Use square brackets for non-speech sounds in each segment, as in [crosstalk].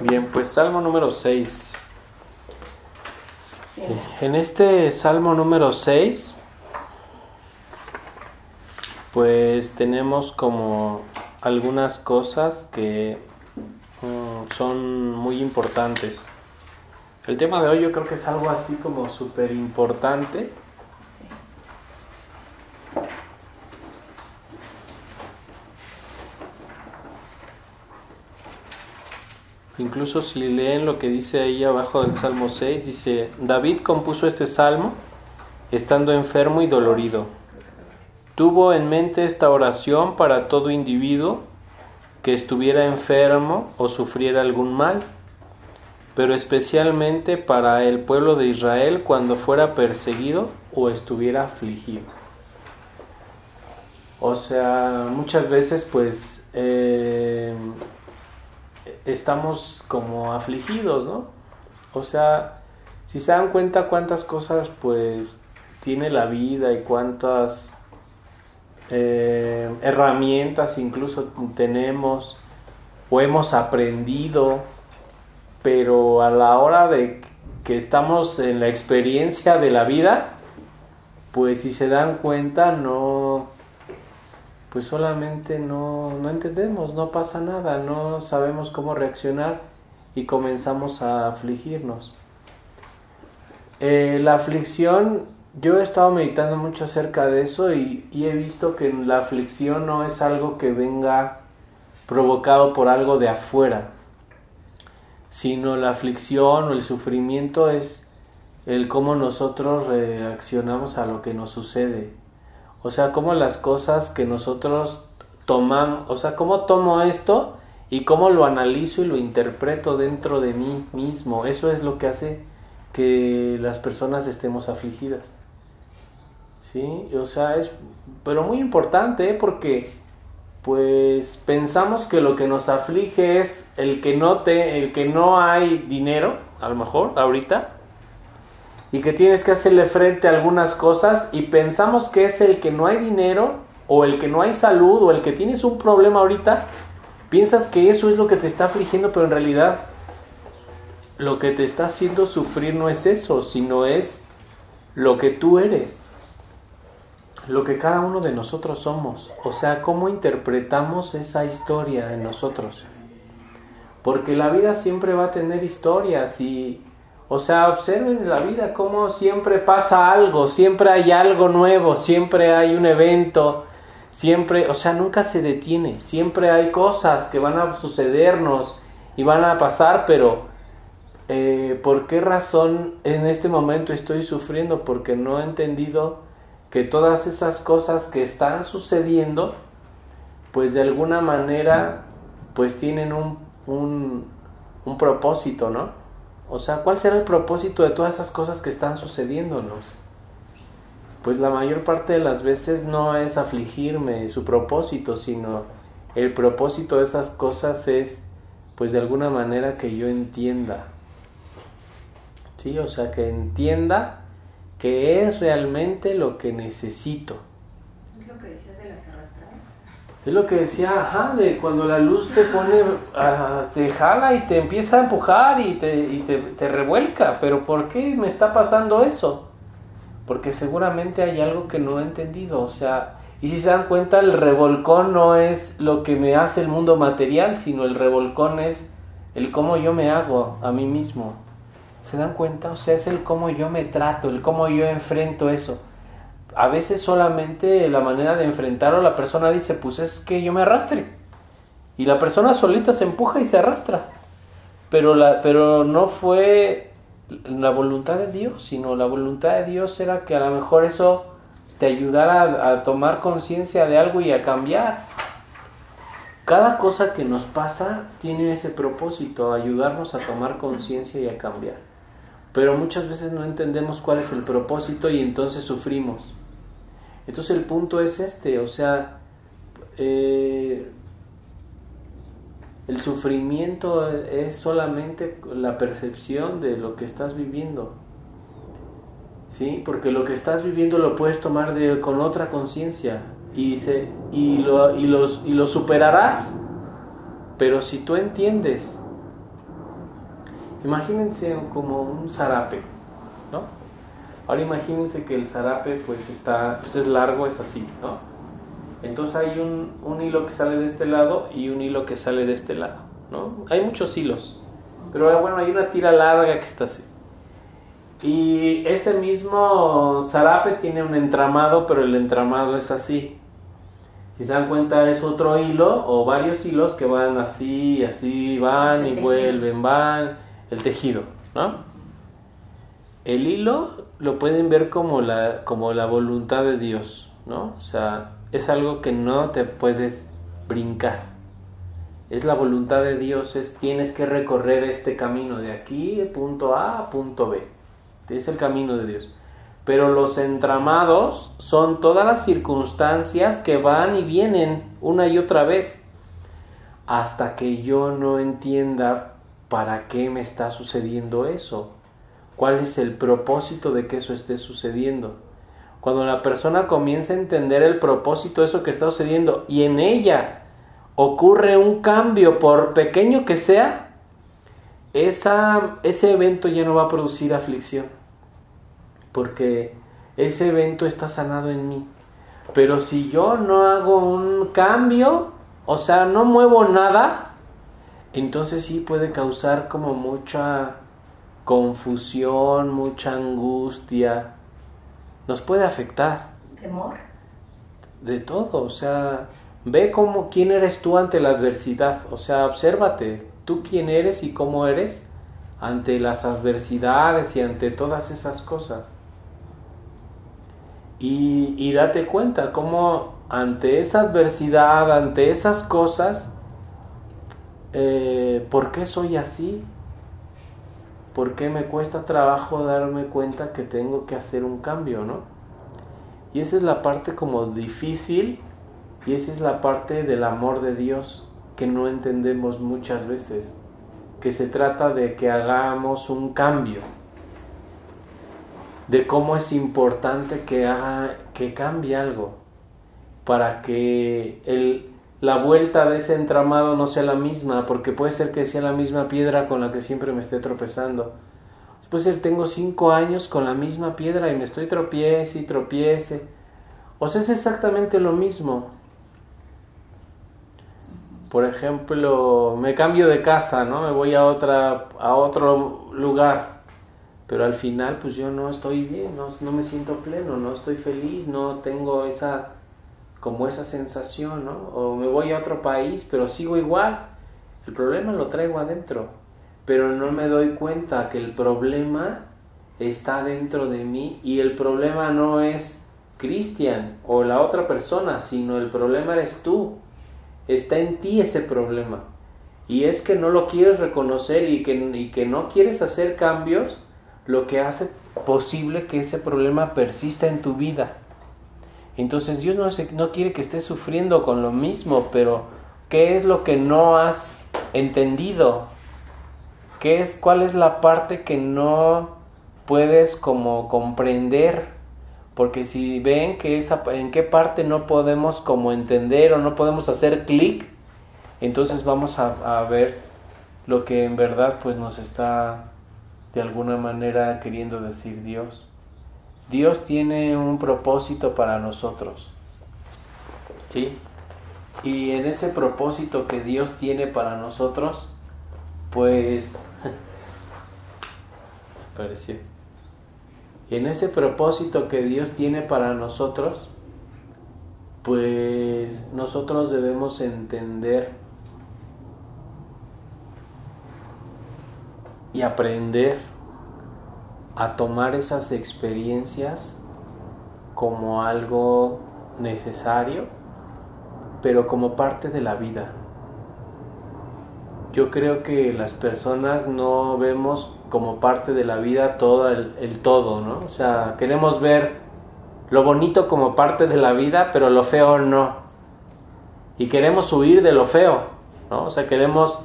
Bien, pues Salmo número 6. En este Salmo número 6, pues tenemos como algunas cosas que mm, son muy importantes. El tema de hoy yo creo que es algo así como súper importante Incluso si leen lo que dice ahí abajo del Salmo 6, dice, David compuso este salmo estando enfermo y dolorido. Tuvo en mente esta oración para todo individuo que estuviera enfermo o sufriera algún mal, pero especialmente para el pueblo de Israel cuando fuera perseguido o estuviera afligido. O sea, muchas veces pues eh, estamos como afligidos, ¿no? O sea, si se dan cuenta cuántas cosas pues tiene la vida y cuántas eh, herramientas incluso tenemos o hemos aprendido, pero a la hora de que estamos en la experiencia de la vida, pues si se dan cuenta no pues solamente no, entendemos, no pasa nada, no sabemos cómo reaccionar y comenzamos a afligirnos. Eh, la aflicción, yo he estado meditando mucho acerca de eso y, he visto que la aflicción no es algo que venga provocado por algo de afuera, sino la aflicción o el sufrimiento es el cómo nosotros reaccionamos a lo que nos sucede. O sea, cómo las cosas que nosotros tomamos, o sea, cómo tomo esto y cómo lo analizo y lo interpreto dentro de mí mismo. Eso es lo que hace que las personas estemos afligidas. ¿Sí? O sea, es pero muy importante ¿eh? porque pues pensamos que lo que nos aflige es el que no te, el que no hay dinero, a lo mejor ahorita, y que tienes que hacerle frente a algunas cosas y pensamos que es el que no hay dinero o el que no hay salud o el que tienes un problema ahorita, piensas que eso es lo que te está afligiendo, pero en realidad lo que te está haciendo sufrir no es eso, sino es lo que tú eres, lo que cada uno de nosotros somos, o sea, cómo interpretamos esa historia en nosotros. Porque la vida siempre va a tener historias y o sea, observen la vida cómo siempre pasa algo, siempre hay algo nuevo, siempre hay un evento, siempre, o sea, nunca se detiene, siempre hay cosas que van a sucedernos y van a pasar, pero eh, ¿por qué razón en este momento estoy sufriendo? Porque no he entendido que todas esas cosas que están sucediendo, pues de alguna manera, pues tienen un, un propósito, ¿no? O sea, ¿cuál será el propósito de todas esas cosas que están sucediéndonos? Pues la mayor parte de las veces no es afligirme su propósito, sino el propósito de esas cosas es, pues de alguna manera que yo entienda. ¿Sí? O sea, que entienda que es realmente lo que necesito. Es lo que decías de las es lo que decía, ajá, de cuando la luz te pone, ah, te jala y te empieza a empujar y, te, y te, te, revuelca. Pero ¿por qué me está pasando eso? Porque seguramente hay algo que no he entendido. O sea, y si se dan cuenta, el revolcón no es lo que me hace el mundo material, sino el revolcón es el cómo yo me hago a mí mismo. ¿Se dan cuenta? O sea, es el cómo yo me trato, el cómo yo enfrento eso a veces solamente la manera de enfrentarlo, la persona dice, pues es que yo me arrastre. Y la persona solita se empuja y se arrastra. Pero, la, pero no fue la voluntad de Dios, sino la voluntad de Dios era que a lo mejor eso te ayudara a, tomar conciencia de algo y a cambiar. Cada cosa que nos pasa tiene ese propósito, ayudarnos a tomar conciencia y a cambiar. Pero muchas veces no entendemos cuál es el propósito y entonces sufrimos. Entonces el punto es este, o sea, eh, el sufrimiento es solamente la percepción de lo que estás viviendo. ¿Sí? Porque lo que estás viviendo lo puedes tomar de, con otra conciencia y, y, lo, y, y lo superarás. Pero si tú entiendes Imagínense como un zarape, ¿no? Ahora imagínense que el zarape pues está, pues es largo, es así, ¿no? Entonces hay un, un hilo que sale de este lado y un hilo que sale de este lado, ¿no? Hay muchos hilos, pero bueno, hay una tira larga que está así. Y ese mismo zarape tiene un entramado, pero el entramado es así. Si se dan cuenta es otro hilo o varios hilos que van así, así, van y vuelven, van, el tejido, ¿no? El hilo lo pueden ver como la, como la voluntad de Dios, ¿no? O sea, es algo que no te puedes brincar. Es la voluntad de Dios, es tienes que recorrer este camino de aquí, punto A a punto B. Es el camino de Dios. Pero los entramados son todas las circunstancias que van y vienen una y otra vez. Hasta que yo no entienda para qué me está sucediendo eso. ¿Cuál es el propósito de que eso esté sucediendo? Cuando la persona comienza a entender el propósito de eso que está sucediendo y en ella ocurre un cambio, por pequeño que sea, esa, ese evento ya no va a producir aflicción, porque ese evento está sanado en mí. Pero si yo no hago un cambio, o sea, no muevo nada, entonces sí puede causar como mucha confusión, mucha angustia, nos puede afectar. Temor. De todo, o sea, ve cómo quién eres tú ante la adversidad, o sea, obsérvate, tú quién eres y cómo eres ante las adversidades y ante todas esas cosas. Y, date cuenta cómo ante esa adversidad, ante esas cosas, eh, ¿por qué soy así? ¿Por qué me cuesta trabajo darme cuenta que tengo que hacer un cambio, no? Y esa es la parte como difícil y esa es la parte del amor de Dios que no entendemos muchas veces, que se trata de que hagamos un cambio, de cómo es importante que, haga, que cambie algo, para que el, la vuelta de ese entramado no sea la misma, porque puede ser que sea la misma piedra con la que siempre me esté tropezando. Puede ser tengo cinco años con la misma piedra y me estoy tropiece y tropiece. O sea, es exactamente lo mismo por ejemplo, me cambio de casa, ¿no? Me voy a otra a otro lugar, pero al final pues yo no estoy bien, no, no me siento pleno, no estoy feliz, no tengo esa como esa sensación, ¿no? O me voy a otro país, pero sigo igual. El problema lo traigo adentro, pero no me doy cuenta que el problema está dentro de mí y el problema no es Cristian o la otra persona, sino el problema eres tú Está en ti ese problema. Y es que no lo quieres reconocer y que, que no quieres hacer cambios, lo que hace posible que ese problema persista en tu vida. Entonces Dios no, no quiere que estés sufriendo con lo mismo, pero ¿qué es lo que no has entendido? ¿Qué es, ¿Cuál es la parte que no puedes como comprender? Porque si ven que esa, en qué parte no podemos como entender o no podemos hacer clic, entonces vamos a, a, ver lo que en verdad pues nos está de alguna manera queriendo decir Dios. Dios tiene un propósito para nosotros. ¿Sí? Y en ese propósito que Dios tiene para nosotros, pues [laughs] pareció en ese propósito que Dios tiene para nosotros, pues nosotros debemos entender y aprender a tomar esas experiencias como algo necesario, pero como parte de la vida. Yo creo que las personas no vemos como parte de la vida todo el, todo, ¿no? O sea, queremos ver lo bonito como parte de la vida, pero lo feo no. Y queremos huir de lo feo, ¿no? O sea, queremos,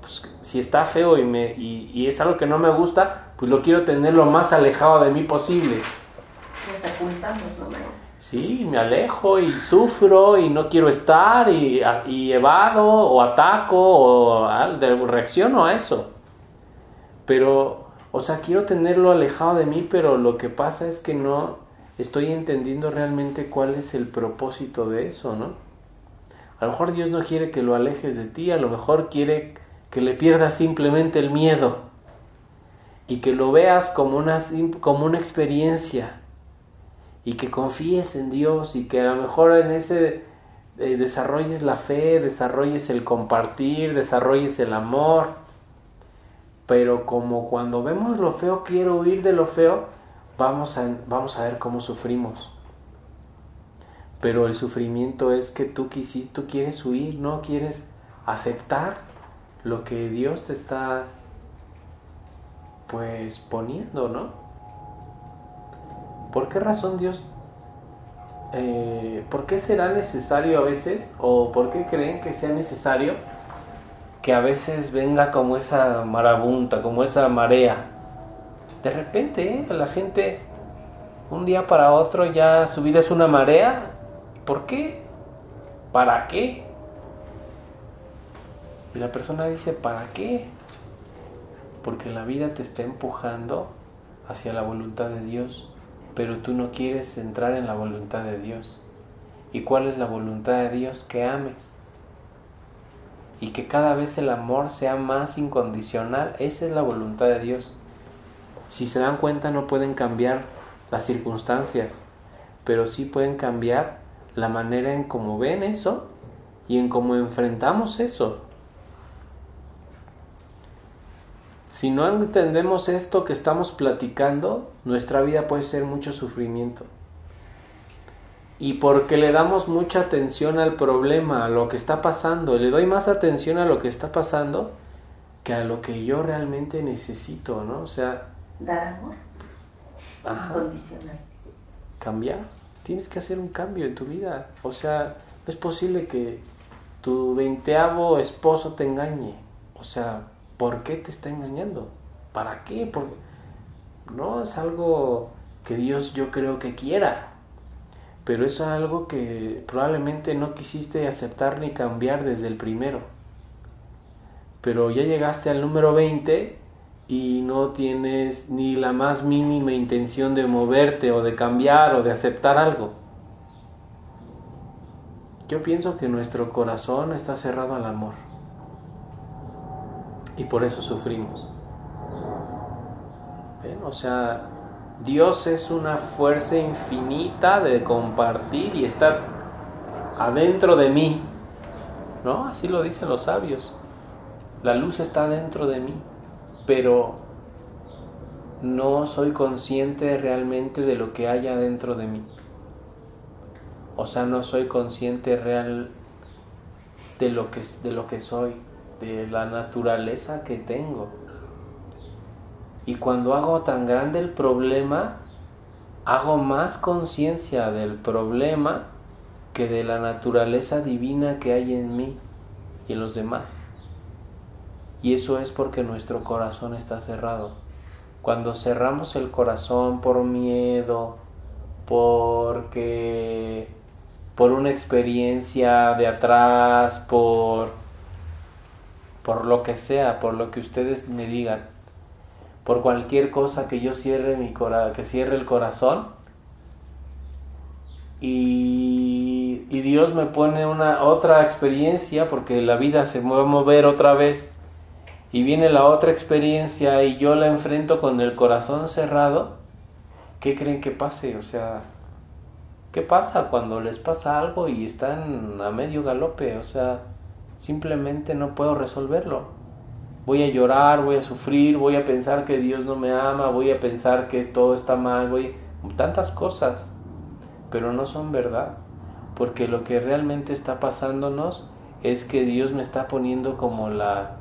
pues, si está feo y, me, y, es algo que no me gusta, pues lo quiero tener lo más alejado de mí posible. Nos ocultamos nomás. Sí, me alejo y sufro y no quiero estar y, y evado o ataco o reacciono a eso. Pero, o sea, quiero tenerlo alejado de mí, pero lo que pasa es que no estoy entendiendo realmente cuál es el propósito de eso, ¿no? A lo mejor Dios no quiere que lo alejes de ti, a lo mejor quiere que le pierdas simplemente el miedo y que lo veas como una, como una experiencia y que confíes en Dios y que a lo mejor en ese eh, desarrolles la fe, desarrolles el compartir, desarrolles el amor. Pero como cuando vemos lo feo, quiero huir de lo feo, vamos a, vamos a ver cómo sufrimos. Pero el sufrimiento es que tú, quisiste, tú quieres huir, no quieres aceptar lo que Dios te está pues poniendo, ¿no? ¿Por qué razón Dios, eh, por qué será necesario a veces, o por qué creen que sea necesario que a veces venga como esa marabunta, como esa marea? De repente, ¿eh? la gente, un día para otro ya su vida es una marea. ¿Por qué? ¿Para qué? Y la persona dice, ¿para qué? Porque la vida te está empujando hacia la voluntad de Dios, pero tú no quieres entrar en la voluntad de Dios. ¿Y cuál es la voluntad de Dios? Que ames. Y que cada vez el amor sea más incondicional. Esa es la voluntad de Dios. Si se dan cuenta no pueden cambiar las circunstancias, pero sí pueden cambiar la manera en cómo ven eso y en cómo enfrentamos eso. Si no entendemos esto que estamos platicando, nuestra vida puede ser mucho sufrimiento. Y porque le damos mucha atención al problema, a lo que está pasando, le doy más atención a lo que está pasando que a lo que yo realmente necesito, ¿no? O sea... Dar amor. Ajá. Condicional. Cambiar. Tienes que hacer un cambio en tu vida. O sea, no es posible que tu veinteavo esposo te engañe. O sea, ¿Por qué te está engañando? ¿Para qué? No es algo que Dios yo creo que quiera, pero es algo que probablemente no quisiste aceptar ni cambiar desde el primero. Pero ya llegaste al número 20 y no tienes ni la más mínima intención de moverte o de cambiar o de aceptar algo. Yo pienso que nuestro corazón está cerrado al amor y por eso sufrimos. O sea, Dios es una fuerza infinita de compartir y estar adentro de mí. ¿No? Así lo dicen los sabios. La luz está dentro de mí, pero no soy consciente realmente de lo que hay adentro de mí. O sea, no soy consciente real de lo que, de lo que soy de la naturaleza que tengo. Y cuando hago tan grande el problema, hago más conciencia del problema que de la naturaleza divina que hay en mí y en los demás. Y eso es porque nuestro corazón está cerrado. Cuando cerramos el corazón por miedo, porque por una experiencia de atrás, por por lo que sea, por lo que ustedes me digan, por cualquier cosa que yo cierre mi cora que cierre el corazón y, y, Dios me pone una otra experiencia porque la vida se va a mover otra vez y viene la otra experiencia y yo la enfrento con el corazón cerrado, ¿qué creen que pase? O sea, ¿qué pasa cuando les pasa algo y están a medio galope? O sea, Simplemente no puedo resolverlo. Voy a llorar, voy a sufrir, voy a pensar que Dios no me ama, voy a pensar que todo está mal, voy tantas cosas, pero no son verdad, porque lo que realmente está pasándonos es que Dios me está poniendo como la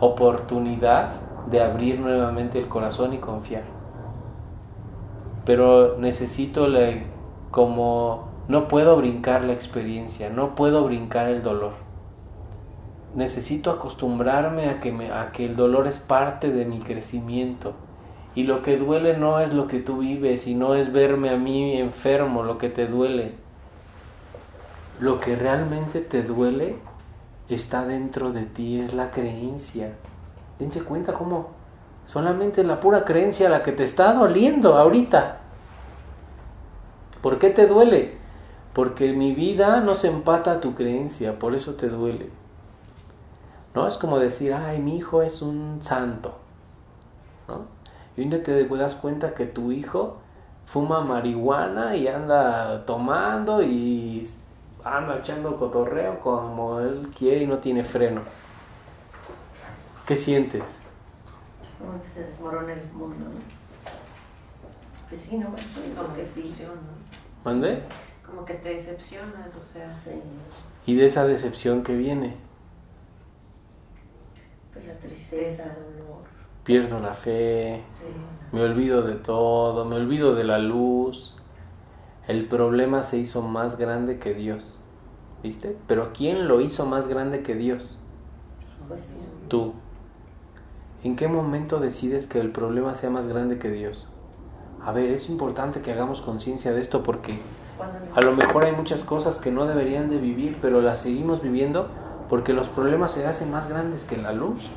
oportunidad de abrir nuevamente el corazón y confiar. Pero necesito como no puedo brincar la experiencia, no puedo brincar el dolor necesito acostumbrarme a que, a que el dolor es parte de mi crecimiento. Y lo que duele no es lo que tú vives y no es verme a mí enfermo lo que te duele. Lo que realmente te duele está dentro de ti, es la creencia. Dense cuenta cómo Solamente la pura creencia la que te está doliendo ahorita. ¿Por qué te duele? Porque mi vida no se empata a tu creencia, por eso te duele. No es como decir, ay, mi hijo es un santo. ¿no? Y un día te das cuenta que tu hijo fuma marihuana y anda tomando y anda echando cotorreo como él quiere y no tiene freno. ¿Qué sientes? Como que se desmorona el mundo, ¿no? Pues sí, no, sí, como que sí. ¿no? ¿Mande? Como que te decepcionas, o sea. Sí. ¿Y de esa decepción que viene? La tristeza, dolor. Pierdo la fe, Sí. me olvido de todo, me olvido de la luz. El problema se hizo más grande que Dios. ¿Viste? Pero ¿quién lo hizo más grande que Dios? Pues sí. Tú. ¿En qué momento decides que el problema sea más grande que Dios? A ver, es importante que hagamos conciencia de esto porque a lo mejor hay muchas cosas que no deberían de vivir, pero las seguimos viviendo porque los problemas se hacen más grandes que la luz.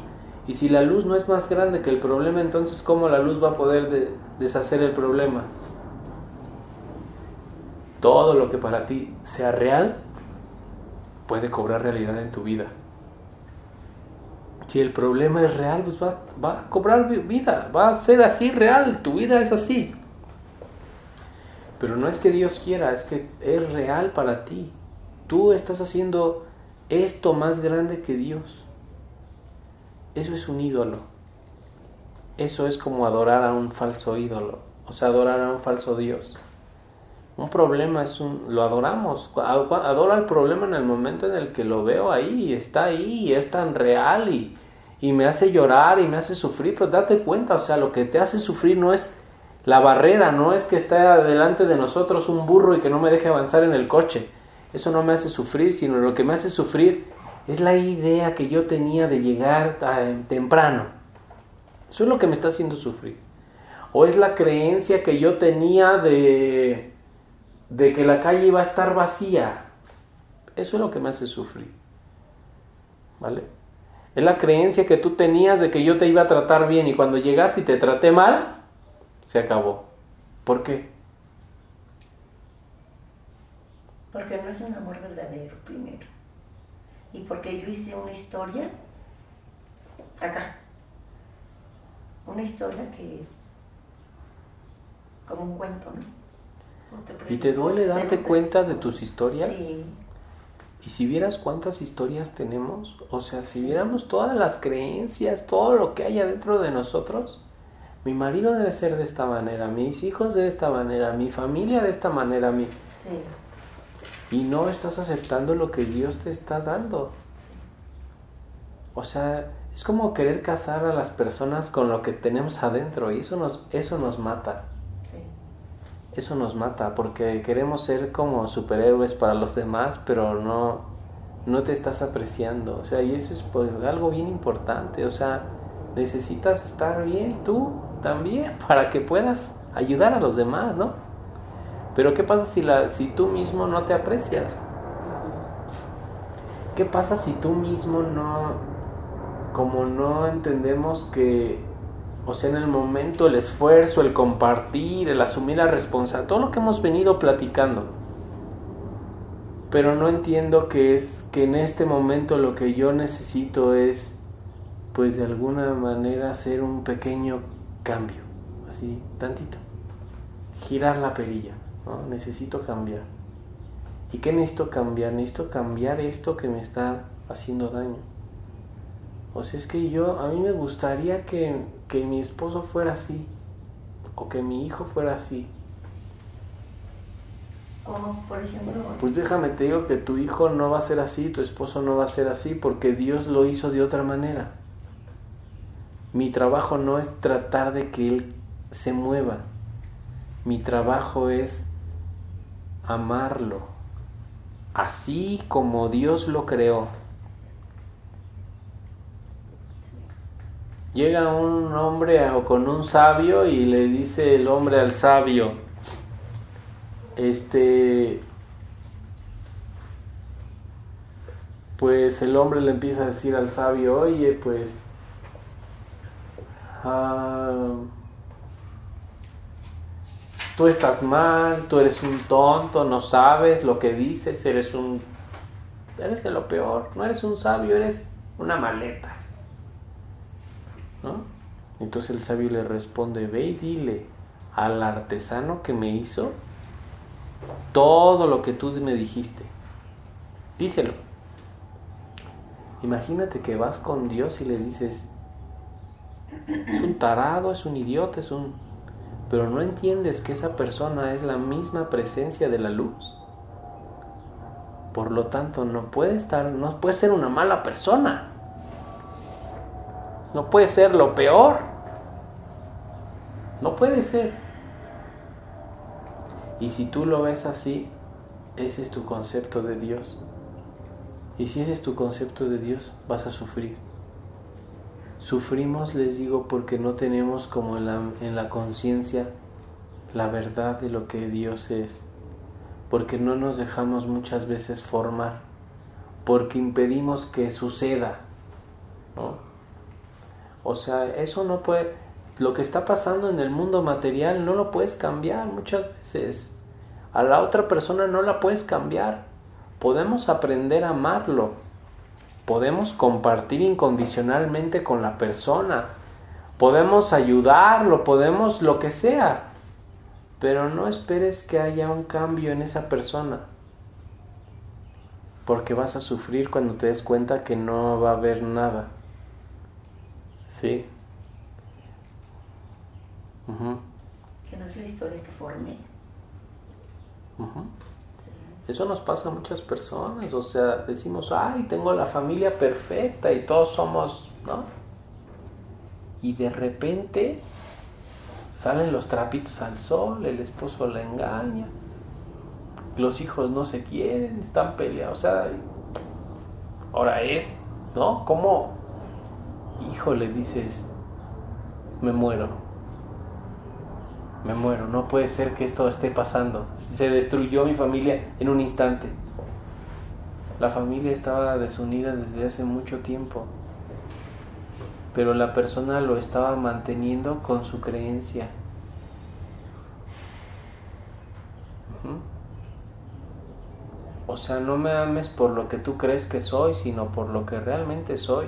Y si la luz no es más grande que el problema, entonces ¿cómo la luz va a poder de- deshacer el problema? Todo lo que para ti sea real puede cobrar realidad en tu vida. Si el problema es real, pues va, a cobrar vi- vida, va a ser así real, tu vida es así. Pero no es que Dios quiera, es que es real para ti. Tú estás haciendo esto más grande que Dios. Eso es un ídolo. Eso es como adorar a un falso ídolo, o sea, adorar a un falso Dios. Un problema es un... lo adoramos. Ado- Adora el problema en el momento en el que lo veo ahí, está ahí, y es tan real y, y me hace llorar y me hace sufrir, pero date cuenta, o sea, lo que te hace sufrir no es la barrera, no es que esté delante de nosotros un burro y que no me deje avanzar en el coche. Eso no me hace sufrir, sino lo que me hace sufrir es la idea que yo tenía de llegar tan temprano. Eso es lo que me está haciendo sufrir. O es la creencia que yo tenía de, de que la calle iba a estar vacía. Eso es lo que me hace sufrir. ¿Vale? Es la creencia que tú tenías de que yo te iba a tratar bien y cuando llegaste y te traté mal, se acabó. ¿Por qué? Porque no es un amor verdadero, primero. Y porque yo hice una historia acá. Una historia que. como un cuento, ¿no? ¿No te ¿Y te duele darte cuenta de tus historias? Sí. Y si vieras cuántas historias tenemos, o sea, si viéramos todas las creencias, todo lo que hay adentro de nosotros, mi marido debe ser de esta manera, mis hijos de esta manera, mi familia de esta manera, mi... Sí. Y no estás aceptando lo que Dios te está dando. sí. O sea, es como querer casar a las personas con lo que tenemos adentro y eso nos, eso nos mata. sí. Eso nos mata porque queremos ser como superhéroes para los demás, pero no, no te estás apreciando. O sea, y eso es pues, algo bien importante. O sea, necesitas estar bien tú también [laughs] para que puedas ayudar a los demás, ¿no? Pero ¿qué pasa si, la, si tú mismo no te aprecias? ¿Qué pasa si tú mismo no, como no entendemos que, o sea, en el momento el esfuerzo, el compartir, el asumir la responsabilidad, todo lo que hemos venido platicando, pero no entiendo que es que en este momento lo que yo necesito es, pues de alguna manera hacer un pequeño cambio, así, tantito, girar la perilla, ¿no? Necesito cambiar. ¿Y qué necesito cambiar? Necesito cambiar esto que me está haciendo daño. O sea, es que yo, a mí me gustaría que, que mi esposo fuera así, o que mi hijo fuera así. Como, por ejemplo. Pues déjame te digo que tu hijo no va a ser así, tu esposo no va a ser así, porque Dios lo hizo de otra manera. Mi trabajo no es tratar de que él se mueva. Mi trabajo es amarlo, así como Dios lo creó. Llega un hombre con un sabio y le dice el hombre al sabio, este, pues el hombre le empieza a decir al sabio, oye, pues ah, tú estás mal, tú eres un tonto, no sabes lo que dices, eres un... Eres de lo peor, no eres un sabio, eres una maleta. ¿No? Entonces el sabio le responde, ve y dile al artesano que me hizo todo lo que tú me dijiste. Díselo. Imagínate que vas con Dios y le dices, es un tarado, es un idiota, es un... Pero no entiendes que esa persona es la misma presencia de la luz. Por lo tanto, no puede estar, no puede ser una mala persona. No puede ser lo peor. No puede ser. Y si tú lo ves así, ese es tu concepto de Dios. Y si ese es tu concepto de Dios, vas a sufrir. Sufrimos, les digo, porque no tenemos como en la, en la conciencia la verdad de lo que Dios es. Porque no nos dejamos muchas veces formar. Porque impedimos que suceda. O sea, eso no puede... Lo que está pasando en el mundo material no lo puedes cambiar muchas veces. A la otra persona no la puedes cambiar. Podemos aprender a amarlo, podemos compartir incondicionalmente con la persona, podemos ayudarlo, podemos lo que sea, pero no esperes que haya un cambio en esa persona, porque vas a sufrir cuando te des cuenta que no va a haber nada. ¿Sí? Que no es la historia que formé. Eso nos pasa a muchas personas, o sea, decimos, ay, tengo la familia perfecta y todos somos, ¿no? Y de repente salen los trapitos al sol, el esposo la engaña, los hijos no se quieren, están peleados, o sea, ahora es, ¿no? ¿Cómo, hijo, le dices, me muero? Me muero, no puede ser que esto esté pasando. Se destruyó mi familia en un instante. La familia estaba desunida desde hace mucho tiempo, pero la persona lo estaba manteniendo con su creencia. O sea, no me ames por lo que tú crees que soy, sino por lo que realmente soy.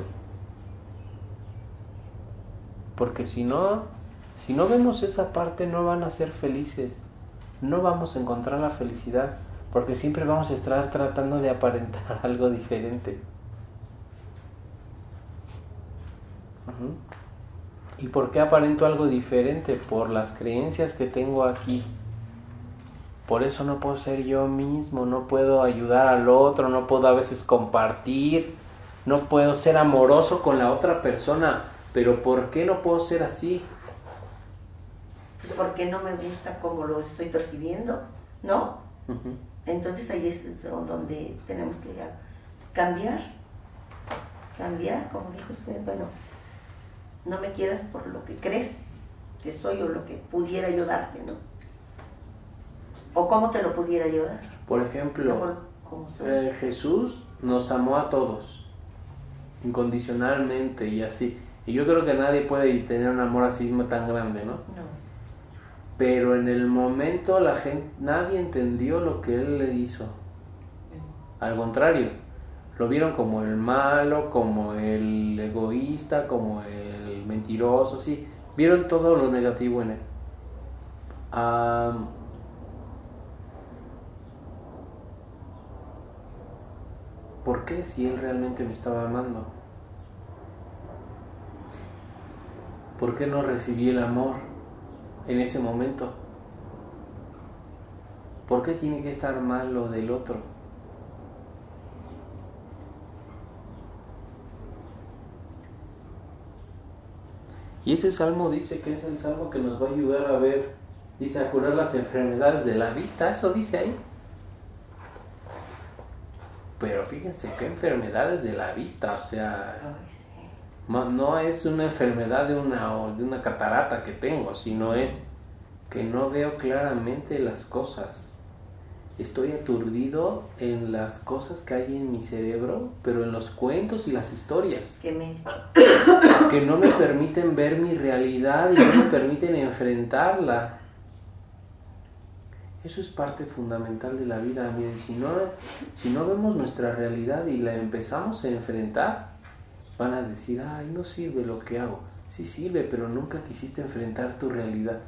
Porque si no, si no vemos esa parte no van a ser felices, no vamos a encontrar la felicidad, porque siempre vamos a estar tratando de aparentar [laughs] algo diferente. ¿Y por qué aparento algo diferente? Por las creencias que tengo aquí. Por eso no puedo ser yo mismo, no puedo ayudar al otro, no puedo a veces compartir, no puedo ser amoroso con la otra persona. Pero ¿por qué no puedo ser así? Porque no me gusta como lo estoy percibiendo, ¿no? Entonces ahí es donde tenemos que cambiar, cambiar, como dijo usted, bueno, no me quieras por lo que crees que soy o lo que pudiera ayudarte, ¿no? O cómo te lo pudiera ayudar. Por ejemplo, eh, Jesús nos amó a todos, incondicionalmente y así. Y yo creo que nadie puede tener un amor así tan grande, ¿no? No pero en el momento la gente, nadie entendió lo que él le hizo. Al contrario, lo vieron como el malo, como el egoísta, como el mentiroso, sí, vieron todo lo negativo en él. ¿Por qué si él realmente me estaba amando? ¿Por qué no recibí el amor? En ese momento. ¿Por qué tiene que estar mal lo del otro? Y ese salmo dice que es el salmo que nos va a ayudar a ver, dice, a curar las enfermedades de la vista, eso dice ahí. Pero fíjense qué enfermedades de la vista, o sea, no es una enfermedad de una, de una catarata que tengo, sino es que no veo claramente las cosas. Estoy aturdido en las cosas que hay en mi cerebro, pero en los cuentos y las historias. Que me... [coughs] que no me permiten ver mi realidad y no me permiten enfrentarla. Eso es parte fundamental de la vida. Miren, si no, si no vemos nuestra realidad y la empezamos a enfrentar, van a decir, ay, no sirve lo que hago. Sí sirve, pero nunca quisiste enfrentar tu realidad.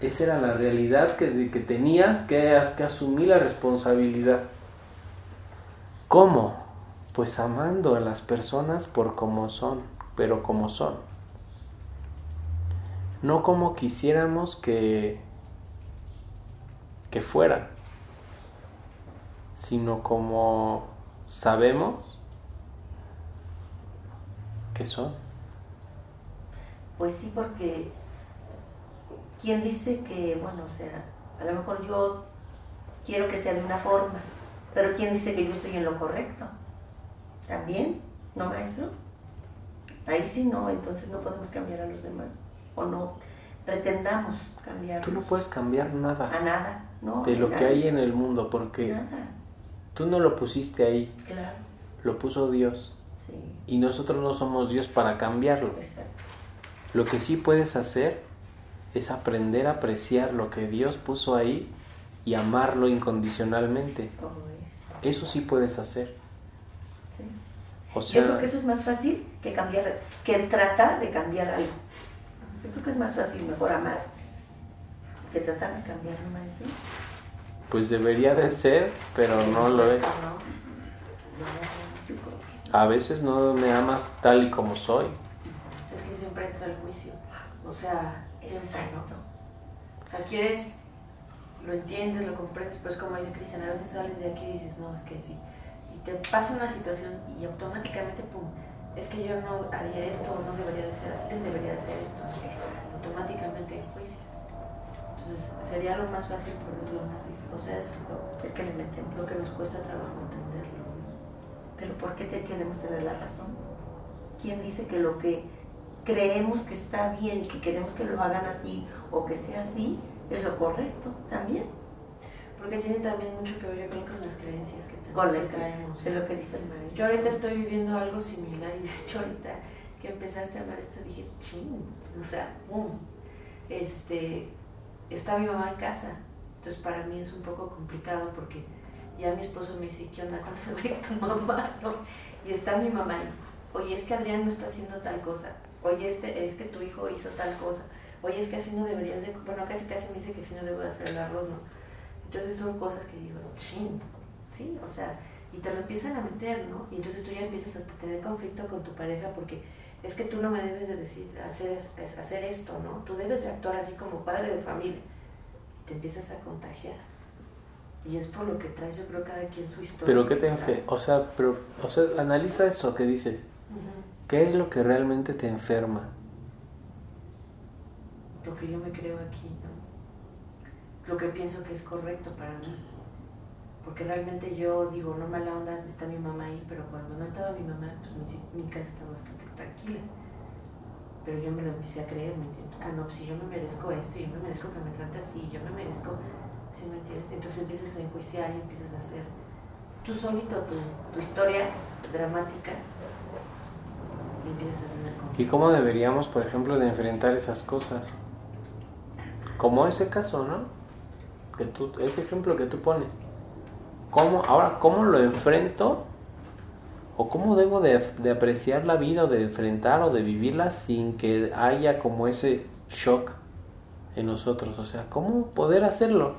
Esa era la realidad que, que tenías que, que asumir la responsabilidad. ¿Cómo? Pues amando a las personas por como son, pero como son. No como quisiéramos que, que fueran, sino como sabemos que son. Pues sí, porque ¿quién dice que, bueno, o sea, a lo mejor yo quiero que sea de una forma, pero ¿quién dice que yo estoy en lo correcto? ¿También? ¿No, maestro? Ahí sí no, entonces no podemos cambiar a los demás. O no pretendamos cambiar. Tú no puedes cambiar nada. A nada, ¿no? De lo que hay en el mundo, porque Nada. tú no lo pusiste ahí, Claro, lo puso Dios. Y nosotros no somos Dios para cambiarlo. Lo que sí puedes hacer es aprender a apreciar lo que Dios puso ahí y amarlo incondicionalmente. Eso sí puedes hacer. Sí. O Yo creo que eso es más fácil que cambiar, que tratar de cambiar algo. Yo creo que es más fácil, mejor amar, que tratar de cambiar, ¿no, maestro? pues debería de ser, pero no lo es. ¿no? No, A veces no me amas tal y como soy. Es que siempre entra el juicio. O sea, siempre, Exacto. ¿no? O sea, quieres, lo entiendes, lo comprendes, pero es como dice Cristian, a veces sales de aquí y dices, no, es que sí. Y te pasa una situación y automáticamente, pum, es que yo no haría esto, o no debería de ser así, debería de ser esto. Automáticamente enjuicias. Entonces, sería lo más fácil, pero es lo más difícil. O sea, es lo, Es que le metemos. lo que nos cuesta trabajo entenderlo. Pero ¿por qué te queremos tener la razón? ¿Quién dice que lo que creemos que está bien, que queremos que lo hagan así o que sea así, es lo correcto también? Porque tiene también mucho que ver, yo creo, con las creencias que Con tenemos, las que traemos. Sé lo que dice el maestro. Yo ahorita estoy viviendo algo similar y de hecho ahorita que empezaste a hablar esto dije, ching, o sea, boom. Este, está mi mamá en casa, entonces para mí es un poco complicado porque ya mi esposo me dice, ¿qué onda? ¿Cuándo se va a tu mamá? [laughs] ¿no? Y está mi mamá, y, oye, es que Adrián no está haciendo tal cosa, oye, este, es que tu hijo hizo tal cosa, oye, es que así no deberías de, bueno, casi casi me dice que así no debo de hacer el arroz, ¿no? Entonces son cosas que digo, ching, sí, o sea, y te lo empiezan a meter, ¿no? Y entonces tú ya empiezas hasta a tener conflicto con tu pareja porque es que tú no me debes de decir hacer, hacer esto, ¿no? Tú debes de actuar así como padre de familia. Y te empiezas a contagiar. Y es por lo que traes, yo creo, cada quien su historia. Pero ¿qué te enfe O sea, pero, o sea, analiza eso que dices. ¿Qué es lo que realmente te enferma? Lo que yo me creo aquí, ¿no? Lo que pienso que es correcto para mí. Porque realmente yo digo, no mala onda, está mi mamá ahí, pero cuando no estaba mi mamá, pues mi, mi casa estaba bastante tranquila. Pero yo me lo empecé a creer, ¿me entiendes? Ah, no, pues si yo me merezco esto, yo me merezco que me trate así, yo me merezco, ¿sí me entiendes? Entonces empiezas a enjuiciar y empiezas a hacer tú solito tu, historia dramática y empiezas a tener. ¿Y cómo deberíamos, por ejemplo, de enfrentar esas cosas? Como ese caso, ¿no? Ese ejemplo que tú pones. ¿Cómo, ahora, ¿cómo lo enfrento? ¿O cómo debo de, de apreciar la vida o de enfrentar o de vivirla sin que haya como ese shock en nosotros? O sea, ¿cómo poder hacerlo?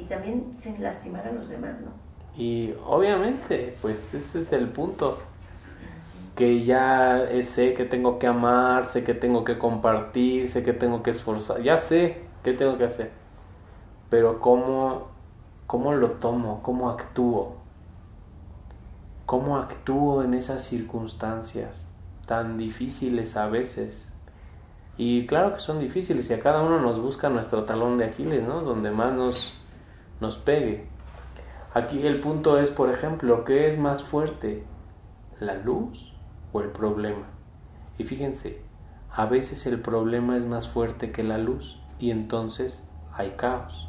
Y también sin lastimar a los demás, ¿no? Y obviamente, pues ese es el punto. Que ya eh, sé que tengo que amar, sé que tengo que compartir, sé que tengo que esforzar, ya sé qué tengo que hacer. Pero cómo, cómo lo tomo, cómo actúo, cómo actúo en esas circunstancias tan difíciles a veces. Y claro que son difíciles y a cada uno nos busca nuestro talón de Aquiles, ¿no? Donde más nos, nos pegue. Aquí el punto es, por ejemplo, ¿qué es más fuerte? ¿La luz o el problema? Y fíjense, a veces el problema es más fuerte que la luz y entonces hay caos.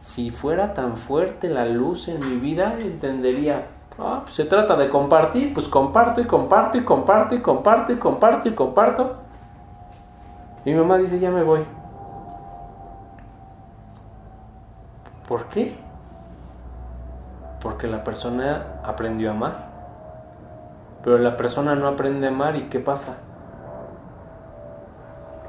Si fuera tan fuerte la luz en mi vida, entendería, Ah, pues se trata de compartir, pues comparto y comparto y comparto y comparto y comparto y comparto. Mi mamá dice, ya me voy. ¿Por qué? Porque la persona aprendió a amar. Pero la persona no aprende a amar y ¿qué pasa?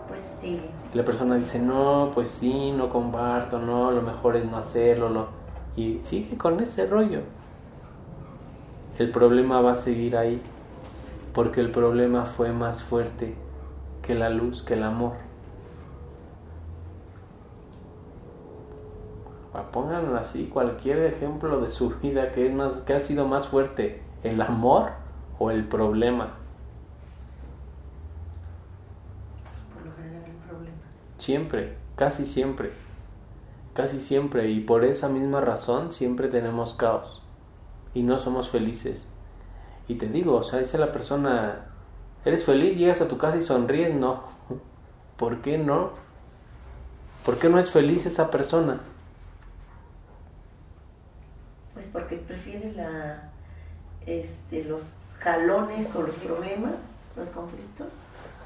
Pues sigue. La persona dice, no, pues sí, no comparto, no, lo mejor es no hacerlo, no. Y sigue con ese rollo. El problema va a seguir ahí, porque el problema fue más fuerte que la luz, que el amor. Pongan así cualquier ejemplo de su [laughs] vida que, es más, que ha sido más fuerte, el amor o el problema. Por lo general el problema. Siempre, casi siempre, casi siempre. Y por esa misma razón siempre tenemos caos y no somos felices. Y te digo, o sea, dice la persona, ¿eres feliz? Llegas a tu casa y sonríes. No. ¿Por qué no? ¿Por qué no es feliz esa persona? Pues porque prefiere la, este, los jalones o los problemas, los conflictos,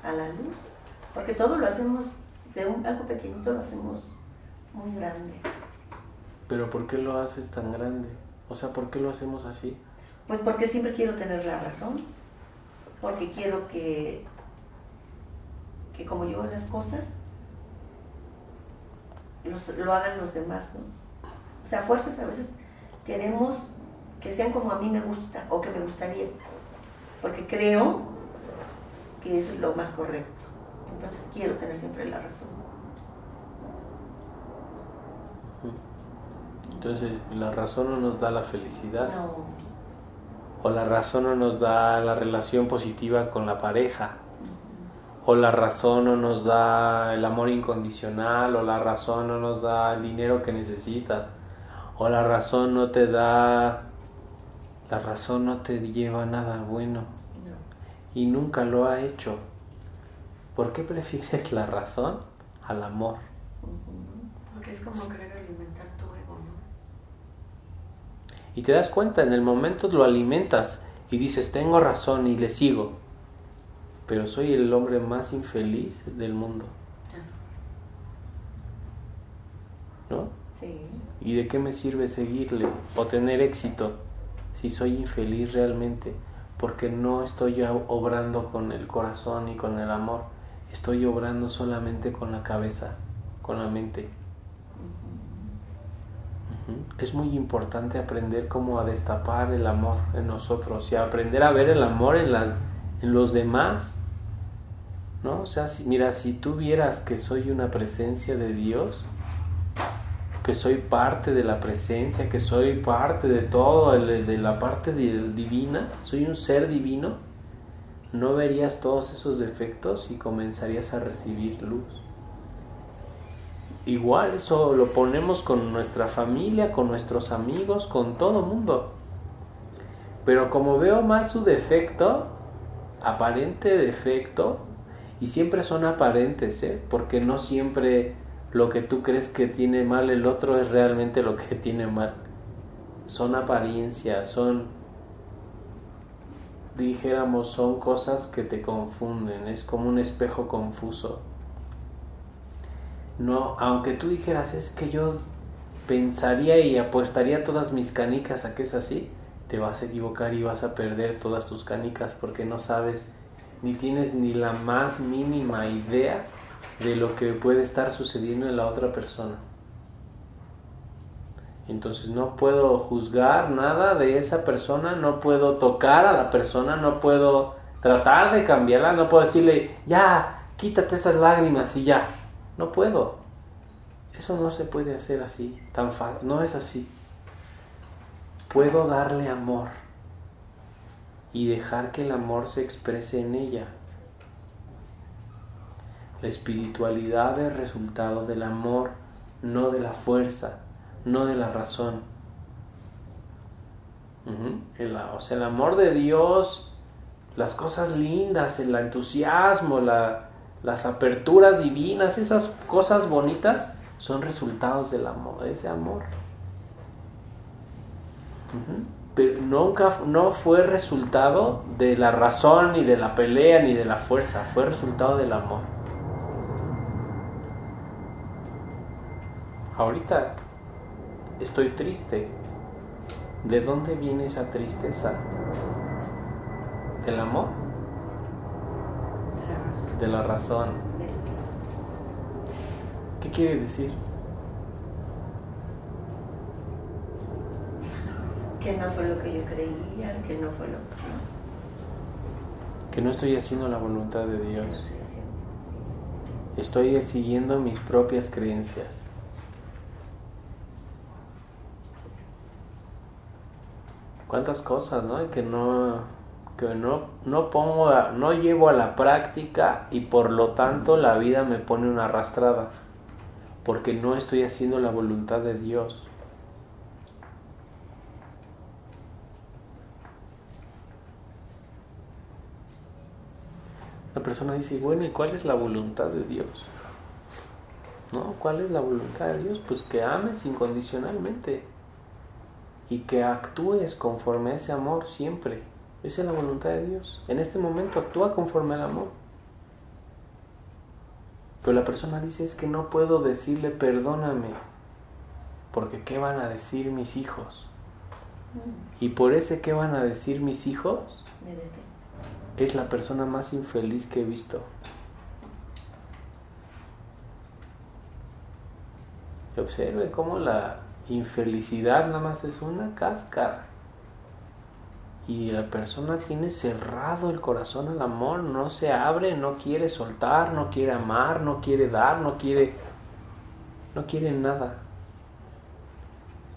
a la luz. Porque todo lo hacemos, de un, algo pequeñito lo hacemos muy grande. Pero ¿por qué lo haces tan grande? O sea, ¿por qué lo hacemos así? Pues porque siempre quiero tener la razón. Porque quiero que, que como yo las cosas, los- lo hagan los demás, ¿no? O sea, fuerzas a veces queremos que sean como a mí me gusta o que me gustaría. Porque creo que eso es lo más correcto. Entonces quiero tener siempre la razón. Entonces, la razón no nos da la felicidad. No, O la razón no nos da la relación positiva con la pareja. O la razón no nos da el amor incondicional. O la razón no nos da el dinero que necesitas. O la razón no te da... La razón no te lleva a nada bueno. no. Y nunca lo ha hecho. ¿Por qué prefieres la razón al amor? Porque es como querer alimentar tu ego, ¿no? Y te das cuenta, en el momento lo alimentas y dices, tengo razón y le sigo. Pero soy el hombre más infeliz del mundo, ¿no? Sí. ¿Y de qué me sirve seguirle o tener éxito si soy infeliz realmente? Porque no estoy obrando con el corazón y con el amor. Estoy obrando solamente con la cabeza, con la mente. Es muy importante aprender cómo a destapar el amor en nosotros y aprender a ver el amor en, las, en los demás. ¿No? O sea, si, mira, si tú vieras que soy una presencia de Dios, que soy parte de la presencia, que soy parte de todo, de la parte divina, soy un ser divino, no verías todos esos defectos y comenzarías a recibir luz. Igual eso lo ponemos con nuestra familia, con nuestros amigos, con todo mundo. Pero como veo más su defecto, aparente defecto, y siempre son aparentes, ¿eh? porque no siempre lo que tú crees que tiene mal el otro es realmente lo que [laughs] tiene mal. Son apariencias, son, dijéramos, son cosas que te confunden, es como un espejo confuso. No, aunque tú dijeras, es que yo pensaría y apostaría todas mis canicas a que es así, te vas a equivocar y vas a perder todas tus canicas porque no sabes ni tienes ni la más mínima idea de lo que puede estar sucediendo en la otra persona. Entonces no puedo juzgar nada de esa persona, no puedo tocar a la persona, no puedo tratar de cambiarla, no puedo decirle, ya, quítate esas lágrimas y ya. No puedo. Eso no se puede hacer así, tan fácil. No es así. Puedo darle amor y dejar que el amor se exprese en ella. La espiritualidad es resultado del amor, no de la fuerza, no de la razón. El- o sea, el amor de Dios, las cosas lindas, el entusiasmo, la- las aperturas divinas, esas cosas bonitas son resultados del amor, de ese amor. Pero nunca no fue resultado de la razón ni de la pelea ni de la fuerza, fue resultado del amor. Ahorita estoy triste. ¿De dónde viene esa tristeza? ¿Del amor? De la razón. ¿Qué quiere decir? Que no fue lo que yo creía, que no fue lo que... Que no estoy haciendo la voluntad de Dios. Estoy siguiendo mis propias creencias. Cuántas cosas, ¿no? Que no que no, no pongo a- no llevo a la práctica y por lo tanto la vida me pone una arrastrada porque no estoy haciendo la voluntad de Dios. La persona dice, bueno, ¿y cuál es la voluntad de Dios? ¿No? ¿Cuál es la voluntad de Dios? Pues que ames incondicionalmente y que actúes conforme a ese amor siempre. Esa es la voluntad de Dios. En este momento actúa conforme al amor. Pero la persona dice es que no puedo decirle perdóname, porque ¿qué van a decir mis hijos? Mm, Y por ese ¿qué van a decir mis hijos? Es la persona más infeliz que he visto. Observe cómo la infelicidad nada más es una cáscara. Y la persona tiene cerrado el corazón al amor, no se abre, no quiere soltar, no quiere amar, no quiere dar, no quiere no quiere nada.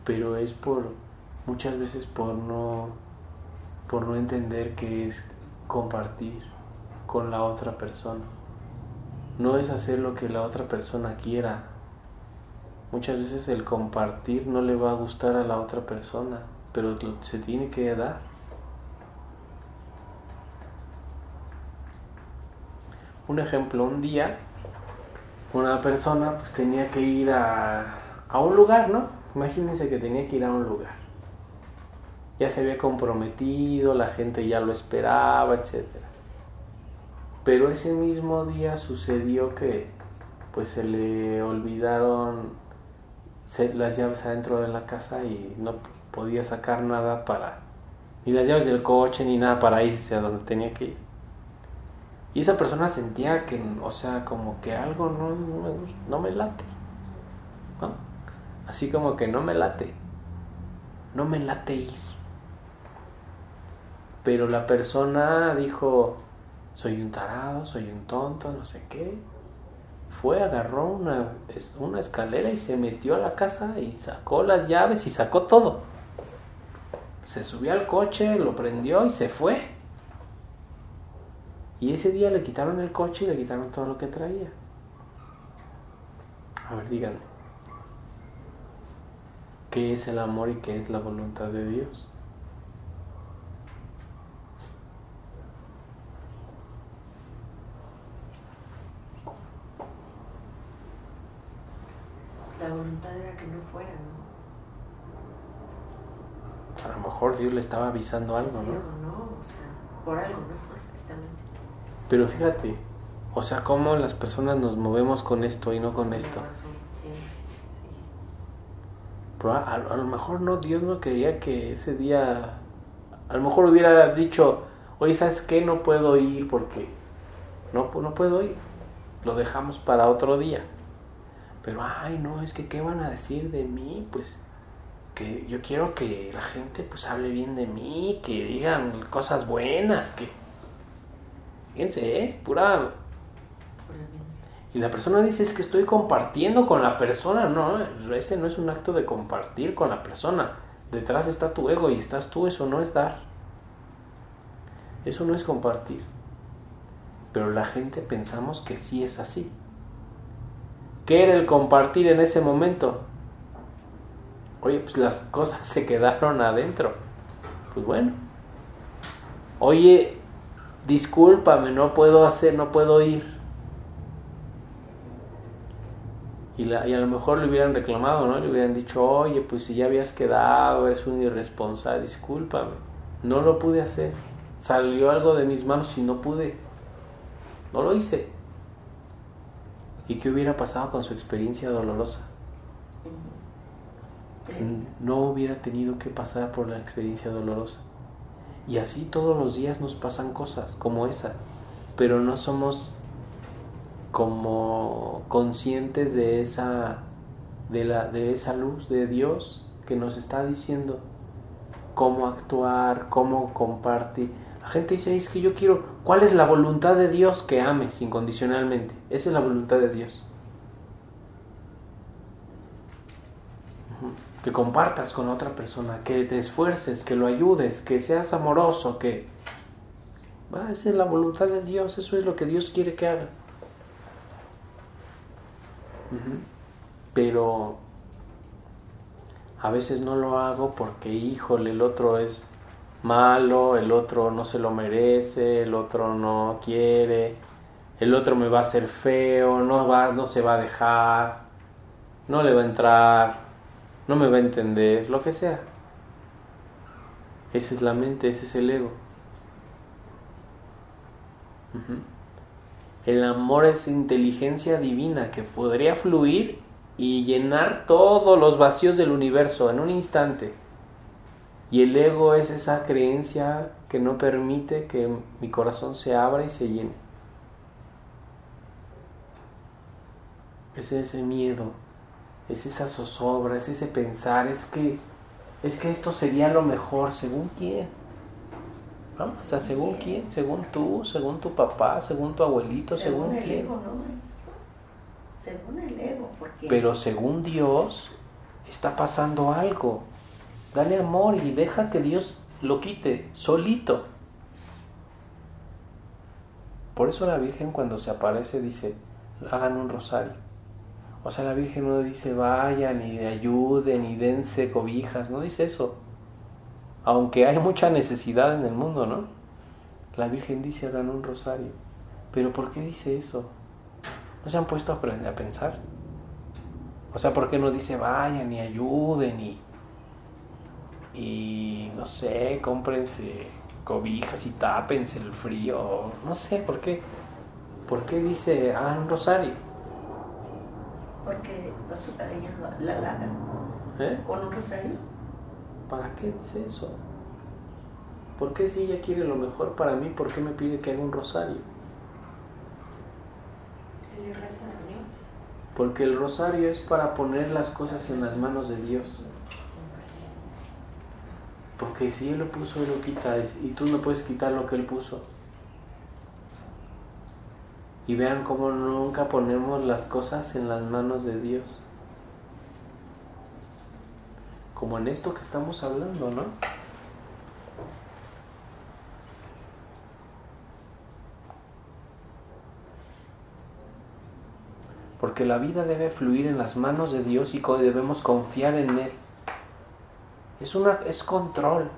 Pero es por muchas veces por no por no entender que es compartir con la otra persona. No es hacer lo que la otra persona quiera. Muchas veces el compartir no le va a gustar a la otra persona, pero se tiene que dar. Un ejemplo, un día una persona pues tenía que ir a, a un lugar, ¿no? Imagínense que tenía que ir a un lugar. Ya se había comprometido, la gente ya lo esperaba, etc. Pero ese mismo día sucedió que pues se le olvidaron las llaves adentro de la casa y no podía sacar nada para ni las llaves del coche ni nada para irse a donde tenía que ir. Y esa persona sentía que, o sea, como que algo no, no me, gust- no me late. Así como que no me late. No me late ir. Pero la persona dijo, soy un tarado, soy un tonto, no sé qué. Fue, agarró una, una escalera y se metió a la casa y sacó las llaves y sacó todo. Se subió al coche, lo prendió y se fue. Y ese día le quitaron el coche y le quitaron todo lo que traía. A ver, díganme. ¿Qué es el amor y qué es la voluntad de Dios? La voluntad era que no fuera, ¿no? A lo mejor Dios le estaba avisando algo, Sí ¿no? o no, o sea, por algo, ¿no? Exactamente. Pero fíjate, o sea, cómo las personas nos movemos con esto y no con esto. Pero a, a lo mejor no, Dios no quería que ese día, a lo mejor hubiera dicho, oye, ¿sabes qué? No puedo ir porque no, no puedo ir. Lo dejamos para otro día. Pero, ay, no, es que ¿qué van a decir de mí? Pues que yo quiero que la gente pues hable bien de mí, que digan cosas buenas, que... Fíjense, ¿eh? Pura y la persona dice, es que estoy compartiendo con la persona. No, ese no es un acto de compartir con la persona. Detrás está tu ego y estás tú, eso no es dar. Eso no es compartir. Pero la gente pensamos que sí es así. ¿Qué era el compartir en ese momento? Oye, pues las cosas se quedaron adentro. Pues bueno. Oye, discúlpame, no puedo hacer, no puedo ir. Y, la, y a lo mejor le hubieran reclamado, ¿no? Le hubieran dicho, oye, pues si ya habías quedado, eres un irresponsable, discúlpame. No lo pude hacer. Salió algo de mis manos y no pude. No lo hice. ¿Y qué hubiera pasado con su experiencia dolorosa? No hubiera tenido que pasar por la experiencia dolorosa. Y así todos los días nos pasan cosas como esa, pero no somos como conscientes de esa de la de esa luz de Dios que nos está diciendo cómo actuar, cómo compartir. La gente dice, es que yo quiero, ¿cuál es la voluntad de Dios que ames incondicionalmente? Esa es la voluntad de Dios. que compartas con otra persona, que te esfuerces, que lo ayudes, que seas amoroso, que... esa es la voluntad de Dios, eso es lo que Dios quiere que hagas. Pero a veces no lo hago porque, híjole, el otro es malo, el otro no se lo merece, el otro no quiere, el otro me va a hacer feo, no, va, no se va a dejar, no le va a entrar, no me va a entender, lo que sea. Esa es la mente, ese es el ego. El amor es inteligencia divina que podría fluir y llenar todos los vacíos del universo en un instante. Y el ego es esa creencia que no permite que mi corazón se abra y se llene. Es ese miedo, es esa zozobra, es ese pensar, es que, es que esto sería lo mejor, según quién. ¿No? O sea, según quién, según tú, según tu papá, según tu abuelito, según, según el quién. Ego, ¿no? Según el ego, porque... Pero según Dios, está pasando algo. Dale amor y deja que Dios lo quite solito. Por eso la Virgen cuando se aparece dice, hagan un rosario. O sea, la Virgen no dice vayan y ayuden y dense cobijas, no dice eso. Aunque hay mucha necesidad en el mundo, ¿no? La Virgen dice hagan un rosario. Pero ¿por qué dice eso? ¿No se han puesto a, pensar? O sea, ¿por qué no dice vayan y ayuden y, y no sé, cómprense cobijas y tápense el frío? No sé, ¿por qué? ¿Por qué dice hagan un rosario? Porque los la lagan. ¿Eh? ¿Con un rosario? ¿Para qué dice eso? ¿Por qué si ella quiere lo mejor para mí, por qué me pide que haga un rosario? Se le reza a Dios. Porque el rosario es para poner las cosas en las manos de Dios. Porque si Él lo puso, Él lo quita. Y tú no puedes quitar lo que Él puso. Y vean cómo nunca ponemos las cosas en las manos de Dios. Como en esto que estamos hablando, ¿no? Porque la vida debe fluir en las manos de Dios y debemos confiar en Él. Es, una, es control.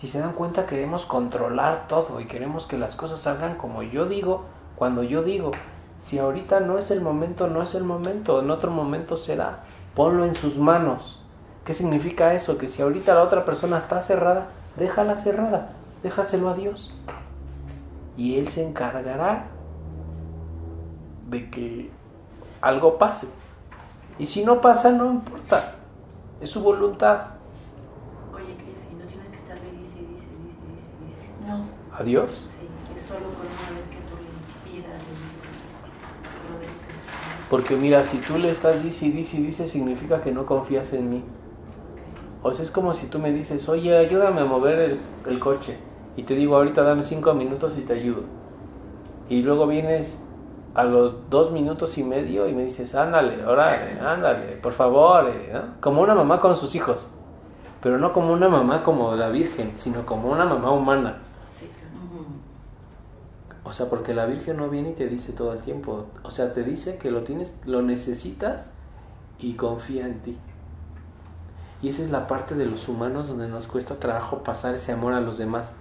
Si se dan cuenta, queremos controlar todo y queremos que las cosas salgan como yo digo, cuando yo digo. Si ahorita no es el momento, no es el momento, en otro momento será. Ponlo en sus manos. ¿Qué significa eso? Que si ahorita la otra persona está cerrada, déjala cerrada, déjaselo a Dios. Y Él se encargará de que algo pase. Y si no pasa, no importa. Es su voluntad. Oye, Cris, ¿y no tienes que estarle dice, dice, dice, dice, dice? No. ¿A Dios? Sí, es solo con una vez que tú le pidas, le lo dejes en- Porque mira, si tú le estás dice y dice y dice, significa que no confías en mí. O sea, es como si tú me dices, oye, ayúdame a mover el, el coche. Y te digo, ahorita dame cinco minutos y te ayudo. Y luego vienes a los dos minutos y medio y me dices, ándale, órale, ándale, por favor. eh", ¿no? Como una mamá con sus hijos. Pero no como una mamá como la Virgen, sino como una mamá humana. O sea, porque la Virgen no viene y te dice todo el tiempo. O sea, te dice que lo tienes, lo necesitas y confía en ti. Y esa es la parte de los humanos donde nos cuesta trabajo pasar ese amor a los demás.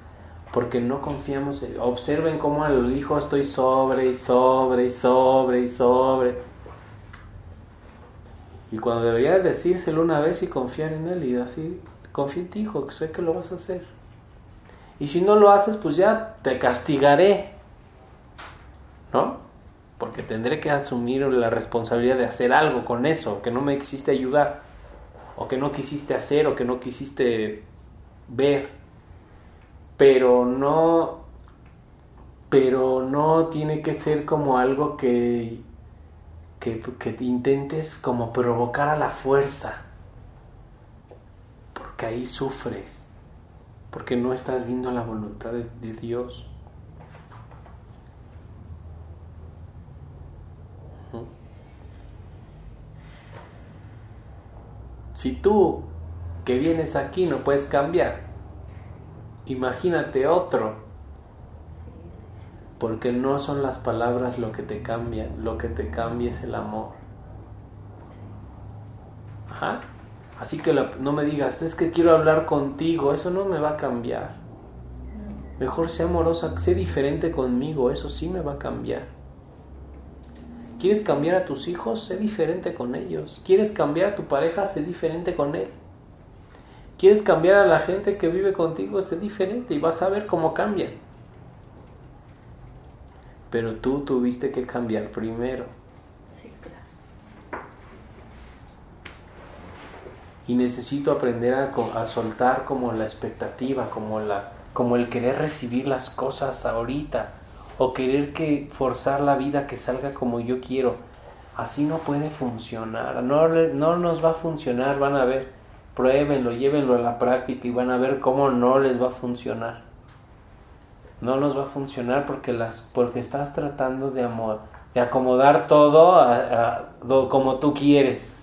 Porque no confiamos. en- Observen cómo al hijo estoy sobre y sobre y sobre y sobre. Y cuando debería decírselo una vez y confiar en él y así, confía en ti, hijo, que sé que lo vas a hacer. Y si no lo haces, pues ya te castigaré. ¿No? Porque tendré que asumir la responsabilidad de hacer algo con eso, que no me quisiste ayudar, o que no quisiste hacer, o que no quisiste ver. Pero no, pero no tiene que ser como algo que que, intentes como provocar a la fuerza, porque ahí sufres, porque no estás viendo la voluntad de, de Dios. Si tú que vienes aquí no puedes cambiar, imagínate otro porque no son las palabras lo que te cambian, lo que te cambia es el amor. Ajá. Así que no me digas, es que quiero hablar contigo, eso no me va a cambiar. Mejor sea amorosa, sé diferente conmigo, eso sí me va a cambiar. ¿Quieres cambiar a tus hijos? Sé diferente con ellos. ¿Quieres cambiar a tu pareja? Sé diferente con él. ¿Quieres cambiar a la gente que vive contigo? Sé diferente y vas a ver cómo cambian pero tú tuviste que cambiar primero. Sí, claro. Y necesito aprender a, soltar como la expectativa, como, la, como el querer recibir las cosas ahorita, o querer que forzar la vida que salga como yo quiero. Así no puede funcionar, no, no nos va a funcionar, van a ver, pruébenlo, llévenlo a la práctica y van a ver cómo no les va a funcionar. No nos va a funcionar porque las porque estás tratando de amor de acomodar todo como tú quieres.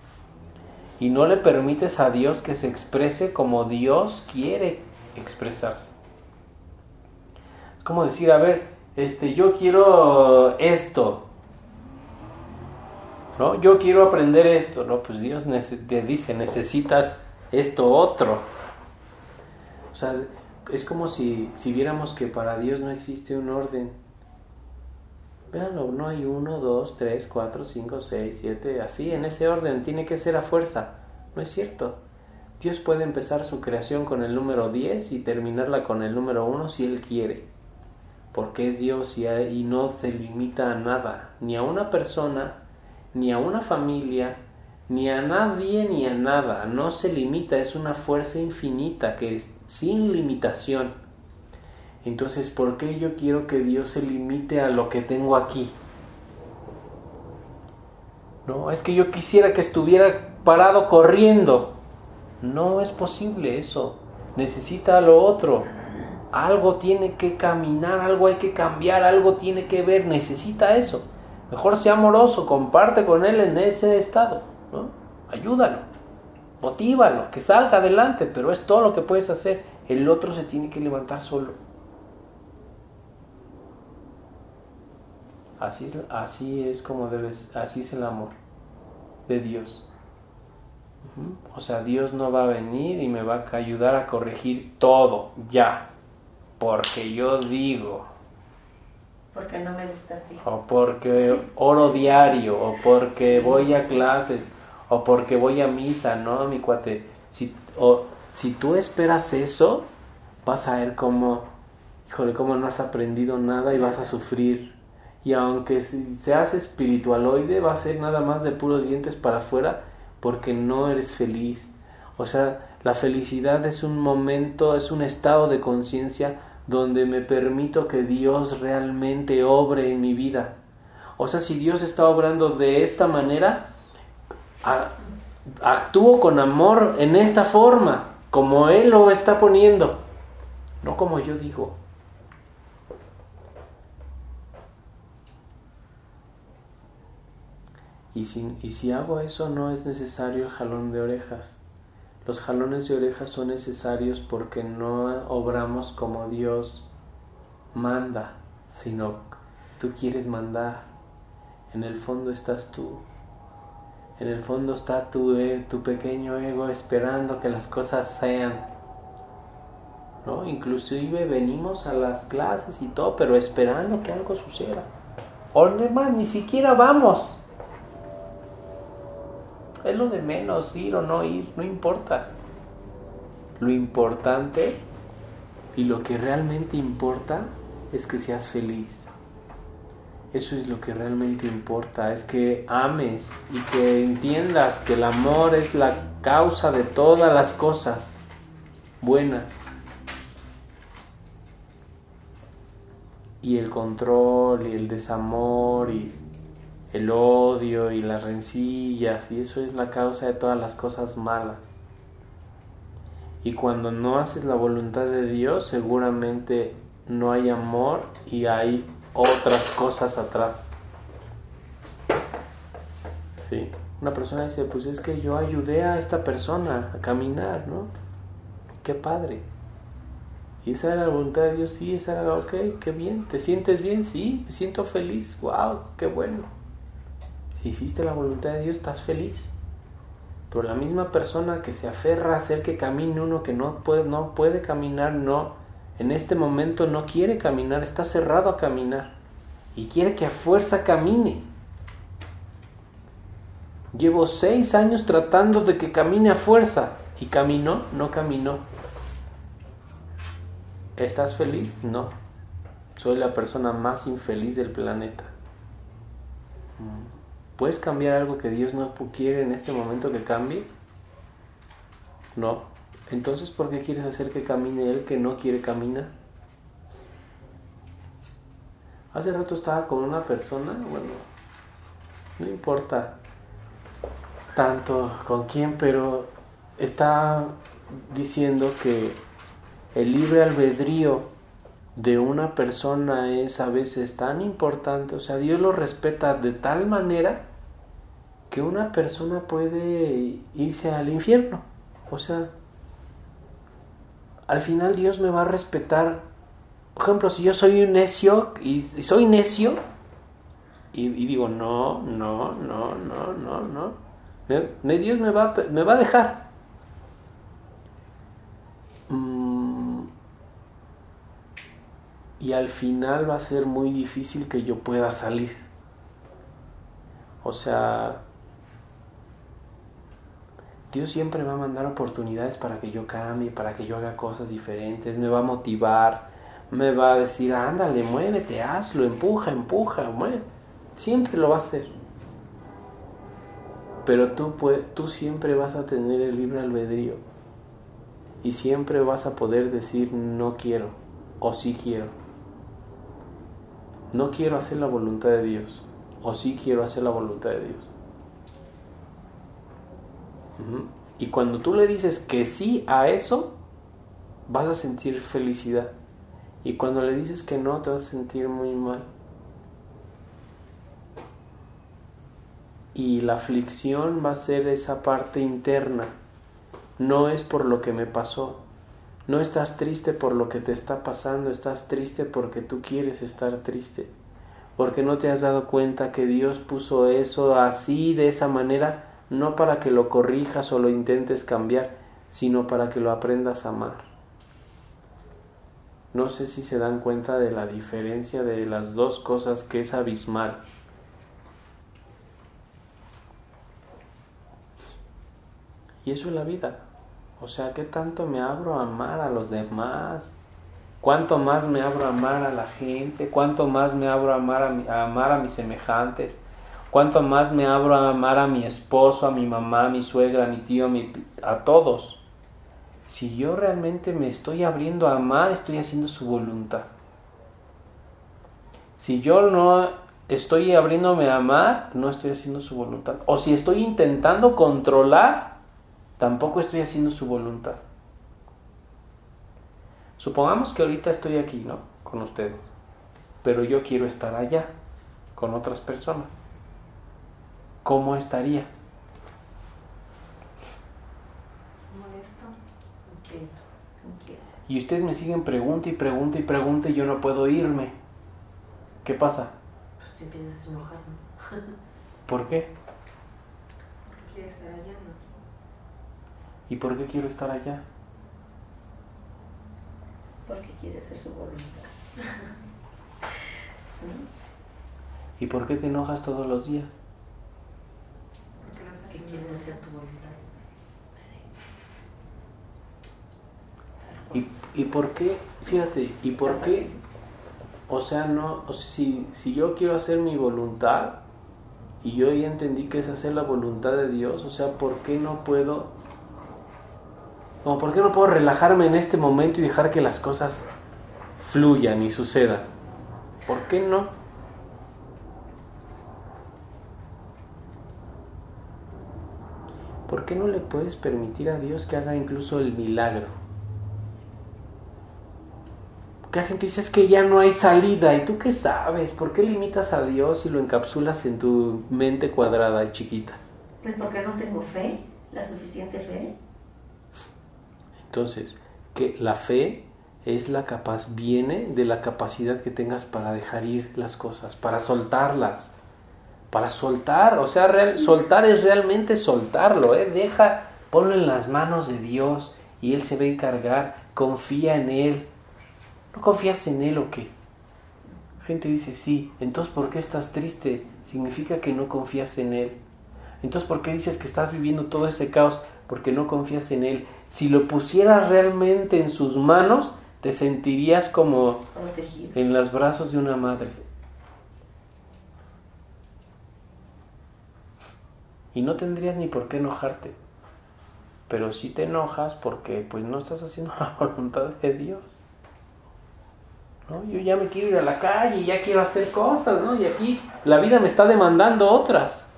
Y no le permites a Dios que se exprese como Dios quiere expresarse. Es como decir a ver este yo quiero esto no yo quiero aprender esto no pues Dios te dice necesitas esto otro o sea es como si, si viéramos que para Dios no existe un orden. Véanlo, no hay uno, dos, tres, cuatro, cinco, seis, siete, así, en ese orden, tiene que ser a fuerza. No es cierto. Dios puede empezar su creación con el número 10 y terminarla con el número 1 si Él quiere. Porque es Dios y, y no se limita a nada, ni a una persona, ni a una familia, ni a nadie, ni a nada. No se limita, es una fuerza infinita que es sin limitación. Entonces, ¿por qué yo quiero que Dios se limite a lo que tengo aquí? No, es que yo quisiera que estuviera parado corriendo. No es posible eso. Necesita lo otro. Algo tiene que caminar, algo hay que cambiar, algo tiene que ver, necesita eso. Mejor sea amoroso, comparte con él en ese estado. Ayúdalo motívalo, que salga adelante, pero es todo lo que puedes hacer. El otro se tiene que levantar solo. Así es, así es como debes, así es el amor de Dios. O sea, Dios no va a venir y me va a ayudar a corregir todo ya, porque yo digo. Porque no me gusta así. O porque oro diario, o porque voy a clases, o porque voy a misa, ¿no? Mi cuate, si, o, si tú esperas eso, vas a ver cómo, híjole, cómo no has aprendido nada y vas a sufrir. Y aunque seas espiritualoide, va a ser nada más de puros dientes para afuera porque no eres feliz. O sea, la felicidad es un momento, es un estado de conciencia donde me permito que Dios realmente obre en mi vida. O sea, si Dios está obrando de esta manera, actúo con amor en esta forma, como Él lo está poniendo, no como yo digo. Y si, y si hago eso no es necesario el jalón de orejas. Los jalones de orejas son necesarios porque no obramos como Dios manda, sino tú quieres mandar. En el fondo estás tú. En el fondo está tu, e, tu pequeño ego esperando que las cosas sean. ¿no? Inclusive venimos a las clases y todo, pero esperando que algo suceda. O ni siquiera vamos. Es lo de menos, ir o no ir, no importa. Lo importante y lo que realmente importa es que seas feliz. Eso es lo que realmente importa, es que ames y que entiendas que el amor es la causa de todas las cosas buenas. Y el control y el desamor y el odio y las rencillas y eso es la causa de todas las cosas malas. Y cuando no haces la voluntad de Dios, seguramente no hay amor y hay otras cosas atrás. Sí. Una persona dice, pues es que yo ayudé a esta persona a caminar, ¿no? Qué padre. Y esa era la voluntad de Dios, sí, esa era, ok, qué bien. ¿Te sientes bien? Sí, me siento feliz. Wow, qué bueno. Si hiciste la voluntad de Dios, estás feliz. Pero la misma persona que se aferra a hacer que camine uno que no puede, no puede caminar, no, en este momento no quiere caminar, está cerrado a caminar y quiere que a fuerza camine. Llevo seis años tratando de que camine a fuerza y caminó, no caminó. ¿Estás feliz? No. Soy la persona más infeliz del planeta. ¿Puedes cambiar algo que Dios no quiere en este momento que cambie? No. Entonces, ¿por qué quieres hacer que camine Él que no quiere caminar? Hace rato estaba con una persona, bueno, no importa tanto con quién, pero está diciendo que el libre albedrío de una persona es a veces tan importante, o sea, Dios lo respeta de tal manera que una persona puede irse al infierno. O sea, al final Dios me va a respetar. Por ejemplo, si yo soy un necio y, soy necio y, digo, no, no, no, no, no, no, Dios me va, me va a dejar. Mm, y al final va a ser muy difícil que yo pueda salir. O sea, Dios siempre va a mandar oportunidades para que yo cambie, para que yo haga cosas diferentes, me va a motivar, me va a decir, ándale, muévete, hazlo, empuja, empuja, mueve. Siempre lo va a hacer. Pero tú, tú siempre vas a tener el libre albedrío. Y siempre vas a poder decir no quiero o sí quiero. No quiero hacer la voluntad de Dios o sí quiero hacer la voluntad de Dios. Y cuando tú le dices que sí a eso, vas a sentir felicidad. Y cuando le dices que no, te vas a sentir muy mal. Y la aflicción va a ser esa parte interna. No es por lo que me pasó. No estás triste por lo que te está pasando, estás triste porque tú quieres estar triste. Porque no te has dado cuenta que Dios puso eso así, de esa manera, no para que lo corrijas o lo intentes cambiar, sino para que lo aprendas a amar. No sé si se dan cuenta de la diferencia de las dos cosas que es abismal. Y eso es la vida. O sea, ¿qué tanto me abro a amar a los demás? ¿Cuánto más me abro a amar a la gente? ¿Cuánto más me abro a amar a, a amar a mis semejantes? Cuánto más me abro a amar a mi esposo, a mi mamá, a mi suegra, a mi tío, a, todos. Si yo realmente me estoy abriendo a amar, estoy haciendo su voluntad. Si yo no estoy abriéndome a amar, no estoy haciendo su voluntad. O si estoy intentando controlar, tampoco estoy haciendo su voluntad. Supongamos que ahorita estoy aquí, ¿no? Con ustedes. Pero yo quiero estar allá, con otras personas. ¿Cómo estaría? Molesto, Y ustedes me siguen pregunta y pregunta y pregunta y yo no puedo irme. ¿Qué pasa? Pues te empiezas a enojar, [laughs] ¿Por qué? Porque quieres estar allá, ¿no? ¿Y por qué quiero estar allá? Porque quiere hacer su voluntad. [laughs] ¿Y por qué te enojas todos los días? que quieres hacer tu voluntad. Sí. ¿Y, ¿Y por qué? Fíjate, ¿y por qué? O sea, no, si, si yo quiero hacer mi voluntad y yo ya entendí que es hacer la voluntad de Dios, o sea, ¿por qué no puedo como, ¿por qué no puedo relajarme en este momento y dejar que las cosas fluyan y sucedan? ¿Por qué no? ¿Por qué no le puedes permitir a Dios que haga incluso el milagro? Porque la gente dice es que ya no hay salida. ¿Y tú qué sabes? ¿Por qué limitas a Dios y lo encapsulas en tu mente cuadrada y chiquita? Pues porque no tengo fe, la suficiente fe. Entonces, que la fe es la capaz, viene de la capacidad que tengas para dejar ir las cosas, para soltarlas para soltar, o sea, soltar es realmente soltarlo, ¿eh? deja, ponlo en las manos de Dios y Él se va a encargar, confía en Él. ¿No confías en Él o qué? La gente dice, sí, entonces ¿por qué estás triste? Significa que no confías en Él. Entonces ¿por qué dices que estás viviendo todo ese caos? Porque no confías en Él. Si lo pusieras realmente en sus manos, te sentirías como en los brazos de una madre. Y no tendrías ni por qué enojarte. Pero si te enojas porque pues no estás haciendo [laughs] la voluntad de Dios. ¿No? Yo ya me quiero ir a la calle, ya quiero hacer cosas, ¿no? Y aquí la vida me está demandando otras.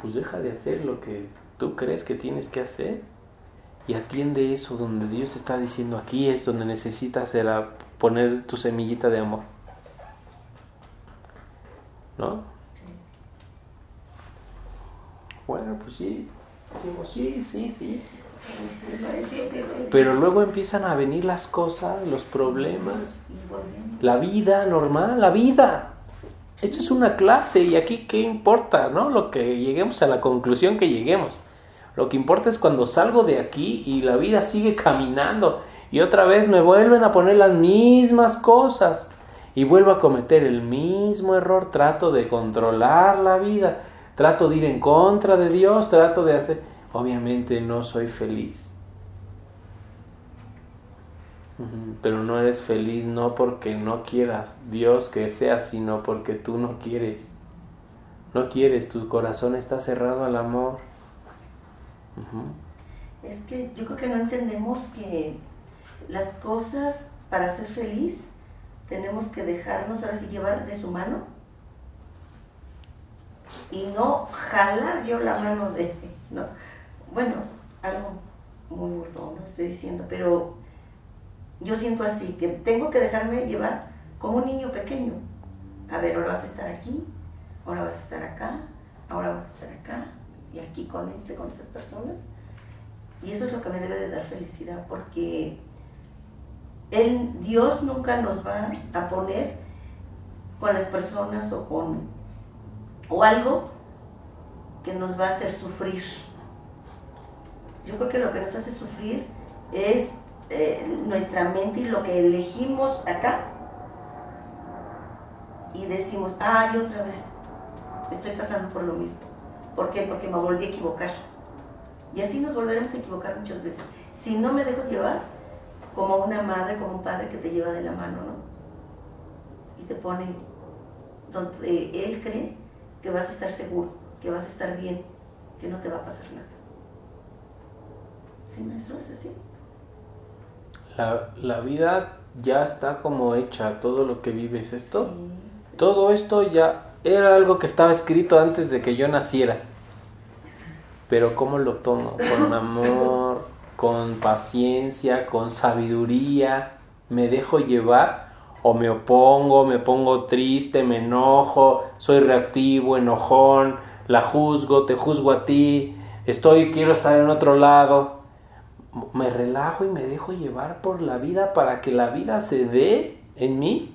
Pues deja de hacer lo que tú crees que tienes que hacer y atiende eso donde Dios está diciendo aquí es donde necesitas poner tu semillita de amor. ¿No? Bueno, pues sí, decimos sí, sí, sí. Pero luego empiezan a venir las cosas, los problemas, la vida normal, la vida. Esto es una clase y aquí qué importa, ¿no? Lo que lleguemos a la conclusión que lleguemos. Lo que importa es cuando salgo de aquí y la vida sigue caminando y otra vez me vuelven a poner las mismas cosas y vuelvo a cometer el mismo error, trato de controlar la vida trato de ir en contra de Dios, trato de hacer, obviamente no soy feliz. Pero no eres feliz no porque no quieras Dios que sea, sino porque tú no quieres. No quieres, tu corazón está cerrado al amor. Es que yo creo que no entendemos que las cosas para ser feliz tenemos que dejarnos ahora sí llevar de su mano y no jalar yo la mano de, ¿no? Bueno, algo muy burdo, no estoy diciendo, pero yo siento así, que tengo que dejarme llevar como un niño pequeño. A ver, ahora vas a estar aquí, ahora vas a estar acá, ahora vas a estar acá, y aquí con este, con estas personas. Y eso es lo que me debe de dar felicidad, porque el, Dios nunca nos va a poner con las personas o con o algo que nos va a hacer sufrir. Yo creo que lo que nos hace sufrir es eh, nuestra mente y lo que elegimos acá. Y decimos, ay, otra vez, estoy pasando por lo mismo. ¿Por qué? Porque me volví a equivocar. Y así nos volveremos a equivocar muchas veces. Si no me dejo llevar como una madre, como un padre que te lleva de la mano, ¿no? Y te pone donde él cree que vas a estar seguro, que vas a estar bien, que no te va a pasar nada. ¿Sí, maestro? ¿Es así? La, vida ya está como hecha, todo lo que vives esto. Todo esto ya era algo que estaba escrito antes de que yo naciera. Pero ¿cómo lo tomo? Con [laughs] amor, con paciencia, con sabiduría. Me dejo llevar o me opongo, me pongo triste, me enojo, soy reactivo, enojón, la juzgo, te juzgo a ti, estoy, quiero estar en otro lado. Me relajo y me dejo llevar por la vida para que la vida se dé en mí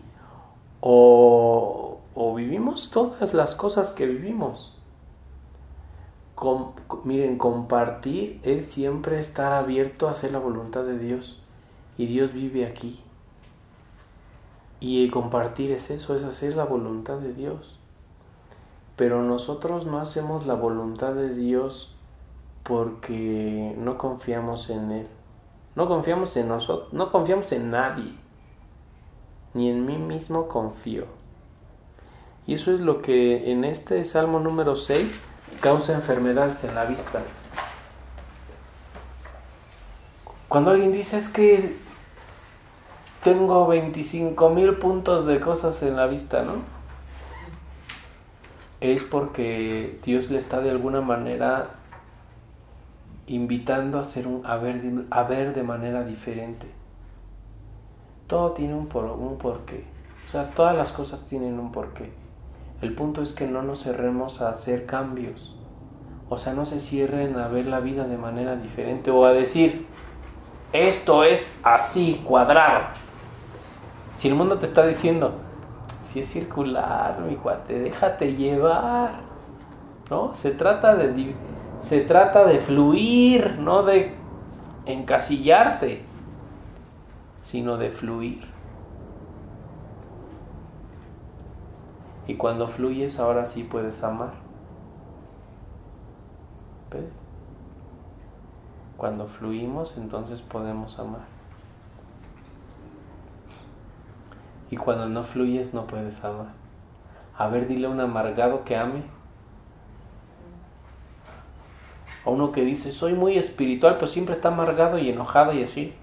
o, o vivimos todas las cosas que vivimos. miren, compartir es siempre estar abierto a hacer la voluntad de Dios y Dios vive aquí. Y compartir es eso, es hacer la voluntad de Dios. Pero nosotros no hacemos la voluntad de Dios porque no confiamos en Él. No confiamos en nosotros, no confiamos en nadie. Ni en mí mismo confío. Y eso es lo que en este Salmo número 6 causa enfermedades en la vista. Cuando alguien dice es que tengo 25 mil puntos de cosas en la vista, ¿no? Es porque Dios le está de alguna manera invitando a, hacer un, a, ver, a ver de manera diferente. Todo tiene un, por, un porqué. O sea, todas las cosas tienen un porqué. El punto es que no nos cerremos a hacer cambios. O sea, no se cierren a ver la vida de manera diferente o a decir, esto es así, cuadrado. Si el mundo te está diciendo, si es circular, mi cuate, déjate llevar. ¿No? Se trata de se trata de fluir, no de encasillarte, sino de fluir. Y cuando fluyes, ahora sí puedes amar. ¿Ves? Cuando fluimos, entonces podemos amar. Y cuando no fluyes no puedes amar. A ver, dile a un amargado que ame. A uno que dice, soy muy espiritual, pero siempre está amargado y enojado y así.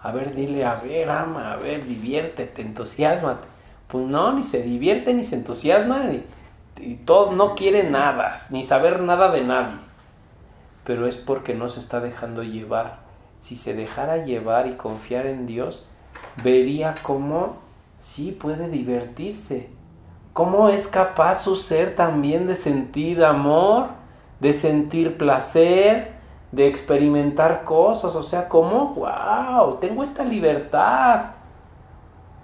A ver, dile, a ver, ama, a ver, diviértete, entusiasmate. Pues no, ni se divierte, ni se entusiasma, ni, todo, no quiere nada, ni saber nada de nadie. Pero es porque no se está dejando llevar. Si se dejara llevar y confiar en Dios, vería cómo sí puede divertirse, cómo es capaz su ser también de sentir amor, de sentir placer, de experimentar cosas, o sea, como, wow, tengo esta libertad.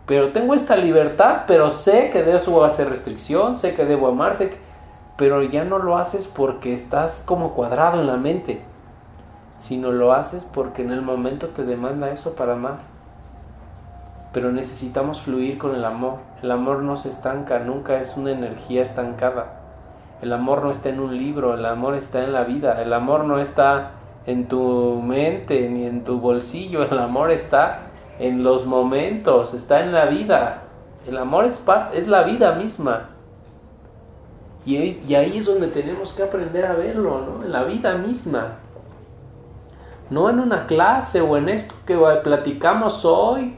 Pero tengo esta libertad, pero sé que de eso va a ser restricción, sé que debo amarse, pero ya no lo haces porque estás como cuadrado en la mente, sino lo haces porque en el momento te demanda eso para amar pero necesitamos fluir con el amor. El amor no se estanca, nunca es una energía estancada. El amor no está en un libro, el amor está en la vida. El amor no está en tu mente ni en tu bolsillo, el amor está en los momentos, está en la vida. El amor es, parte, es la vida misma. Y, ahí es donde tenemos que aprender a verlo, ¿no? En la vida misma. No en una clase o en esto que platicamos hoy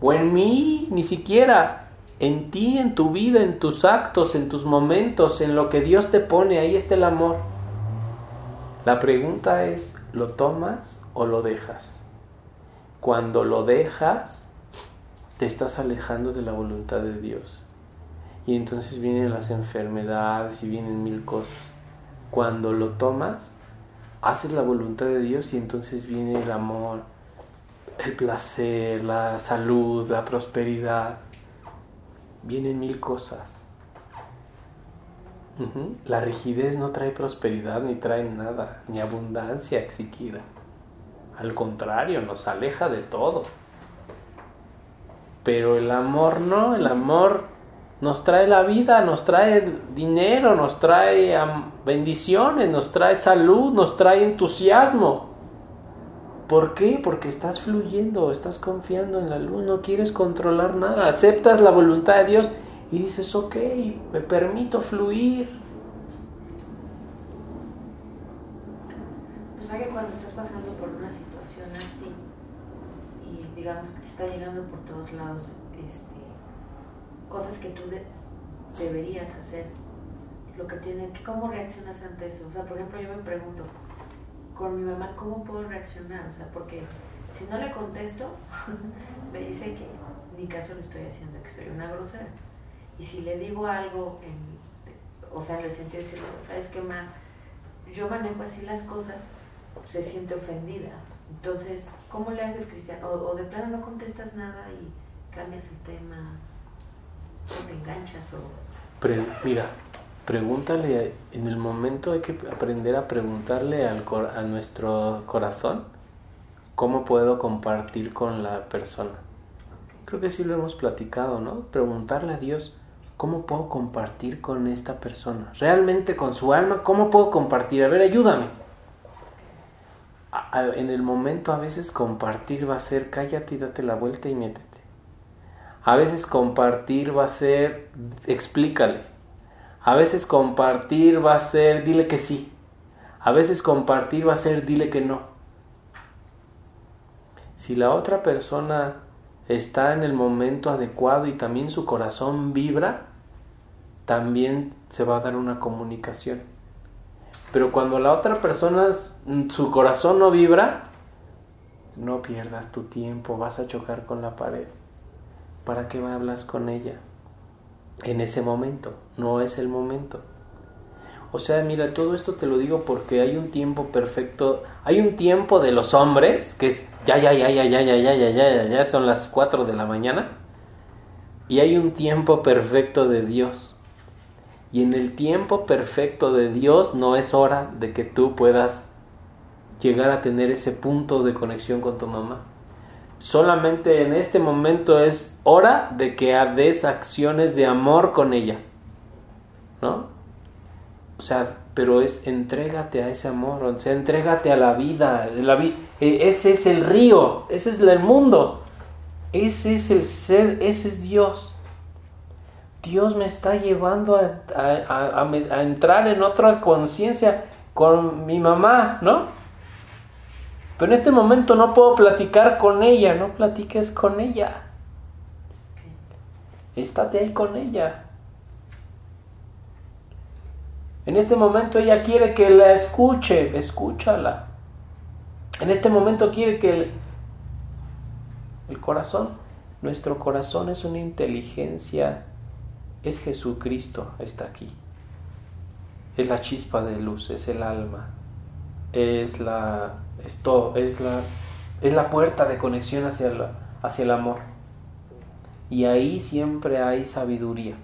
o en mí, ni siquiera en ti, en tu vida, en tus actos, en tus momentos, en lo que Dios te pone, ahí está el amor. La pregunta es, ¿lo tomas o lo dejas? Cuando lo dejas, te estás alejando de la voluntad de Dios. Y entonces vienen las enfermedades y vienen mil cosas. Cuando lo tomas, haces la voluntad de Dios y entonces viene el amor, el placer, la salud, la prosperidad. Vienen mil cosas. La rigidez no trae prosperidad ni trae nada, ni abundancia siquiera. Al contrario, nos aleja de todo. Pero el amor no, el amor nos trae la vida, nos trae dinero, nos trae bendiciones, nos trae salud, nos trae entusiasmo. ¿Por qué? Porque estás fluyendo, estás confiando en la luz, no quieres controlar nada, aceptas la voluntad de Dios y dices, ok, me permito fluir. Pues hay que cuando estás pasando por una situación así y digamos que te está llegando por todos lados este, cosas que tú deberías hacer, lo que tienen, ¿cómo reaccionas ante eso? O sea, por ejemplo, yo me pregunto, con mi mamá, ¿cómo puedo reaccionar? O sea, porque si no le contesto, [laughs] me dice que ni caso le estoy haciendo, que soy una grosera. Y si le digo algo, en, o sea, le sentí decirlo, ¿sabes qué, ma? Yo manejo así las cosas, se siente ofendida. Entonces, ¿cómo le haces, Cristian? O, de plano no contestas nada y cambias el tema, o te enganchas, o... Pero, mira, pregúntale, en el momento hay que aprender a preguntarle al, a nuestro corazón cómo puedo compartir con la persona. Creo que sí lo hemos platicado, ¿no? Preguntarle a Dios, ¿cómo puedo compartir con esta persona? Realmente con su alma, ¿cómo puedo compartir? A ver, ayúdame. en el momento a veces compartir va a ser cállate y date la vuelta y métete. A veces compartir va a ser explícale. A veces compartir va a ser dile que sí. A veces compartir va a ser dile que no. Si la otra persona está en el momento adecuado y también su corazón vibra, también se va a dar una comunicación. Pero cuando la otra persona, su corazón no vibra, no pierdas tu tiempo, vas a chocar con la pared. ¿Para qué hablas con ella? En ese momento, no es el momento. O sea, mira, todo esto te lo digo porque hay un tiempo perfecto, hay un tiempo de los hombres que es ya, ya, ya, ya, ya, ya, ya, ya, ya, ya, ya, son las 4 de la mañana. Y hay un tiempo perfecto de Dios. Y en el tiempo perfecto de Dios no es hora de que tú puedas llegar a tener ese punto de conexión con tu mamá. Solamente en este momento es hora de que des acciones de amor con ella. ¿No? O sea, pero es entrégate a ese amor, o sea, entrégate a la vida, la e, ese es el río, ese es el mundo, ese es el ser, ese es Dios. Dios me está llevando a, entrar en otra conciencia con mi mamá, ¿no? Pero en este momento no puedo platicar con ella, no platiques con ella. Estate ahí con ella. En este momento ella quiere que la escuche, escúchala. En este momento quiere que el, el corazón, nuestro corazón es una inteligencia, es Jesucristo, está aquí. Es la chispa de luz, es el alma, es la, es todo, es la, es la puerta de conexión hacia, hacia el amor. Y ahí siempre hay sabiduría.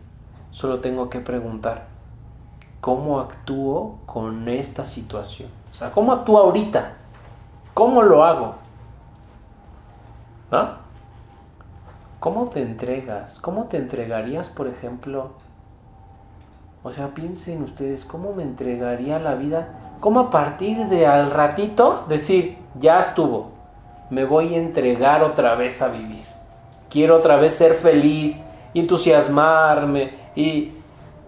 Solo tengo que preguntar, cómo actúo con esta situación. O sea, ¿cómo actúo ahorita? ¿Cómo lo hago? ¿No? ¿Cómo te entregas? ¿Cómo te entregarías, por ejemplo? O sea, piensen ustedes, ¿cómo me entregaría la vida? ¿Cómo a partir de al ratito decir, ya estuvo, me voy a entregar otra vez a vivir? Quiero otra vez ser feliz, entusiasmarme y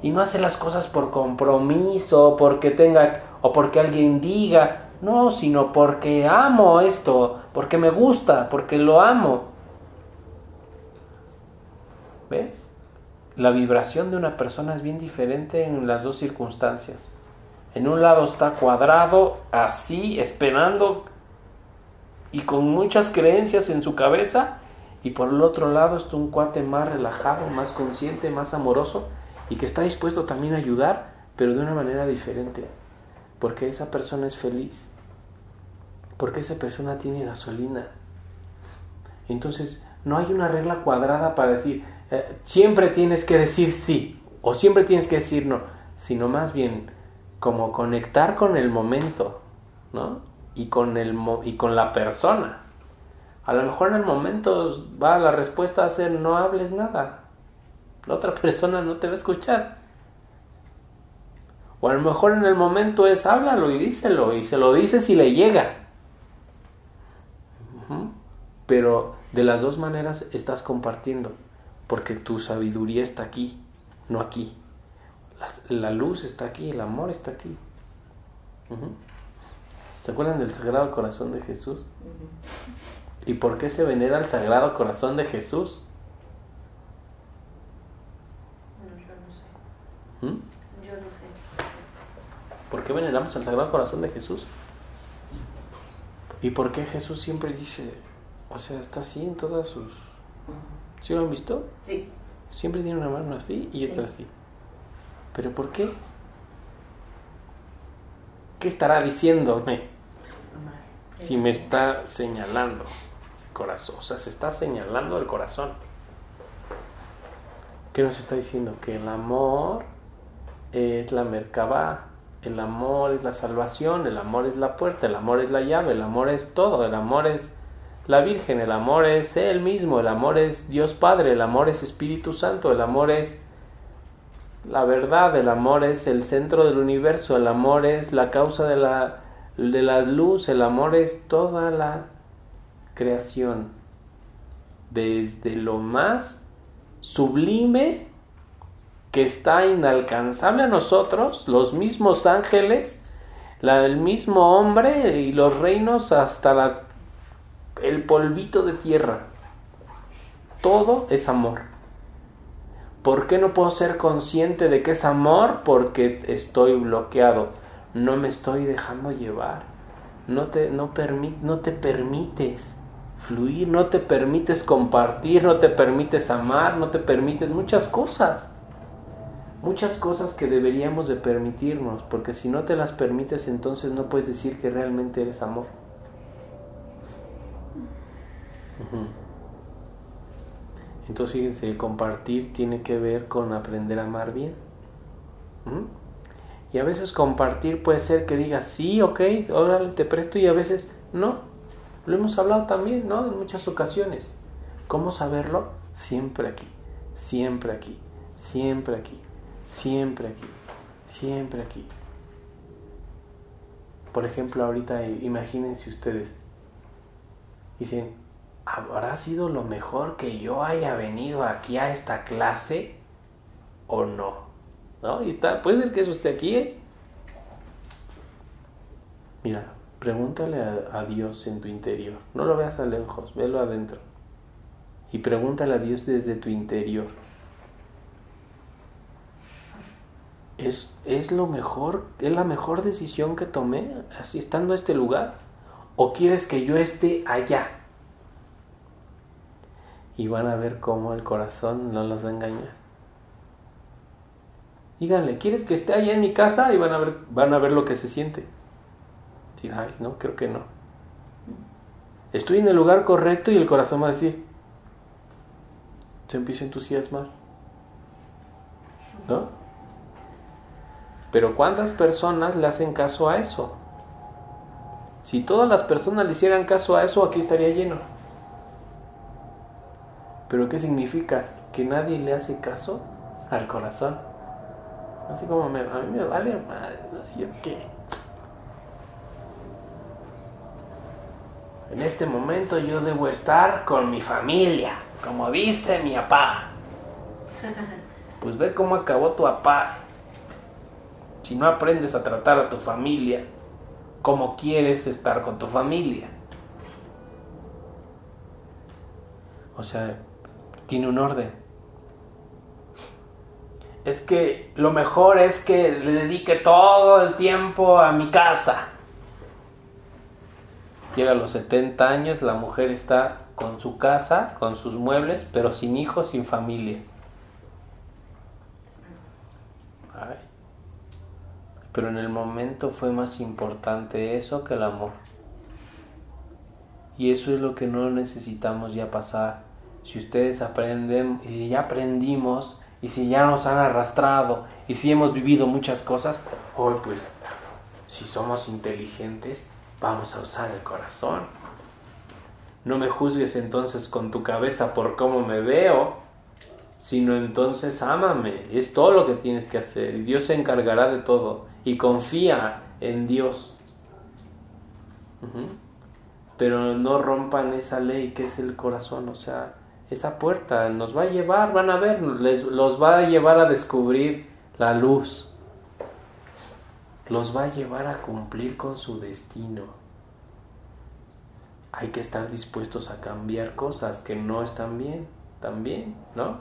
y no hacer las cosas por compromiso, porque tenga o porque alguien diga, no, sino porque amo esto, porque me gusta, porque lo amo. ¿Ves? La vibración de una persona es bien diferente en las dos circunstancias. En un lado está cuadrado, así, esperando y con muchas creencias en su cabeza, y por el otro lado está un cuate más relajado, más consciente, más amoroso, y que está dispuesto también a ayudar, pero de una manera diferente, porque esa persona es feliz, porque esa persona tiene gasolina. Entonces, no hay una regla cuadrada para decir, eh, siempre tienes que decir sí, o siempre tienes que decir no, sino más bien como conectar con el momento, ¿no? Y con, el, y con la persona. A lo mejor en el momento va la respuesta a ser no hables nada, la otra [laughs] persona no te va a escuchar. O a lo mejor en el momento es háblalo y díselo y se lo dices y le llega. Pero de las dos maneras estás compartiendo, porque tu sabiduría está aquí, no aquí. La, luz está aquí, el amor está aquí. ¿Se acuerdan del Sagrado Corazón de Jesús? ¿Y por qué se venera el Sagrado Corazón de Jesús? ¿Mm? Yo no sé. ¿Por qué veneramos al Sagrado Corazón de Jesús? ¿Y por qué Jesús siempre dice, o sea, está así en todas sus... ¿Sí lo han visto? Sí. Siempre tiene una mano así y otra así. ¿Pero por qué? ¿Qué estará diciéndome? Si me está señalando el corazón, o sea, se está señalando el corazón. ¿Qué nos está diciendo? Que el amor es la Merkabah, el amor es la salvación, el amor es la puerta, el amor es la llave, el amor es todo, el amor es la Virgen, el amor es Él mismo, el amor es Dios Padre, el amor es Espíritu Santo, el amor es la verdad, el amor es el centro del universo, el amor es la causa de la de luz, el amor es toda la creación. Desde lo más sublime que está inalcanzable a nosotros, los mismos ángeles, el mismo hombre y los reinos hasta el polvito de tierra. Todo es amor. ¿Por qué no puedo ser consciente de que es amor? Porque estoy bloqueado. No me estoy dejando llevar. No te, no, no te permites fluir, no te permites compartir, no te permites amar, no te permites muchas cosas muchas cosas que deberíamos de permitirnos, porque si no te las permites entonces no puedes decir que realmente eres amor. Entonces fíjense, el compartir tiene que ver con aprender a amar bien. Y a veces compartir puede ser que digas, sí, ok, ahora te presto y a veces no. Lo hemos hablado también, ¿no? En muchas ocasiones. ¿Cómo saberlo? Siempre aquí, siempre aquí, siempre aquí. Siempre aquí, siempre aquí. Por ejemplo, ahorita imagínense ustedes, dicen, ¿habrá sido lo mejor que yo haya venido aquí a esta clase o no? ¿No? Y está, puede ser que eso esté aquí. ¿eh? Mira, pregúntale a, a, Dios en tu interior. No lo veas a lejos, velo adentro. Y pregúntale a Dios desde tu interior. ¿Es, ¿Es lo mejor? ¿Es la mejor decisión que tomé así estando en este lugar? ¿O quieres que yo esté allá? Y van a ver cómo el corazón no los va a engañar. Díganle, ¿quieres que esté allá en mi casa? Y van a ver, van a ver lo que se siente. Decir, ay, no, creo que no. Estoy en el lugar correcto y el corazón va a decir, se empieza a entusiasmar. ¿No? Pero ¿cuántas personas le hacen caso a eso? Si todas las personas le hicieran caso a eso, aquí estaría lleno. Pero ¿qué significa? Que nadie le hace caso al corazón. Así como a mí me vale madre, ¿yo qué? En este momento yo debo estar con mi familia, como dice mi papá. Pues ve cómo acabó tu papá si no aprendes a tratar a tu familia como quieres estar con tu familia. O sea, tiene un orden. Es que lo mejor es que le dedique todo el tiempo a mi casa. Llega a los 70 años, la mujer está con su casa, con sus muebles, pero sin hijos, sin familia. pero en el momento fue más importante eso que el amor. Y eso es lo que no necesitamos ya pasar. Si ustedes aprenden, y si ya aprendimos, y si ya nos han arrastrado, y si hemos vivido muchas cosas, hoy pues, si somos inteligentes, vamos a usar el corazón. No me juzgues entonces con tu cabeza por cómo me veo, sino entonces ámame. Es todo lo que tienes que hacer y Dios se encargará de todo y confía en Dios. Pero no rompan esa ley que es el corazón, o sea, esa puerta nos va a llevar, van a ver, les, los va a llevar a descubrir la luz, los va a llevar a cumplir con su destino. Hay que estar dispuestos a cambiar cosas que no están bien, también, ¿no?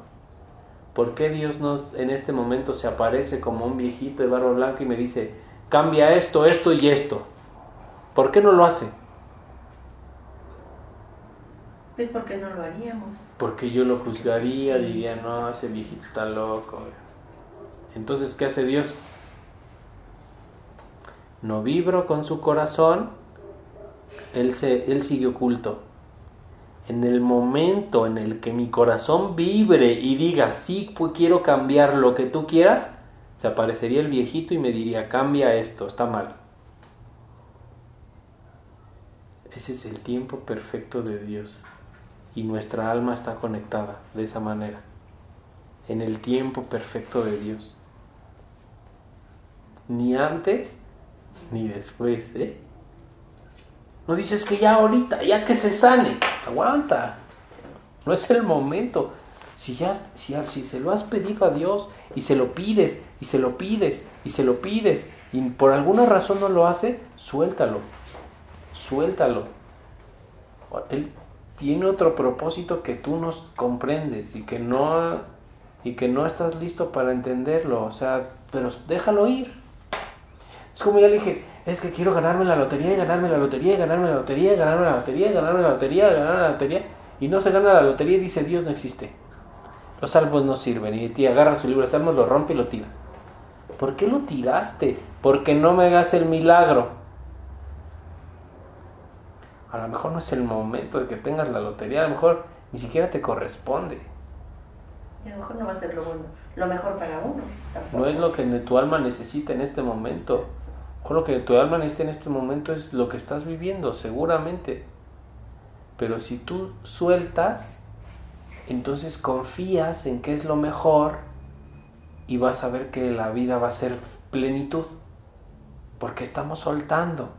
¿Por qué Dios nos, en este momento se aparece como un viejito de barba blanca y me dice, cambia esto, esto y esto? ¿Por qué no lo hace? Pues porque no lo haríamos. Porque yo lo juzgaría, diría, no, ese viejito está loco. Entonces, ¿qué hace Dios? No vibro con su corazón, él, se, él sigue oculto en el momento en el que mi corazón vibre y diga, sí, pues quiero cambiar lo que tú quieras, se aparecería el viejito y me diría, cambia esto, está mal. Ese es el tiempo perfecto de Dios y nuestra alma está conectada de esa manera, en el tiempo perfecto de Dios. Ni antes ni después, ¿eh? No dices que ya ahorita, ya que se sane. Aguanta. No es el momento. Si ya si, si se lo has pedido a Dios y se lo pides y se lo pides y se lo pides y por alguna razón no lo hace, suéltalo. Suéltalo. Él tiene otro propósito que tú no comprendes y que no y que no estás listo para entenderlo, o sea, pero déjalo ir. Es como ya le dije, es que quiero ganarme la lotería ganarme la lotería ganarme la lotería ganarme la lotería ganarme la lotería ganarme la lotería y no se gana la lotería y dice Dios no existe. Los salvos no sirven y ti agarra su libro de salmos, lo rompe y lo tira. ¿Por qué lo tiraste? Porque no me hagas el milagro. A lo mejor no es el momento de que tengas la lotería, a lo mejor ni siquiera te corresponde. Y a lo mejor no va a ser lo, bueno, lo mejor para uno. No es lo que tu alma necesita en este momento. Con lo que tu alma necesita en este momento es lo que estás viviendo, seguramente. Pero si tú sueltas, entonces confías en que es lo mejor y vas a ver que la vida va a ser plenitud. Porque estamos soltando.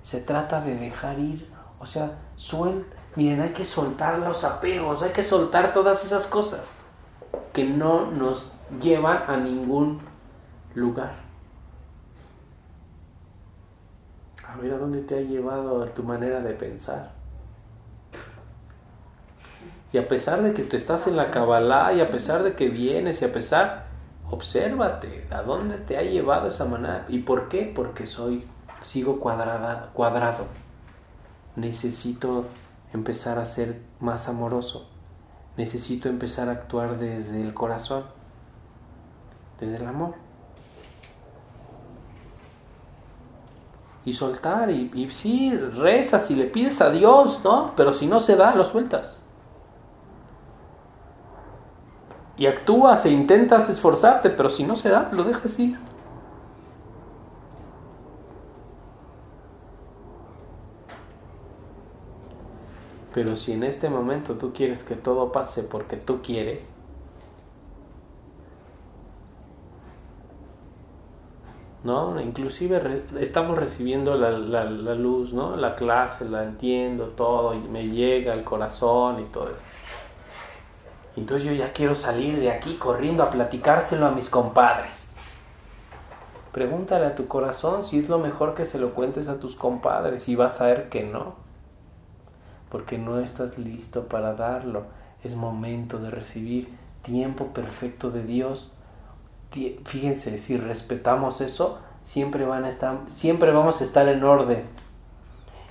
Se trata de dejar ir. O sea, suel Miren, hay que soltar los apegos, hay que soltar todas esas cosas que no nos llevan a ningún lugar. A ver a dónde te ha llevado tu manera de pensar. Y a pesar de que tú estás en la Kabbalah, y a pesar de que vienes, y a pesar, obsérvate, ¿a dónde te ha llevado esa manera? ¿Y por qué? Porque soy, sigo cuadrada, cuadrado. Necesito empezar a ser más amoroso necesito empezar a actuar desde el corazón, desde el amor. Y soltar, y, y sí, rezas y le pides a Dios, ¿no? Pero si no se da, lo sueltas. Y actúas e intentas esforzarte, pero si no se da, lo dejas ir. Pero si en este momento tú quieres que todo pase porque tú quieres, ¿no? Inclusive estamos recibiendo la, luz, ¿no? La clase, la entiendo todo y me llega al corazón y todo eso. Entonces yo ya quiero salir de aquí corriendo a platicárselo a mis compadres. Pregúntale a tu corazón si es lo mejor que se lo cuentes a tus compadres y vas a ver que no porque no estás listo para darlo. Es momento de recibir tiempo perfecto de Dios. Fíjense, si respetamos eso, siempre, van a estar, siempre vamos a estar en orden.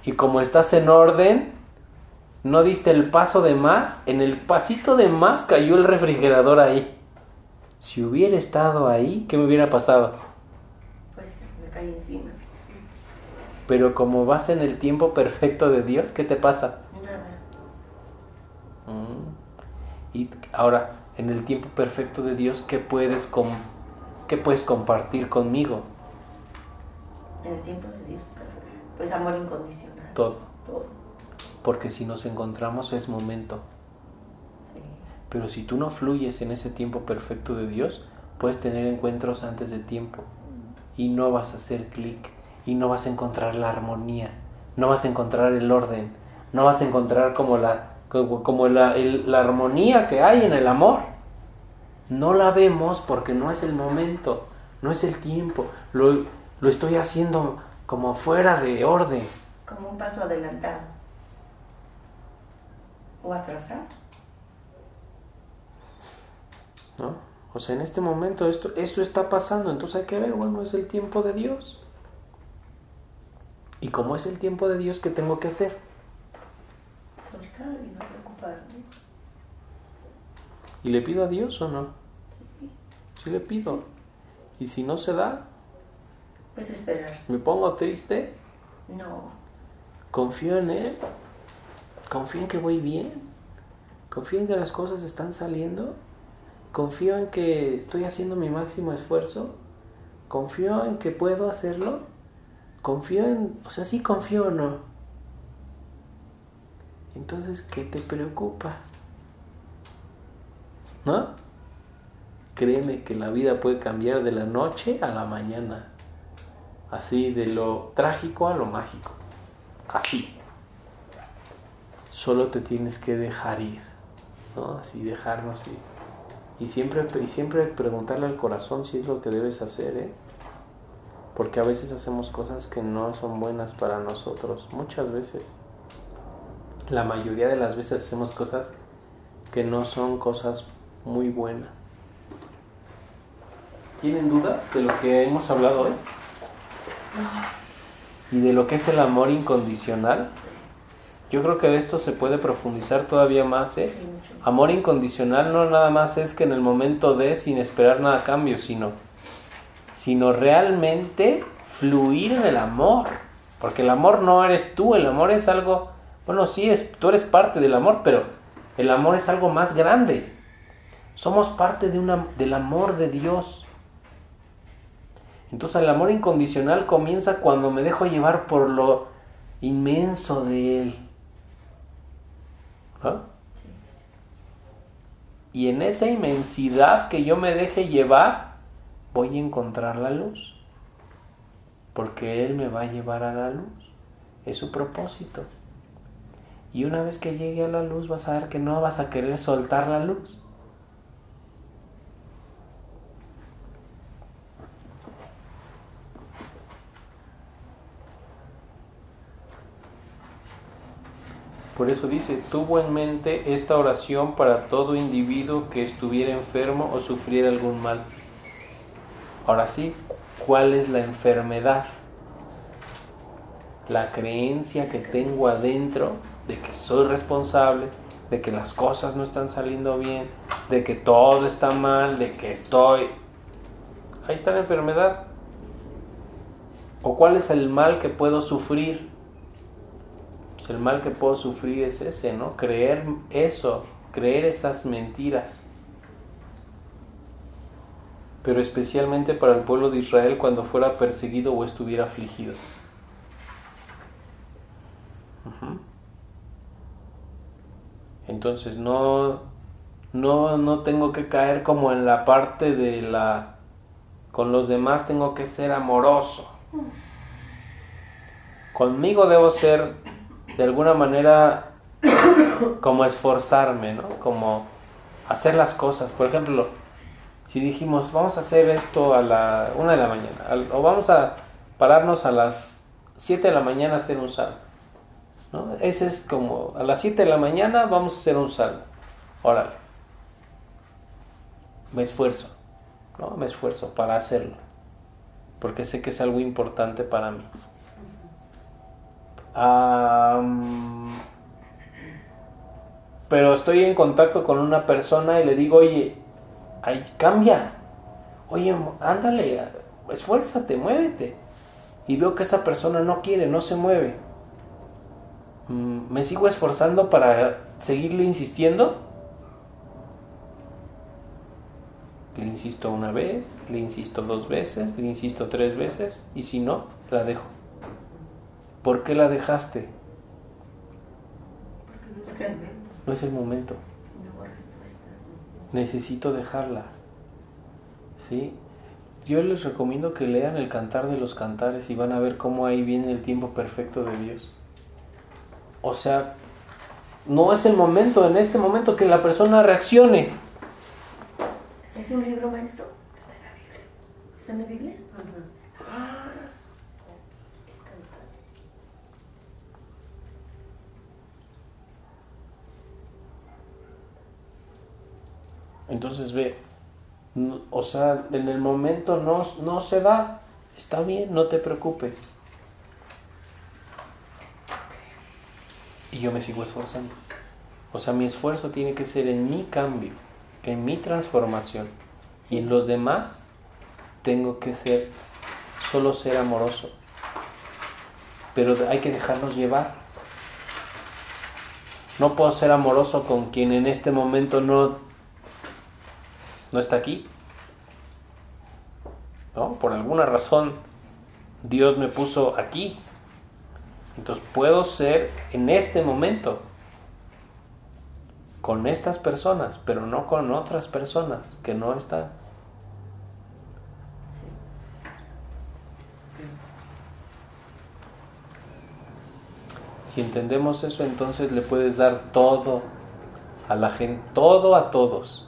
Y como estás en orden, no diste el paso de más, en el pasito de más cayó el refrigerador ahí. Si hubiera estado ahí, ¿qué me hubiera pasado? Pues me caí encima. Pero como vas en el tiempo perfecto de Dios, ¿qué te pasa? Y ahora, en el tiempo perfecto de Dios, ¿qué puedes, qué puedes compartir conmigo? En el tiempo de Dios, pues amor incondicional. Todo. Todo. Porque si nos encontramos es momento. Pero si tú no fluyes en ese tiempo perfecto de Dios, puedes tener encuentros antes de tiempo y no vas a hacer clic y no vas a encontrar la armonía, no vas a encontrar el orden, no vas a encontrar como la como la, la armonía que hay en el amor. No la vemos porque no es el momento, no es el tiempo. Lo, lo estoy haciendo como fuera de orden. Como un paso adelantado. O atrasado. ¿No? O sea, en este momento esto, esto está pasando, entonces hay que ver, bueno, es el tiempo de Dios. Y como es el tiempo de Dios, ¿qué tengo que hacer? Y no preocuparme. ¿Y le pido a Dios o no? Sí. le pido. ¿Y si no se da? Pues esperar. ¿Me pongo triste? No. Confío en Él. Confío en que voy bien. Confío en que las cosas están saliendo. Confío en que estoy haciendo mi máximo esfuerzo. Confío en que puedo hacerlo. Confío en... O sea, sí confío o no. Entonces, ¿qué te preocupas? ¿No? Créeme que la vida puede cambiar de la noche a la mañana. Así, de lo trágico a lo mágico. así. Solo te tienes que dejar ir, ¿no? Así dejarnos ir. Y siempre, y siempre preguntarle al corazón si es lo que debes hacer, ¿eh? Porque a veces hacemos cosas que no son buenas para nosotros, muchas veces. La mayoría de las veces hacemos cosas que no son cosas muy buenas. ¿Tienen duda de lo que hemos hablado hoy? Y de lo que es el amor incondicional. Yo creo que de esto se puede profundizar todavía más. ¿eh? Amor incondicional no nada más es que en el momento de sin esperar nada a cambio, sino, sino realmente fluir en el amor. Porque el amor no eres tú, el amor es algo, bueno, sí, es, tú eres parte del amor, pero el amor es algo más grande. Somos parte de una, del amor de Dios. Entonces el amor incondicional comienza cuando me dejo llevar por lo inmenso de Él. Y en esa inmensidad que yo me deje llevar, voy a encontrar la luz. Porque Él me va a llevar a la luz. Es su propósito. Y una vez que llegue a la luz vas a ver que no vas a querer soltar la luz. Por eso dice, tuvo en mente esta oración para todo individuo que estuviera enfermo o sufriera algún mal. Ahora sí, ¿cuál es la enfermedad? La creencia que tengo adentro de que soy responsable, de que las cosas no están saliendo bien, de que todo está mal, de que estoy... Ahí está la enfermedad. ¿O cuál es el mal que puedo sufrir? Pues el mal que puedo sufrir es ese, ¿no? Creer eso, creer esas mentiras. Pero especialmente para el pueblo de Israel cuando fuera perseguido o estuviera afligido. Entonces no, no, no tengo que caer como en la parte de la... Con los demás tengo que ser amoroso. Conmigo debo ser de alguna manera como esforzarme, ¿no? Como hacer las cosas. Por ejemplo, si dijimos, vamos a hacer esto a la una de la mañana, o vamos a pararnos a las 7 de la mañana a hacer un salmo. Ese es como, a las 7 de la mañana vamos a hacer un salmo. Órale. Me esfuerzo, ¿no? Me esfuerzo para hacerlo. Porque sé que es algo importante para mí pero estoy en contacto con una persona y le digo, oye, ay, cambia. Oye, ándale, esfuérzate, muévete. Y veo que esa persona no quiere, no se mueve. ¿Me sigo esforzando para seguirle insistiendo? Le insisto una vez, le insisto dos veces, le insisto tres veces y si no, la dejo. ¿Por qué la dejaste? no es el momento. Necesito dejarla. ¿Sí? Yo les recomiendo que lean el Cantar de los Cantares y van a ver cómo ahí viene el tiempo perfecto de Dios. O sea, no es el momento, en este momento, que la persona reaccione. ¿Es un libro maestro? Está en la Biblia. ¿Está en la Biblia? Ah. Entonces ve, o sea, en el momento no, no se da, está bien, no te preocupes. Y yo me sigo esforzando. O sea, mi esfuerzo tiene que ser en mi cambio, en mi transformación. Y en los demás tengo que ser, solo ser amoroso. Pero hay que dejarnos llevar. No puedo ser amoroso con quien en este momento no no está aquí. ¿No? Por alguna razón Dios me puso aquí. Entonces puedo ser en este momento con estas personas, pero no con otras personas que no están. Si entendemos eso, entonces le puedes dar todo a la gente, todo a todos,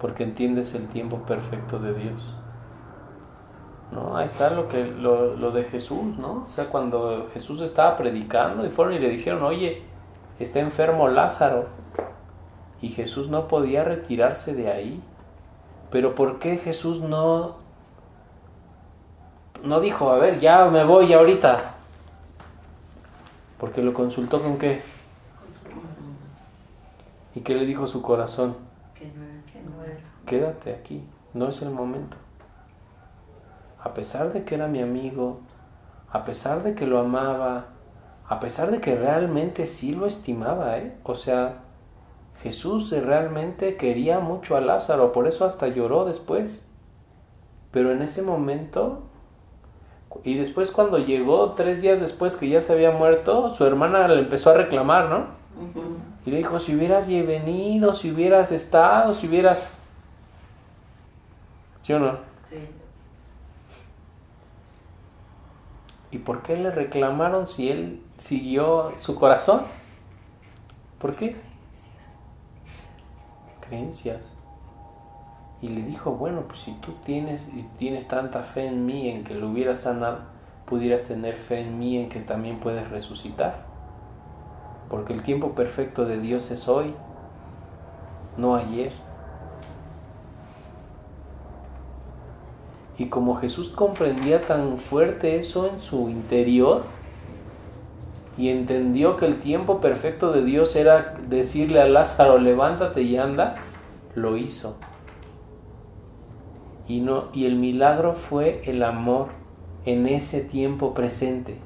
porque entiendes el tiempo perfecto de Dios. ¿No? Ahí está lo, que, lo, lo de Jesús, ¿no? O sea, cuando Jesús estaba predicando y fueron y le dijeron, oye, está enfermo Lázaro. Y Jesús no podía retirarse de ahí. Pero ¿por qué Jesús no, no dijo, a ver, ya me voy ahorita? Porque lo consultó con qué. ¿Y qué le dijo su corazón? Que no, que no era. Quédate aquí, no es el momento. A pesar de que era mi amigo, a pesar de que lo amaba, a pesar de que realmente sí lo estimaba, ¿eh? O sea, Jesús realmente quería mucho a Lázaro, por eso hasta lloró después. Pero en ese momento, y después cuando llegó, tres días después que ya se había muerto, su hermana le empezó a reclamar, ¿no? Y le dijo, si hubieras venido, si hubieras estado, si hubieras... ¿Sí o no? ¿Y por qué le reclamaron si él siguió su corazón? ¿Por qué? Creencias. Y le dijo, bueno, pues si tú tienes, tienes tanta fe en mí en que lo hubieras sanado, pudieras tener fe en mí en que también puedes resucitar. Porque el tiempo perfecto de Dios es hoy, no ayer. Y como Jesús comprendía tan fuerte eso en su interior y entendió que el tiempo perfecto de Dios era decirle a Lázaro, levántate y anda, lo hizo. Y, no, y el milagro fue el amor en ese tiempo presente.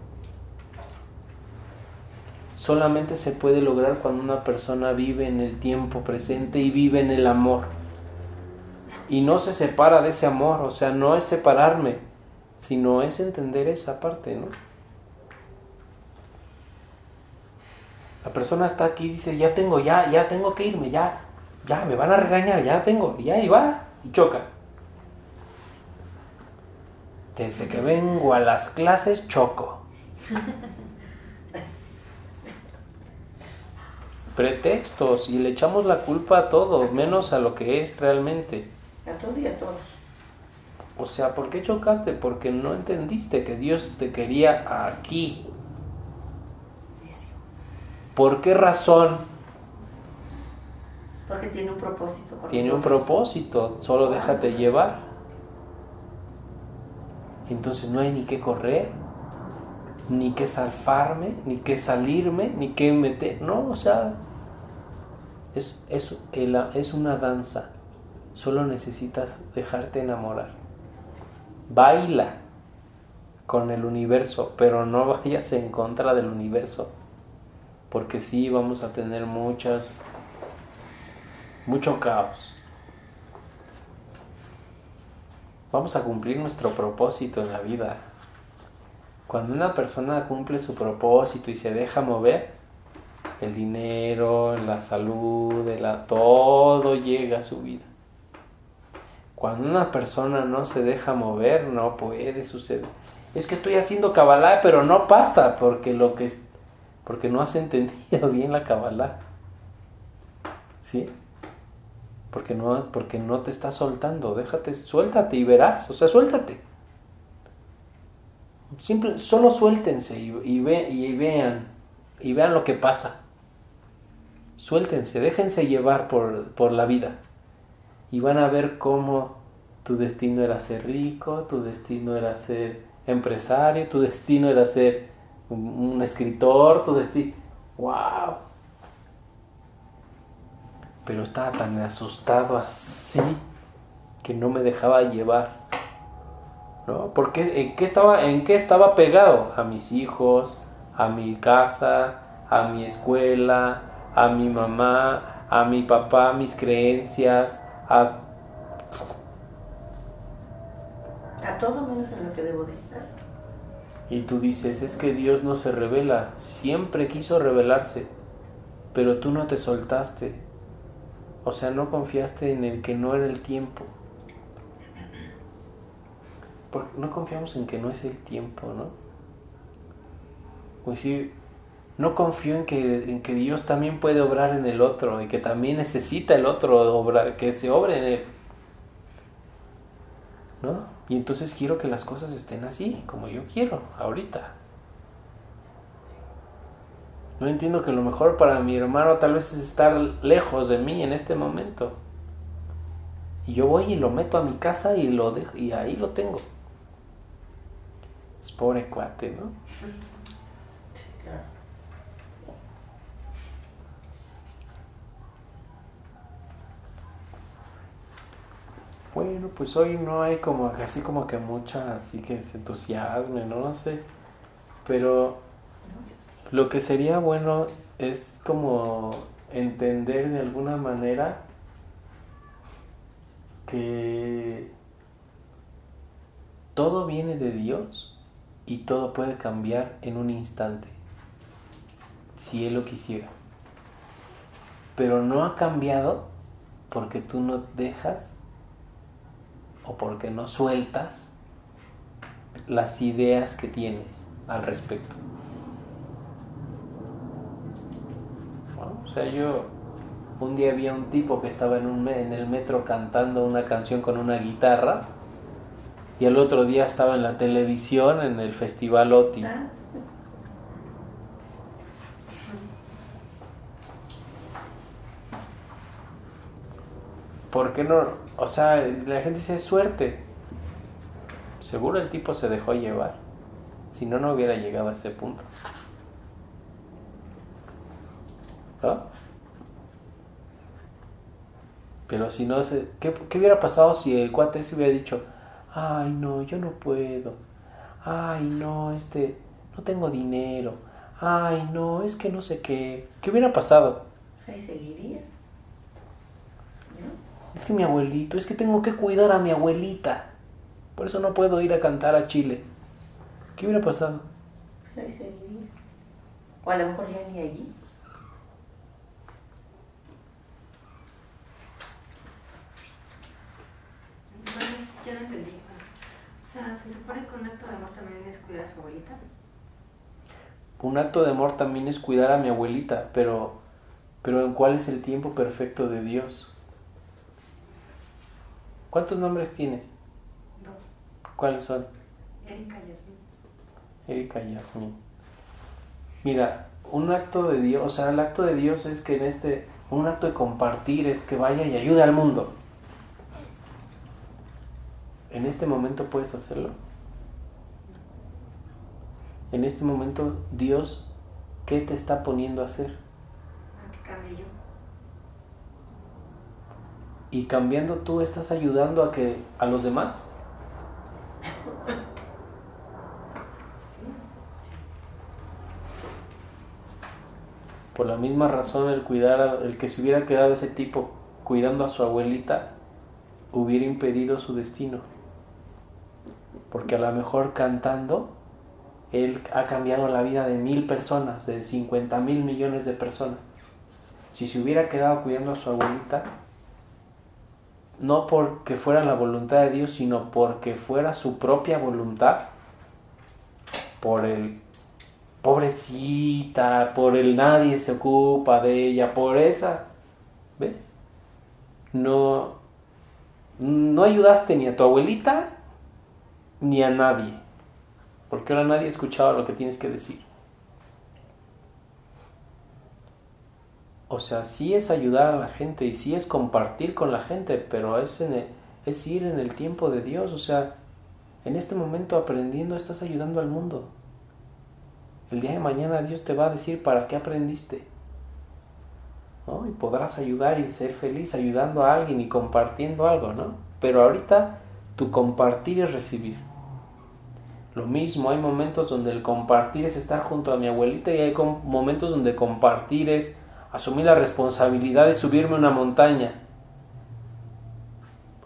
Solamente se puede lograr cuando una persona vive en el tiempo presente y vive en el amor y no se separa de ese amor, o sea, no es separarme, sino es entender esa parte, ¿no? La persona está aquí y dice, ya tengo, ya, ya tengo que irme, ya, ya, me van a regañar, ya tengo, y ahí va, y choca. Desde que vengo a las clases, choco. Pretextos, y le echamos la culpa a todo, menos a lo que es realmente. A todo y a todos. O sea, ¿por qué chocaste? Porque no entendiste que Dios te quería aquí. ¿Por qué razón? Porque tiene un propósito. con Tiene un propósito, solo déjate llevar. Entonces no hay ni que correr, ni que salfarme, ni que salirme, ni que meter. No, o sea, es, es, es una danza. Solo necesitas dejarte enamorar. Baila con el universo, pero no [laughs] vayas en contra del universo. Porque sí vamos a tener muchas, mucho caos. Vamos a cumplir nuestro propósito en la vida. Cuando una persona cumple su propósito y se deja mover, el dinero, la salud, el- todo llega a su vida. Cuando una persona no se deja mover, no puede suceder. Es que estoy haciendo cabalá, pero no pasa porque lo que porque no has [laughs] entendido bien la cabalá. ¿Sí? Porque no, porque no te estás soltando. Déjate, suéltate y verás. O sea, suéltate. Simple, solo suéltense y, y y vean. Y vean lo que pasa. Suéltense, déjense llevar por, por la vida. Y van a ver cómo tu destino era ser rico, tu destino era ser empresario, tu destino era ser un, escritor, tu destino... ¡Wow! Pero estaba tan asustado así que no me dejaba llevar. ¿No? Porque ¿en qué estaba, en qué estaba pegado? A mis hijos, a mi casa, a mi escuela, a mi mamá, a mi papá, mis creencias, a A todo menos en lo que debo de estar. Y tú dices, es que Dios no se revela, siempre quiso revelarse, pero tú no te soltaste. O sea, no confiaste en el que no era el tiempo. Porque no confiamos en que no es el tiempo, ¿no? Como decir, no confío en que, en que Dios también puede obrar en el otro y que también necesita el otro obrar, que se obre en él. ¿No? Y entonces quiero que las cosas estén así, como yo quiero, ahorita. No entiendo que lo mejor para mi hermano tal vez es estar lejos de mí en este momento. Y yo voy y lo meto a mi casa y lo dejo, y ahí lo tengo. Es pobre cuate, ¿no? Bueno, pues hoy no hay como así como que mucha así que se entusiasme, ¿no? no sé. Pero lo que sería bueno es como entender de alguna manera que todo viene de Dios y todo puede cambiar en un instante, si Él lo quisiera. Pero no ha cambiado porque tú no dejas o porque no sueltas las ideas que tienes al respecto. o sea, yo un día vi a un tipo que estaba en, un, en el metro cantando una canción con una guitarra y el otro día estaba en la televisión en el Festival OTI. Ah. ¿Por qué no? O sea, la gente dice suerte. Seguro el tipo se dejó llevar. Si no, no hubiera llegado a ese punto. ¿No? Pero si no se... ¿Qué, ¿Qué, hubiera pasado si el cuate se hubiera dicho, ay no, yo no puedo, ay no, este, no tengo dinero, ay no, es que no sé qué, ¿qué hubiera pasado? Ahí seguiría es que mi abuelito, es que tengo que cuidar a mi abuelita. Por eso no puedo ir a cantar a Chile. ¿Qué hubiera pasado? Pues ahí seguiría. O a lo mejor ya ni allí. Entonces, yo no entendí. O sea, ¿se supone que un acto de amor también es cuidar a su abuelita? Un acto de amor también es cuidar a mi abuelita, pero, pero ¿en cuál es el tiempo perfecto de Dios? ¿Cuántos nombres tienes? Dos. ¿Cuáles son? Erika Yasmin. Erika Yasmin. Mira, un acto de Dios, o sea, el acto de Dios es que en este, un acto de compartir es que vaya y ayude al mundo. ¿En este momento puedes hacerlo? En este momento, Dios, ¿qué te está poniendo a hacer? A que cambie yo y cambiando tú estás ayudando a que a los demás. Por la misma razón el cuidar, el que se hubiera quedado ese tipo cuidando a su abuelita hubiera impedido su destino. Porque a lo mejor cantando él ha cambiado la vida de mil personas, de 50 mil millones de personas. Si se hubiera quedado cuidando a su abuelita, no porque fuera la voluntad de Dios, sino porque fuera su propia voluntad, por el pobrecita, por el nadie se ocupa de ella, por esa, ¿ves? No, no ayudaste ni a tu abuelita ni a nadie, porque ahora nadie escuchaba lo que tienes que decir. O sea, sí es ayudar a la gente y sí es compartir con la gente, pero es, es ir en el tiempo de Dios. O sea, en este momento aprendiendo estás ayudando al mundo. El día de mañana Dios te va a decir para qué aprendiste. ¿no? Y podrás ayudar y ser feliz ayudando a alguien y compartiendo algo, ¿no? Pero ahorita tu compartir es recibir. Lo mismo, hay momentos donde el compartir es estar junto a mi abuelita y hay momentos donde compartir es asumir la responsabilidad de subirme una montaña.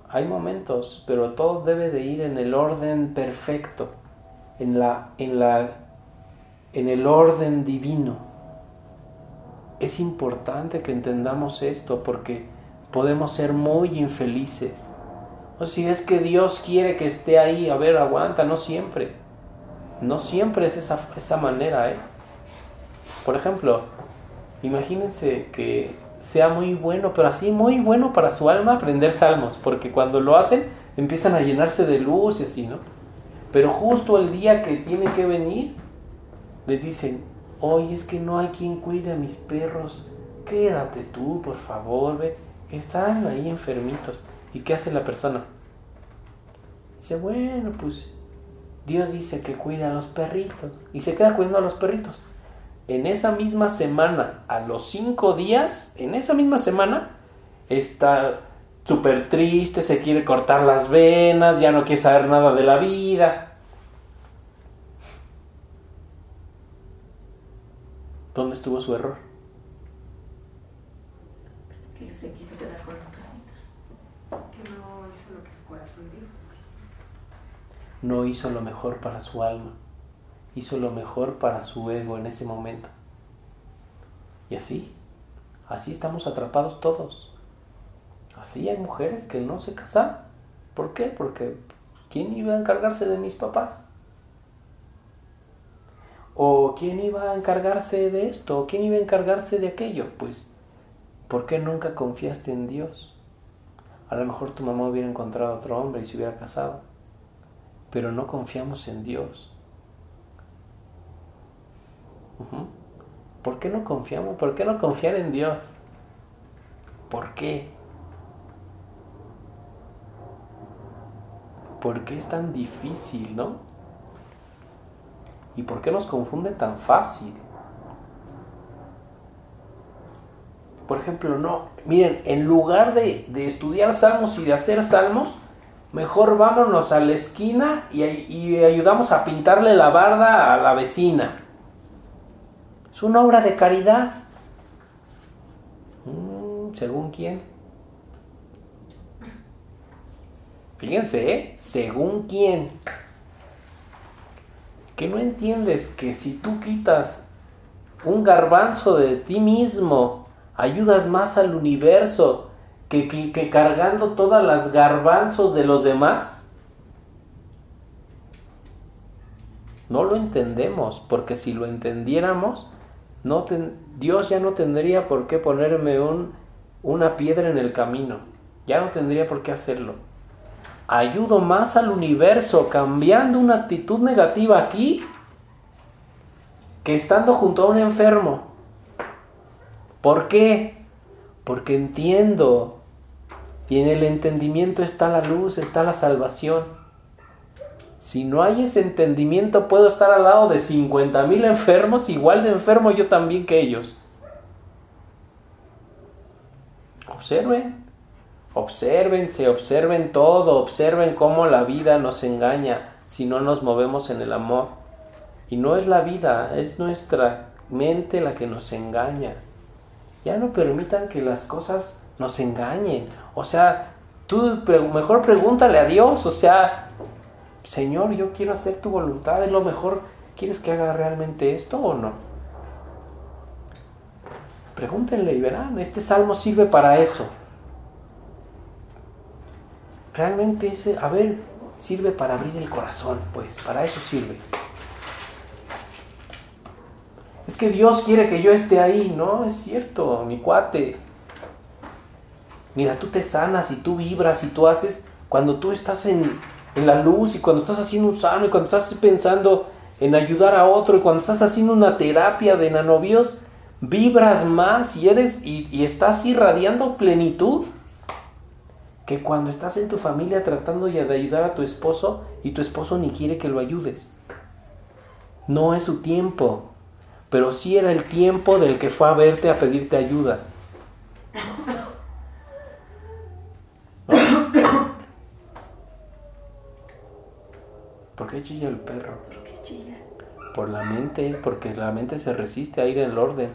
Hay momentos, pero todo debe de ir en el orden perfecto, en la en la en el orden divino. Es importante que entendamos esto porque podemos ser muy infelices. O si es que Dios quiere que esté ahí, a ver, aguanta, no siempre. No siempre es esa, esa manera, ¿eh? Por ejemplo, imagínense que sea muy bueno, pero así muy bueno para su alma aprender salmos, porque cuando lo hacen empiezan a llenarse de luz y así, ¿no? Pero justo el día que tiene que venir, les dicen, hoy es que no hay quien cuide a mis perros, quédate tú, por favor, ve, están ahí enfermitos. ¿Y qué hace la persona? Dice, bueno, pues Dios dice que cuida a los perritos y se queda cuidando a los perritos en esa misma semana, a los cinco días, en esa misma semana, está súper triste, se quiere cortar las venas, ya no quiere saber nada de la vida. ¿Dónde estuvo su error? Que se quiso quedar con los. Que no hizo lo que su corazón dijo. No hizo lo mejor para su alma hizo lo mejor para su ego en ese momento. Y así, así estamos atrapados todos. Así hay mujeres que no se casan. ¿Por qué? Porque ¿quién iba a encargarse de mis papás? ¿O quién iba a encargarse de esto? ¿O quién iba a encargarse de aquello? Pues, ¿por qué nunca confiaste en Dios? A lo mejor tu mamá hubiera encontrado otro hombre y se hubiera casado. Pero no confiamos en Dios. ¿Por qué no confiamos? ¿Por qué no confiar en Dios? ¿Por qué? ¿Por qué es tan difícil, no? ¿Y por qué nos confunde tan fácil? Por ejemplo, no, miren, en lugar de, estudiar salmos y de hacer salmos, mejor vámonos a la esquina y, y ayudamos a pintarle la barda a la vecina. Es una obra de caridad. Mm, ¿Según quién? Fíjense, ¿eh? ¿Según quién? Que no entiendes que si tú quitas un garbanzo de ti mismo, ayudas más al universo que, que cargando todas las garbanzos de los demás. No lo entendemos, porque si lo entendiéramos, no Dios ya no tendría por qué ponerme un, una piedra en el camino. Ya no tendría por qué hacerlo. Ayudo más al universo cambiando una actitud negativa aquí que estando junto a un enfermo. ¿Por qué? Porque entiendo. Y en el entendimiento está la luz, está la salvación. Si no hay ese entendimiento, puedo estar al lado de 50 mil enfermos, igual de enfermo yo también que ellos. Observen, observen, se observen todo, observen cómo la vida nos engaña si no nos movemos en el amor. Y no es la vida, es nuestra mente la que nos engaña. Ya no permitan que las cosas nos engañen. O sea, tú mejor pregúntale a Dios, o sea, Señor, yo quiero hacer tu voluntad, es lo mejor. ¿Quieres que haga realmente esto o no? Pregúntenle y verán, este salmo sirve para eso. Realmente ese, a ver, sirve para abrir el corazón, pues, para eso sirve. Es que Dios quiere que yo esté ahí, no, es cierto, mi cuate. Mira, tú te sanas y tú vibras y tú haces, cuando tú estás en, en la luz y cuando estás haciendo un sano y cuando estás pensando en ayudar a otro y cuando estás haciendo una terapia de nanobios, vibras más y eres y, estás irradiando plenitud que cuando estás en tu familia tratando de ayudar a tu esposo y tu esposo ni quiere que lo ayudes. No es su tiempo, pero sí era el tiempo del que fue a verte a pedirte ayuda. ¿Por qué chilla el perro? ¿Por qué chilla? Por la mente, porque la mente se resiste a ir en el orden.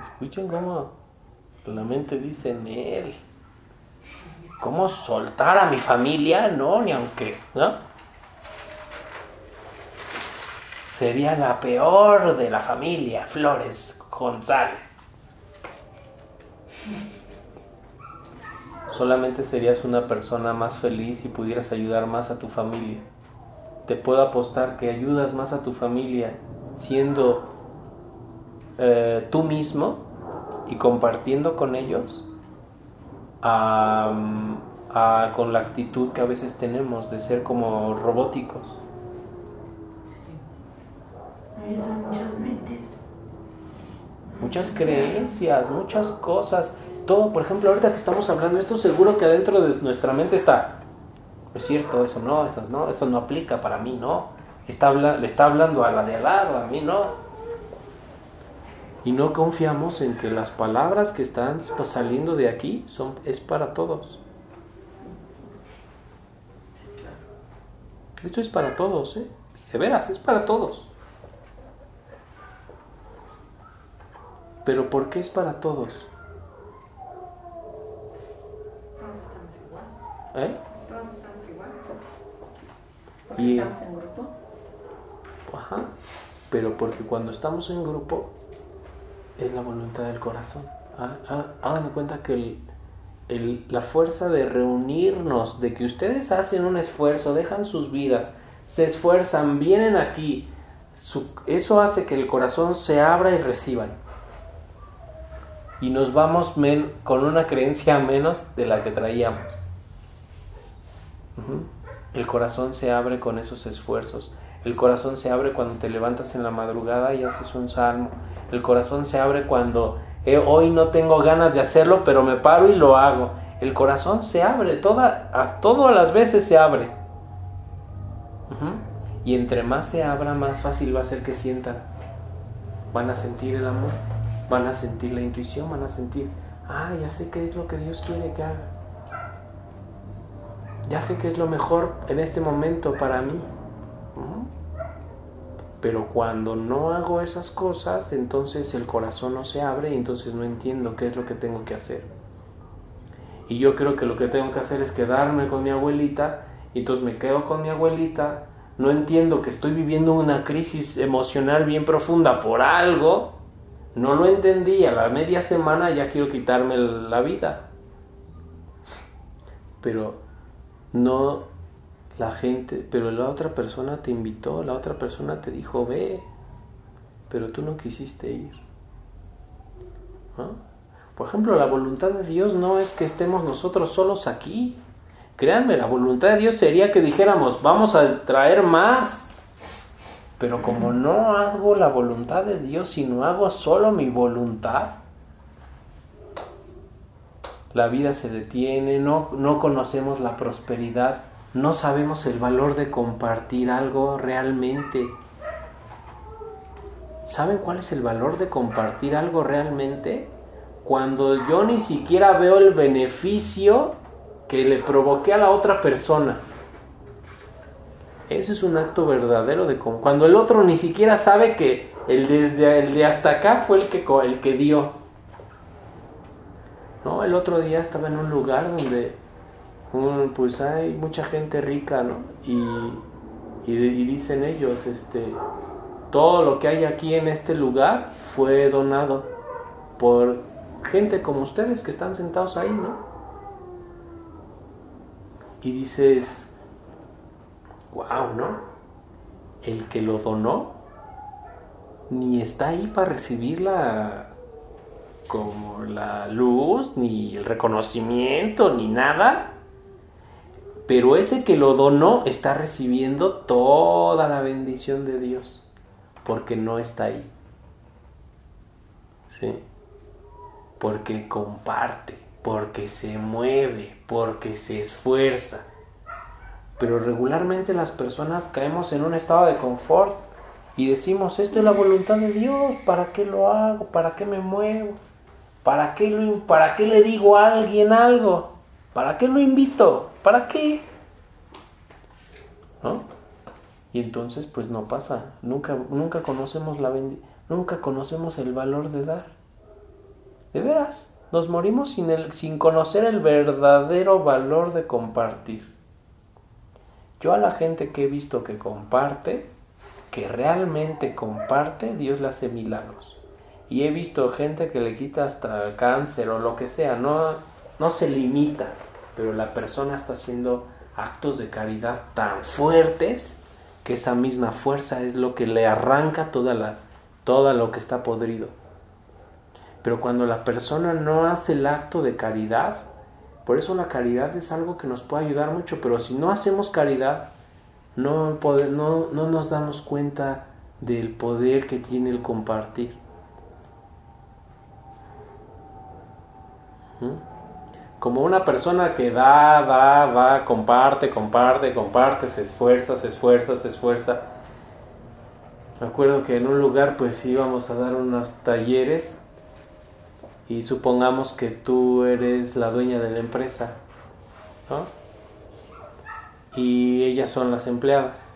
Escuchen cómo la mente dice en él. ¿Cómo soltar a mi familia? No, ni aunque, ¿no? Sería la peor de la familia, Flores González. Solamente serías una persona más feliz y pudieras ayudar más a tu familia. Te puedo apostar que ayudas más a tu familia siendo eh, tú mismo y compartiendo con ellos con la actitud que a veces tenemos de ser como robóticos. Sí. Son muchas mentes. Muchas creencias, muchas cosas. Por ejemplo, ahorita que estamos hablando esto, seguro que adentro de nuestra mente está, es cierto, eso no, eso no, eso no aplica para mí, no. Está le está hablando a la de al lado, a mí no. Y no confiamos en que las palabras que están saliendo de aquí son, es para todos. Esto es para todos, ¿eh? De veras, es para todos. Pero ¿por qué es para? Todos estamos igual. ¿Eh? Todos estamos igual. Porque Y- estamos en grupo. Ajá. Pero porque cuando estamos en grupo es la voluntad del corazón. Ah, ah, Hagan de cuenta que el- el- la fuerza de reunirnos, de que ustedes hacen un esfuerzo, dejan sus vidas, se esfuerzan, vienen aquí, su- eso hace que el corazón se abra y reciban. Y nos vamos men- con una creencia menos de la que traíamos. El corazón se abre con esos esfuerzos. El corazón se abre cuando te levantas en la madrugada y haces un salmo. El corazón se abre cuando eh, hoy no tengo ganas de hacerlo, pero me paro y lo hago. El corazón se abre, toda, a todas las veces se abre. Y entre más se abra, más fácil va a ser que sientan. Van a sentir el amor, van a sentir la intuición, van a sentir, ah, ya sé qué es lo que Dios quiere que haga. Ya sé qué es lo mejor en este momento para mí. Pero cuando no hago esas cosas, entonces el corazón no se abre y entonces no entiendo qué es lo que tengo que hacer. Y yo creo que lo que tengo que hacer es quedarme con mi abuelita y entonces me quedo con mi abuelita. No entiendo que estoy viviendo una crisis emocional bien profunda por algo. No lo entendí. A la media semana ya quiero quitarme la vida. Pero no la gente, pero la otra persona te invitó, la otra persona te dijo, ve, pero tú no quisiste ir. Por ejemplo, la voluntad de Dios no es que estemos nosotros solos aquí. Créanme, la voluntad de Dios sería que dijéramos, vamos a traer más. Pero como no hago la voluntad de Dios, sino hago solo mi voluntad, la vida se detiene, no, no conocemos la prosperidad, no sabemos el valor de compartir algo realmente. ¿Saben cuál es el valor de compartir algo realmente? Cuando yo ni siquiera veo el beneficio que le provoqué a la otra persona. Eso es un acto verdadero de cuando el otro ni siquiera sabe que el desde el de hasta acá fue el que el que dio. No, el otro día estaba en un lugar donde pues hay mucha gente rica, ¿no? Y, y, y dicen ellos, este, todo lo que hay aquí en este lugar fue donado por gente como ustedes que están sentados ahí, ¿no? Y dices, wow, ¿no? El que lo donó ni está ahí para recibir la como la luz, ni el reconocimiento, ni nada. Pero ese que lo donó está recibiendo toda la bendición de Dios, porque no está ahí. ¿Sí? Porque comparte, porque se mueve, porque se esfuerza. Pero regularmente las personas caemos en un estado de confort y decimos, esto es la voluntad de Dios, ¿para qué lo hago? ¿Para qué me muevo? ¿Para qué, lo, ¿Para qué le digo a alguien algo? ¿Para qué lo invito? ¿Para qué? ¿No? Y entonces pues no pasa, nunca, nunca conocemos la nunca conocemos el valor de dar. De veras, nos morimos sin, el, sin conocer el verdadero valor de compartir. Yo a la gente que he visto que comparte, que realmente comparte, Dios le hace milagros. Y he visto gente que le quita hasta cáncer o lo que sea, no, no se limita, pero la persona está haciendo actos de caridad tan fuertes que esa misma fuerza es lo que le arranca toda la, todo lo que está podrido. Pero cuando la persona no hace el acto de caridad, por eso la caridad es algo que nos puede ayudar mucho, pero si no hacemos caridad, no, no, no nos damos cuenta del poder que tiene el compartir. Como una persona que da, da, da, comparte, comparte, comparte, se esfuerza, se esfuerza, se esfuerza. Me acuerdo que en un lugar pues íbamos a dar unos talleres y supongamos que tú eres la dueña de la empresa, ¿no? Y ellas son las empleadas.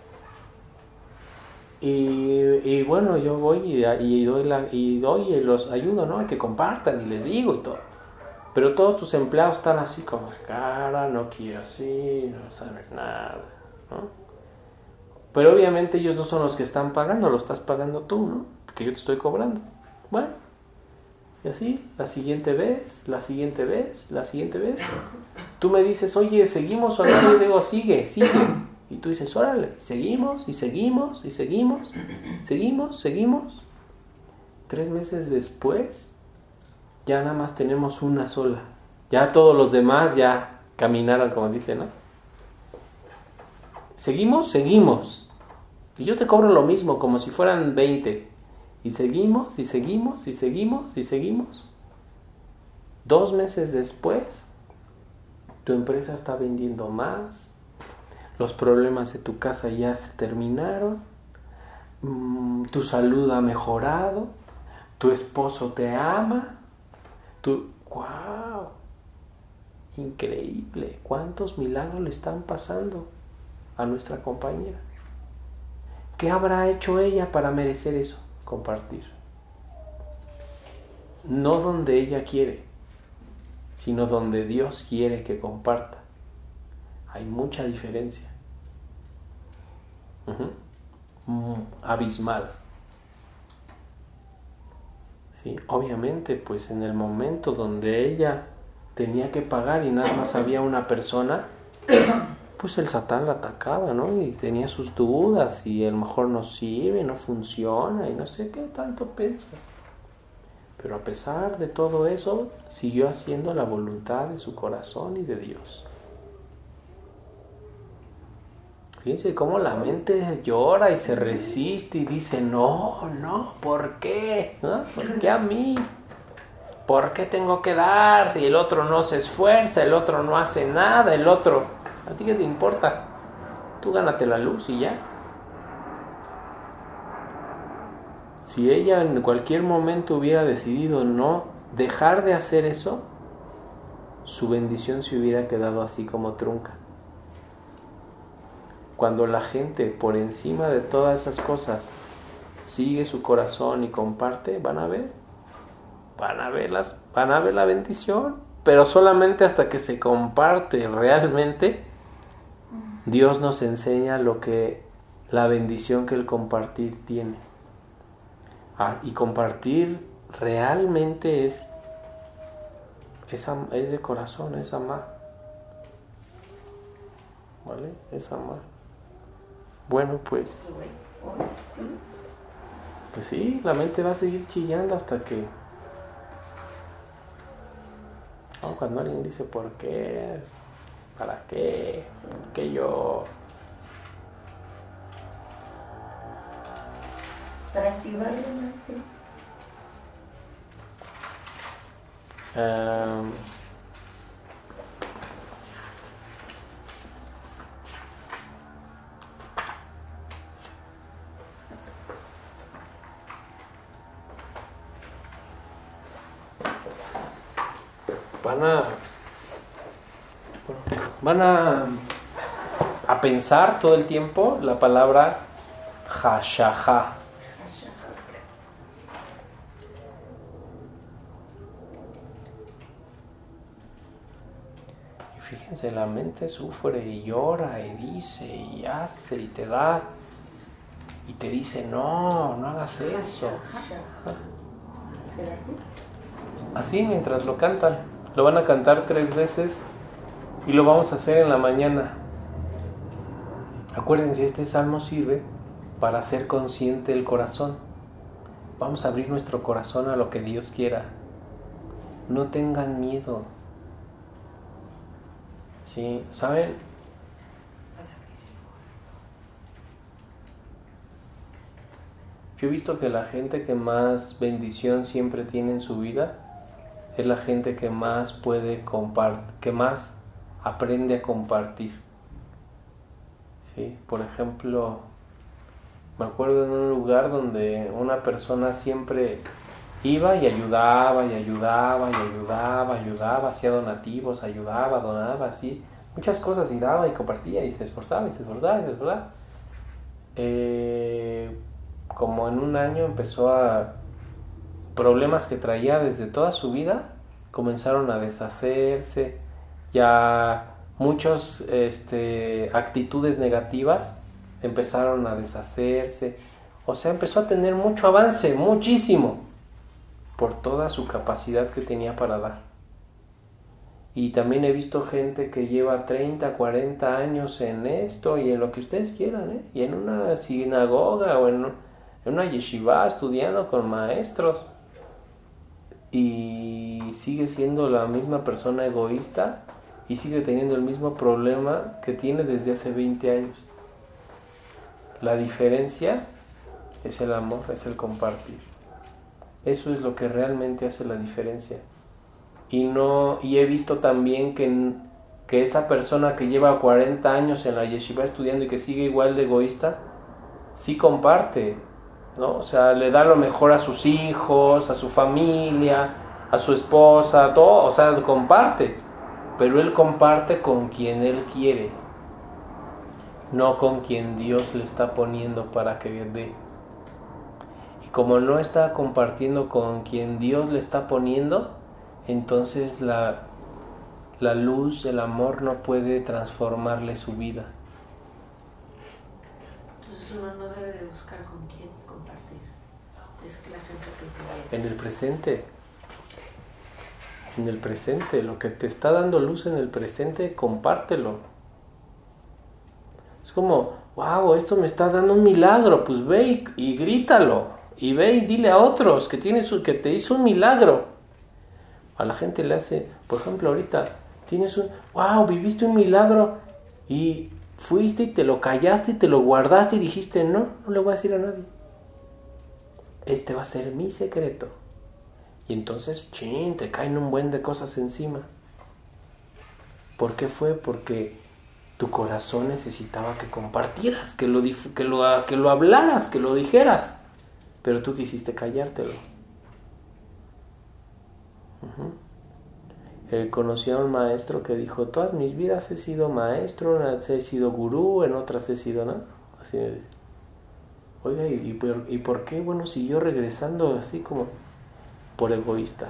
Y, bueno, yo voy y, y, doy la, y doy y los ayudo, ¿no? A que compartan y les digo y todo. Pero todos tus empleados están así como cara, no quiero así, no saben nada, ¿no? Pero obviamente ellos no son los que están pagando, lo estás pagando tú, ¿no? Porque yo te estoy cobrando. Bueno, y así, la siguiente vez, la siguiente vez, la siguiente vez. Tú me dices, oye, ¿seguimos o no? Yo digo, sigue, sigue. Y tú dices, órale, seguimos y seguimos y seguimos, seguimos, seguimos. Tres meses después, ya nada más tenemos una sola. Ya todos los demás ya caminaron, como dice, ¿no? Seguimos, seguimos. Y yo te cobro lo mismo, como si fueran 20. Y seguimos, y seguimos, y seguimos, y seguimos. Dos meses después, tu empresa está vendiendo más. Los problemas de tu casa ya se terminaron. Mm, tu salud ha mejorado. Tu esposo te ama Tú, wow, increíble, cuántos milagros le están pasando a nuestra compañera. ¿Qué habrá hecho ella para merecer eso? Compartir. No donde ella quiere, sino donde Dios quiere que comparta. Hay mucha diferencia. Mm, abismal. ¿Sí? Obviamente, pues en el momento donde ella tenía que pagar y nada más había una persona, pues el satán la atacaba, ¿no? Y tenía sus dudas y a lo mejor no sirve, no funciona y no sé qué tanto piensa. Pero a pesar de todo eso, siguió haciendo la voluntad de su corazón y de Dios. Fíjense cómo la mente llora y se resiste y dice, no, no, ¿por qué? ¿Por qué a mí? ¿Por qué tengo que dar? Y el otro no se esfuerza, el otro no hace nada, el otro... ¿A ti qué te importa? Tú gánate la luz y ya. Si ella en cualquier momento hubiera decidido no dejar de hacer eso, su bendición se hubiera quedado así como trunca cuando la gente por encima de todas esas cosas sigue su corazón y comparte, van a ver, van a ver las, van a ver la bendición, pero solamente hasta que se comparte realmente, Dios nos enseña lo que la bendición que el compartir tiene. Ah, y compartir realmente es, es, es de corazón, es amar. ¿Vale? Es amar. Bueno, pues. Pues sí, la mente va a seguir chillando hasta que. cuando alguien dice por qué, para qué, por qué yo. Para activarlo, no sé. Van a, van a, a pensar todo el tiempo la palabra hashaha. Y fíjense, la mente sufre y llora y dice y hace y te da y te dice, no, no hagas eso. Así mientras lo cantan. Lo van a cantar tres veces y lo vamos a hacer en la mañana. Acuérdense, este salmo sirve para ser consciente el corazón. Vamos a abrir nuestro corazón a lo que Dios quiera. No tengan miedo. Sí, ¿saben? Yo he visto que la gente que más bendición siempre tiene en su vida es la gente que más puede compartir, que más aprende a compartir. ¿Sí? Por ejemplo, me acuerdo en un lugar donde una persona siempre iba y ayudaba y ayudaba y ayudaba, ayudaba, hacía donativos, ayudaba, donaba, así, muchas cosas y daba y compartía y se esforzaba y se esforzaba y se esforzaba. Eh, como en un año empezó a problemas que traía desde toda su vida comenzaron a deshacerse. Ya muchas este, actitudes negativas empezaron a deshacerse. O sea empezó a tener mucho avance muchísimo por toda su capacidad que tenía para dar. Y también he visto gente que lleva 30, 40 años en esto y en lo que ustedes quieran, ¿eh? y en una sinagoga o en, en una yeshiva estudiando con maestros y sigue siendo la misma persona egoísta y sigue teniendo el mismo problema que tiene desde hace 20 años. La diferencia es el amor, es el compartir. Eso es lo que realmente hace la diferencia. Y no y he visto también que, que esa persona que lleva 40 años en la yeshiva estudiando y que sigue igual de egoísta, sí comparte, ¿no? O sea, le da lo mejor a sus hijos, a su familia, a su esposa, todo, o sea, comparte, pero él comparte con quien él quiere, no con quien Dios le está poniendo para que dé. Y como no está compartiendo con quien Dios le está poniendo, entonces la, la luz, el amor no puede transformarle su vida. Entonces uno no debe de buscar con quién. En el presente. En el presente. Lo que te está dando luz en el presente, compártelo. Es como, wow, esto me está dando un milagro. Pues ve y, y grítalo. Y ve y dile a otros que, tienes, que te hizo un milagro. A la gente le hace, por ejemplo, ahorita tienes un, wow, viviste un milagro y fuiste y te lo callaste y te lo guardaste y dijiste, no, no le voy a decir a nadie. Este va a ser mi secreto. Y entonces, chin, te caen un buen de cosas encima. ¿Por qué fue? Porque tu corazón necesitaba que compartieras, que lo, que lo, que lo hablaras, que lo dijeras. Pero tú quisiste callártelo. Él conocía a un maestro que dijo, todas mis vidas he sido maestro, en he sido gurú, en otras he sido, ¿no? Así, oiga, ¿y, por, ¿y por qué? Bueno, siguió regresando así como por egoísta.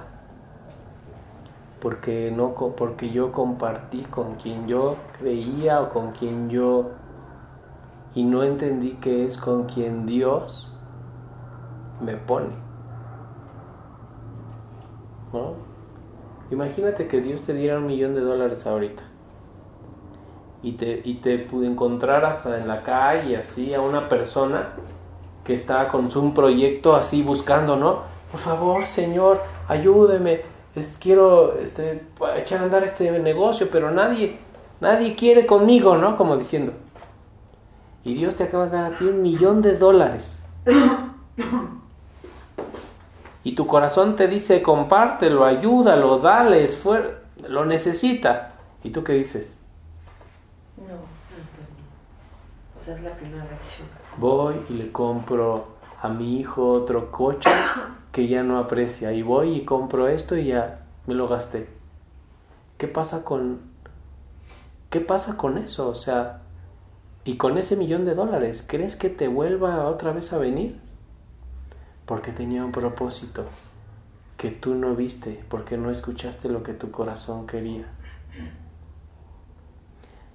Porque, no, porque yo compartí con quien yo creía o con quien yo... Y no entendí que es con quien Dios me pone. ¿No? Imagínate que Dios te diera un millón de dólares ahorita y te, y te encontraras en la calle así a una persona que está con un proyecto así buscando, ¿no? Por favor, Señor, ayúdeme. Quiero este, echar a andar este negocio, pero nadie, nadie quiere conmigo, ¿no? Como diciendo. Y Dios te acaba de dar a ti un millón de dólares y tu corazón te dice compártelo, ayúdalo, dale, esfuerzo, lo necesita. ¿Y tú qué dices? No, o sea, es la primera reacción. Voy y le compro a mi hijo otro coche que ya no aprecia. Y voy y compro esto y ya me lo gasté. ¿Qué pasa con... ¿Qué pasa con eso? O sea, y con ese millón de dólares, ¿crees que te vuelva otra vez a venir? porque tenía un propósito que tú no viste, porque no escuchaste lo que tu corazón quería.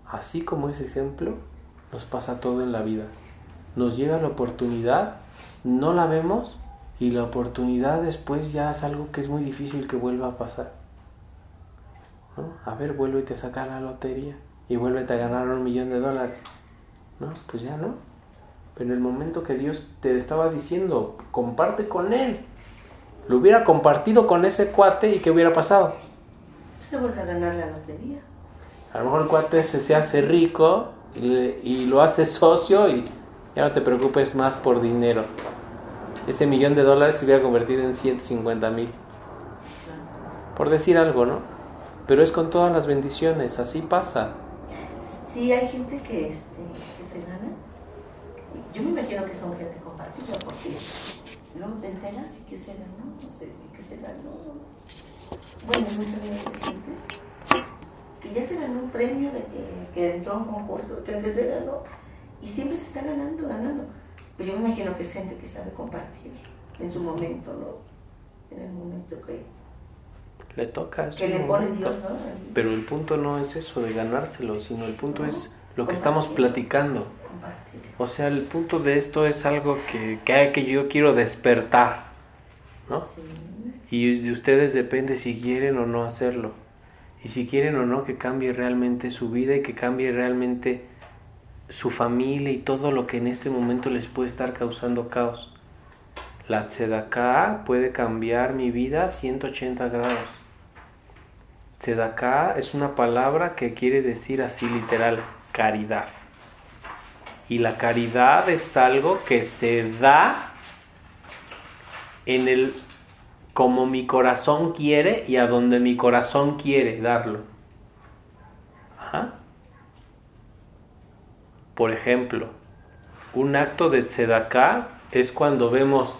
Así como ese ejemplo, nos pasa todo en la vida. Nos llega la oportunidad, no la vemos y la oportunidad después ya es algo que es muy difícil que vuelva a pasar. A ver, vuelve y te saca la lotería y vuelve a ganar un millón de dólares. No, pues ya no. Pero en el momento que Dios te estaba diciendo, comparte con Él, lo hubiera compartido con ese cuate y ¿qué hubiera pasado? Se vuelve a ganar la lotería. A lo mejor el cuate se, se hace rico y, y lo hace socio y ya no te preocupes más por dinero. Ese millón de dólares se hubiera convertido en 150 mil. Por decir algo, ¿no? Pero es con todas las bendiciones, así pasa. Sí, hay gente que, este, se gana. Yo me imagino que son gente compartida porque luego te enteras y que se ganó, no sé, que se ganó. Bueno, no de gente que ya se ganó un premio de que, entró a un concurso, que se ganó y siempre se está ganando, ganando. Pues yo me imagino que es gente que sabe compartir en su momento, ¿no? En el momento que, Le toca. que le pone. Dios, ¿no? Pero el punto no es eso de ganárselo, sino el punto No, es lo que estamos platicando. compartir. O sea, el punto de esto es algo que, que, que yo quiero despertar, ¿no? Sí. Y de ustedes depende si quieren o no hacerlo. Y si quieren o no que cambie realmente su vida y que cambie realmente su familia y todo lo que en este momento les puede estar causando caos. La tzedaká puede cambiar mi vida 180 grados. Tzedaká es una palabra que quiere decir así literal, caridad. Y la caridad es algo que se da en el como mi corazón quiere y a donde mi corazón quiere darlo. Ajá. Por ejemplo, un acto de tzedaká es cuando vemos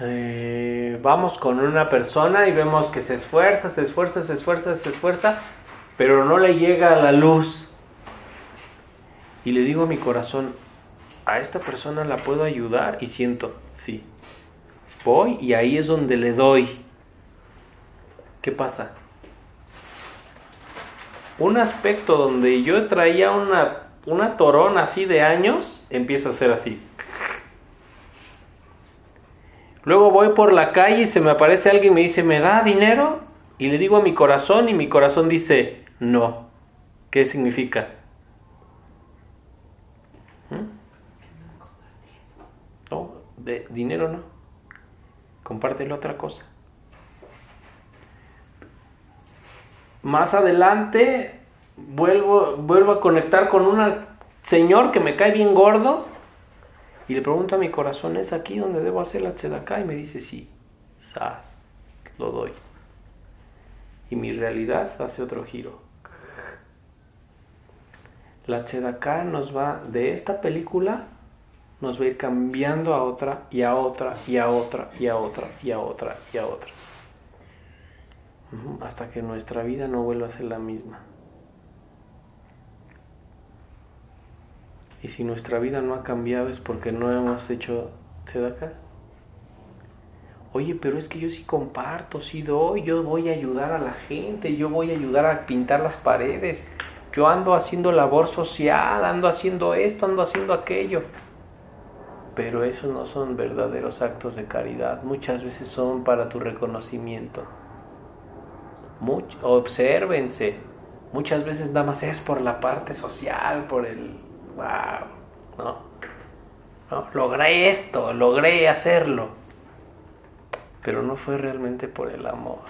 eh, vamos con una persona y vemos que se esfuerza, se esfuerza, se esfuerza, se esfuerza, pero no le llega a la luz. Y le digo a mi corazón, a esta persona la puedo ayudar y siento, sí. Voy y ahí es donde le doy. ¿Qué pasa? Un aspecto donde yo traía una, una torona así de años, empieza a ser así. Luego voy por la calle y se me aparece alguien y me dice, ¿me da dinero? Y le digo a mi corazón y mi corazón dice, no. ¿Qué significa? ¿Mm? No, de dinero no. Compártelo otra cosa. Más adelante vuelvo, vuelvo a conectar con un señor que me cae bien gordo y le pregunto a mi corazón, ¿es aquí donde debo hacer la tzedaká? Y me dice, sí, sas, lo doy. Y mi realidad hace otro giro. La tzedaká nos va, de esta película, nos va a ir cambiando a otra y a otra y a otra y a otra y a otra y a otra. Hasta que nuestra vida no vuelva a ser la misma. Y si nuestra vida no ha cambiado es porque no hemos hecho tzedaká. Oye, pero es que yo sí comparto, sí doy, yo voy a ayudar a la gente, yo voy a ayudar a pintar las paredes, yo ando haciendo labor social, ando haciendo esto, ando haciendo aquello. Pero esos no son verdaderos actos de caridad, muchas veces son para tu reconocimiento. Much- obsérvense, muchas veces nada más es por la parte social, por el wow, ¿no? ¿no? Logré esto, logré hacerlo pero no fue realmente por el amor.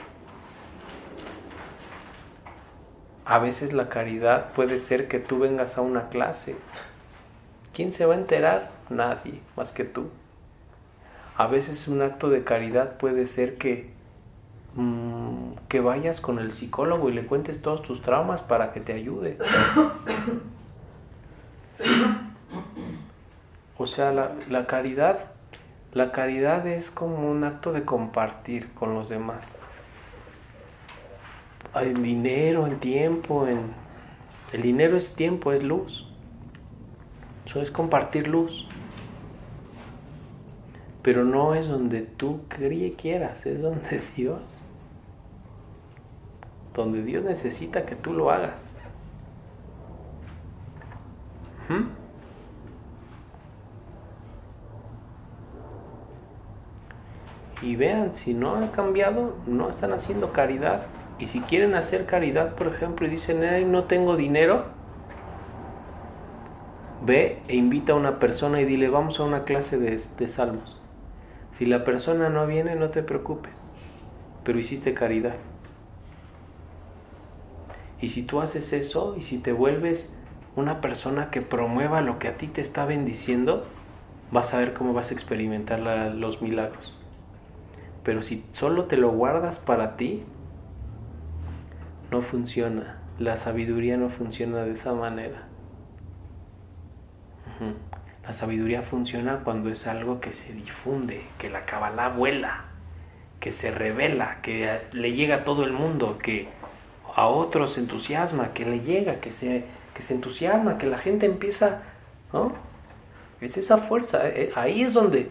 A veces la caridad puede ser que tú vengas a una clase. ¿Quién se va a enterar? Nadie, más que tú. A veces un acto de caridad puede ser que mm, que vayas con el psicólogo y le cuentes todos tus traumas para que te ayude. Sí. O sea, la, caridad la caridad es como un acto de compartir con los demás. En dinero, en tiempo, en... El dinero es tiempo, es luz. Eso es compartir luz. Pero no es donde tú quieras, es donde [laughs] Dios. Donde Dios necesita que tú lo hagas. ¿Mm? Y vean, si no han cambiado, no están haciendo caridad. Y si quieren hacer caridad, por ejemplo, y dicen, ay, no tengo dinero, Ve e invita a una persona y dile, vamos a una clase de, de salmos. Si la persona no viene, no te preocupes, pero hiciste caridad. Y si tú haces eso y si te vuelves una persona que promueva lo que a ti te está bendiciendo, vas a ver cómo vas a experimentar los milagros. Pero si solo te lo guardas para ti, no funciona. La sabiduría no funciona de esa manera. La sabiduría funciona cuando es algo que se difunde, que la Kabbalah vuela, que se revela, que le llega a todo el mundo, que a otros entusiasma, que le llega, que se, que se entusiasma, que la gente empieza, ¿no? Es esa fuerza, eh, eh, ahí es donde,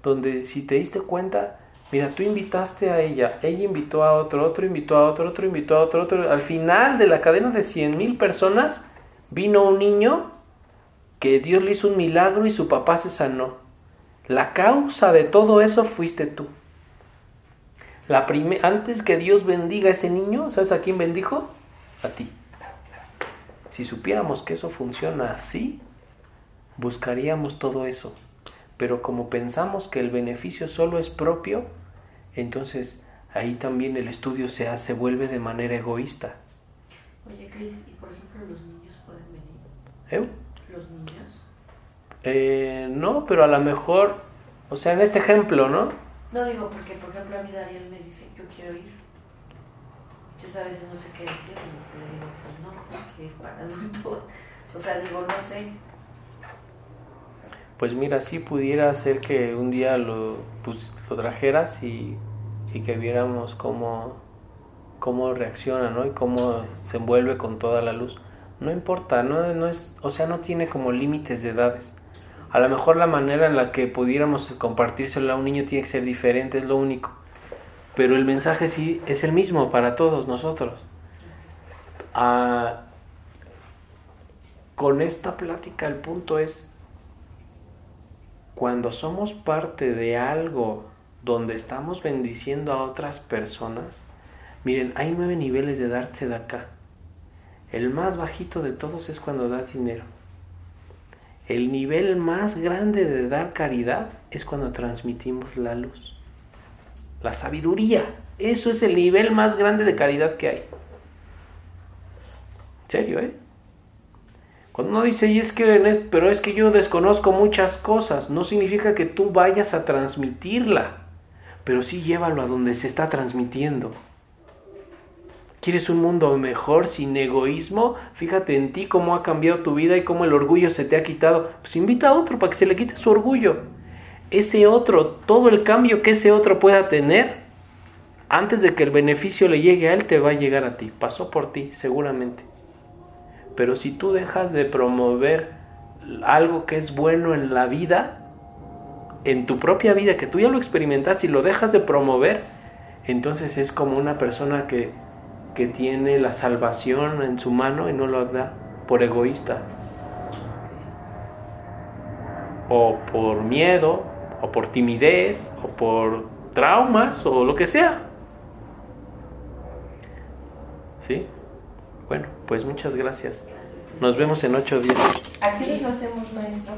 donde si te diste cuenta, mira, tú invitaste a ella, ella invitó a otro, otro invitó a otro, otro invitó a otro, otro, al final de la cadena de 100 mil personas, vino un niño que Dios le hizo un milagro y su papá se sanó. La causa de todo eso fuiste tú. La antes que Dios bendiga a ese niño, ¿sabes a quién bendijo? A ti. Si supiéramos que eso funciona así, buscaríamos todo eso. Pero como pensamos que el beneficio solo es propio, entonces ahí también el estudio se hace, vuelve de manera egoísta. Oye, Cris, ¿y por ejemplo los niños pueden venir? ¿Eh? ¿Los niños? Eh, no, pero a lo mejor, o sea, en este ejemplo, ¿no? No digo porque, por ejemplo, a mí Dariel me dice, yo quiero ir. Yo a veces no sé qué decir, digo, pues no, porque es para adultos. O sea, digo, no sé. Pues mira, sí pudiera ser que un día lo, pues, lo trajeras y, y que viéramos cómo, cómo reacciona, ¿no? Y cómo se envuelve con toda la luz. No importa, no, no es, o sea, no tiene como límites de edades. A lo mejor la manera en la que pudiéramos compartírselo a un niño tiene que ser diferente, es lo único. Pero el mensaje sí es el mismo para todos nosotros. Ah, con esta plática el punto es, cuando somos parte de algo donde estamos bendiciendo a otras personas, miren, hay nueve niveles de darse de acá. El más bajito de todos es cuando das dinero. El nivel más grande de dar caridad es cuando transmitimos la luz. La sabiduría. Eso es el nivel más grande de caridad que hay. En serio, ¿eh? Cuando uno dice, y es que, pero es que yo desconozco muchas cosas, no significa que tú vayas a transmitirla, pero sí llévalo a donde se está transmitiendo. ¿Quieres un mundo mejor sin egoísmo? Fíjate en ti cómo ha cambiado tu vida y cómo el orgullo se te ha quitado. Pues invita a otro para que se le quite su orgullo. Ese otro, todo el cambio que ese otro pueda tener, antes de que el beneficio le llegue a él, te va a llegar a ti. Pasó por ti, seguramente. Pero si tú dejas de promover algo que es bueno en la vida, en tu propia vida, que tú ya lo experimentaste y lo dejas de promover, entonces es como una persona que que tiene la salvación en su mano y no lo da por egoísta. O por miedo, o por timidez, o por traumas, o lo que sea. ¿Sí? Bueno, pues muchas gracias. Nos vemos en ocho días. Aquí lo hacemos, maestro.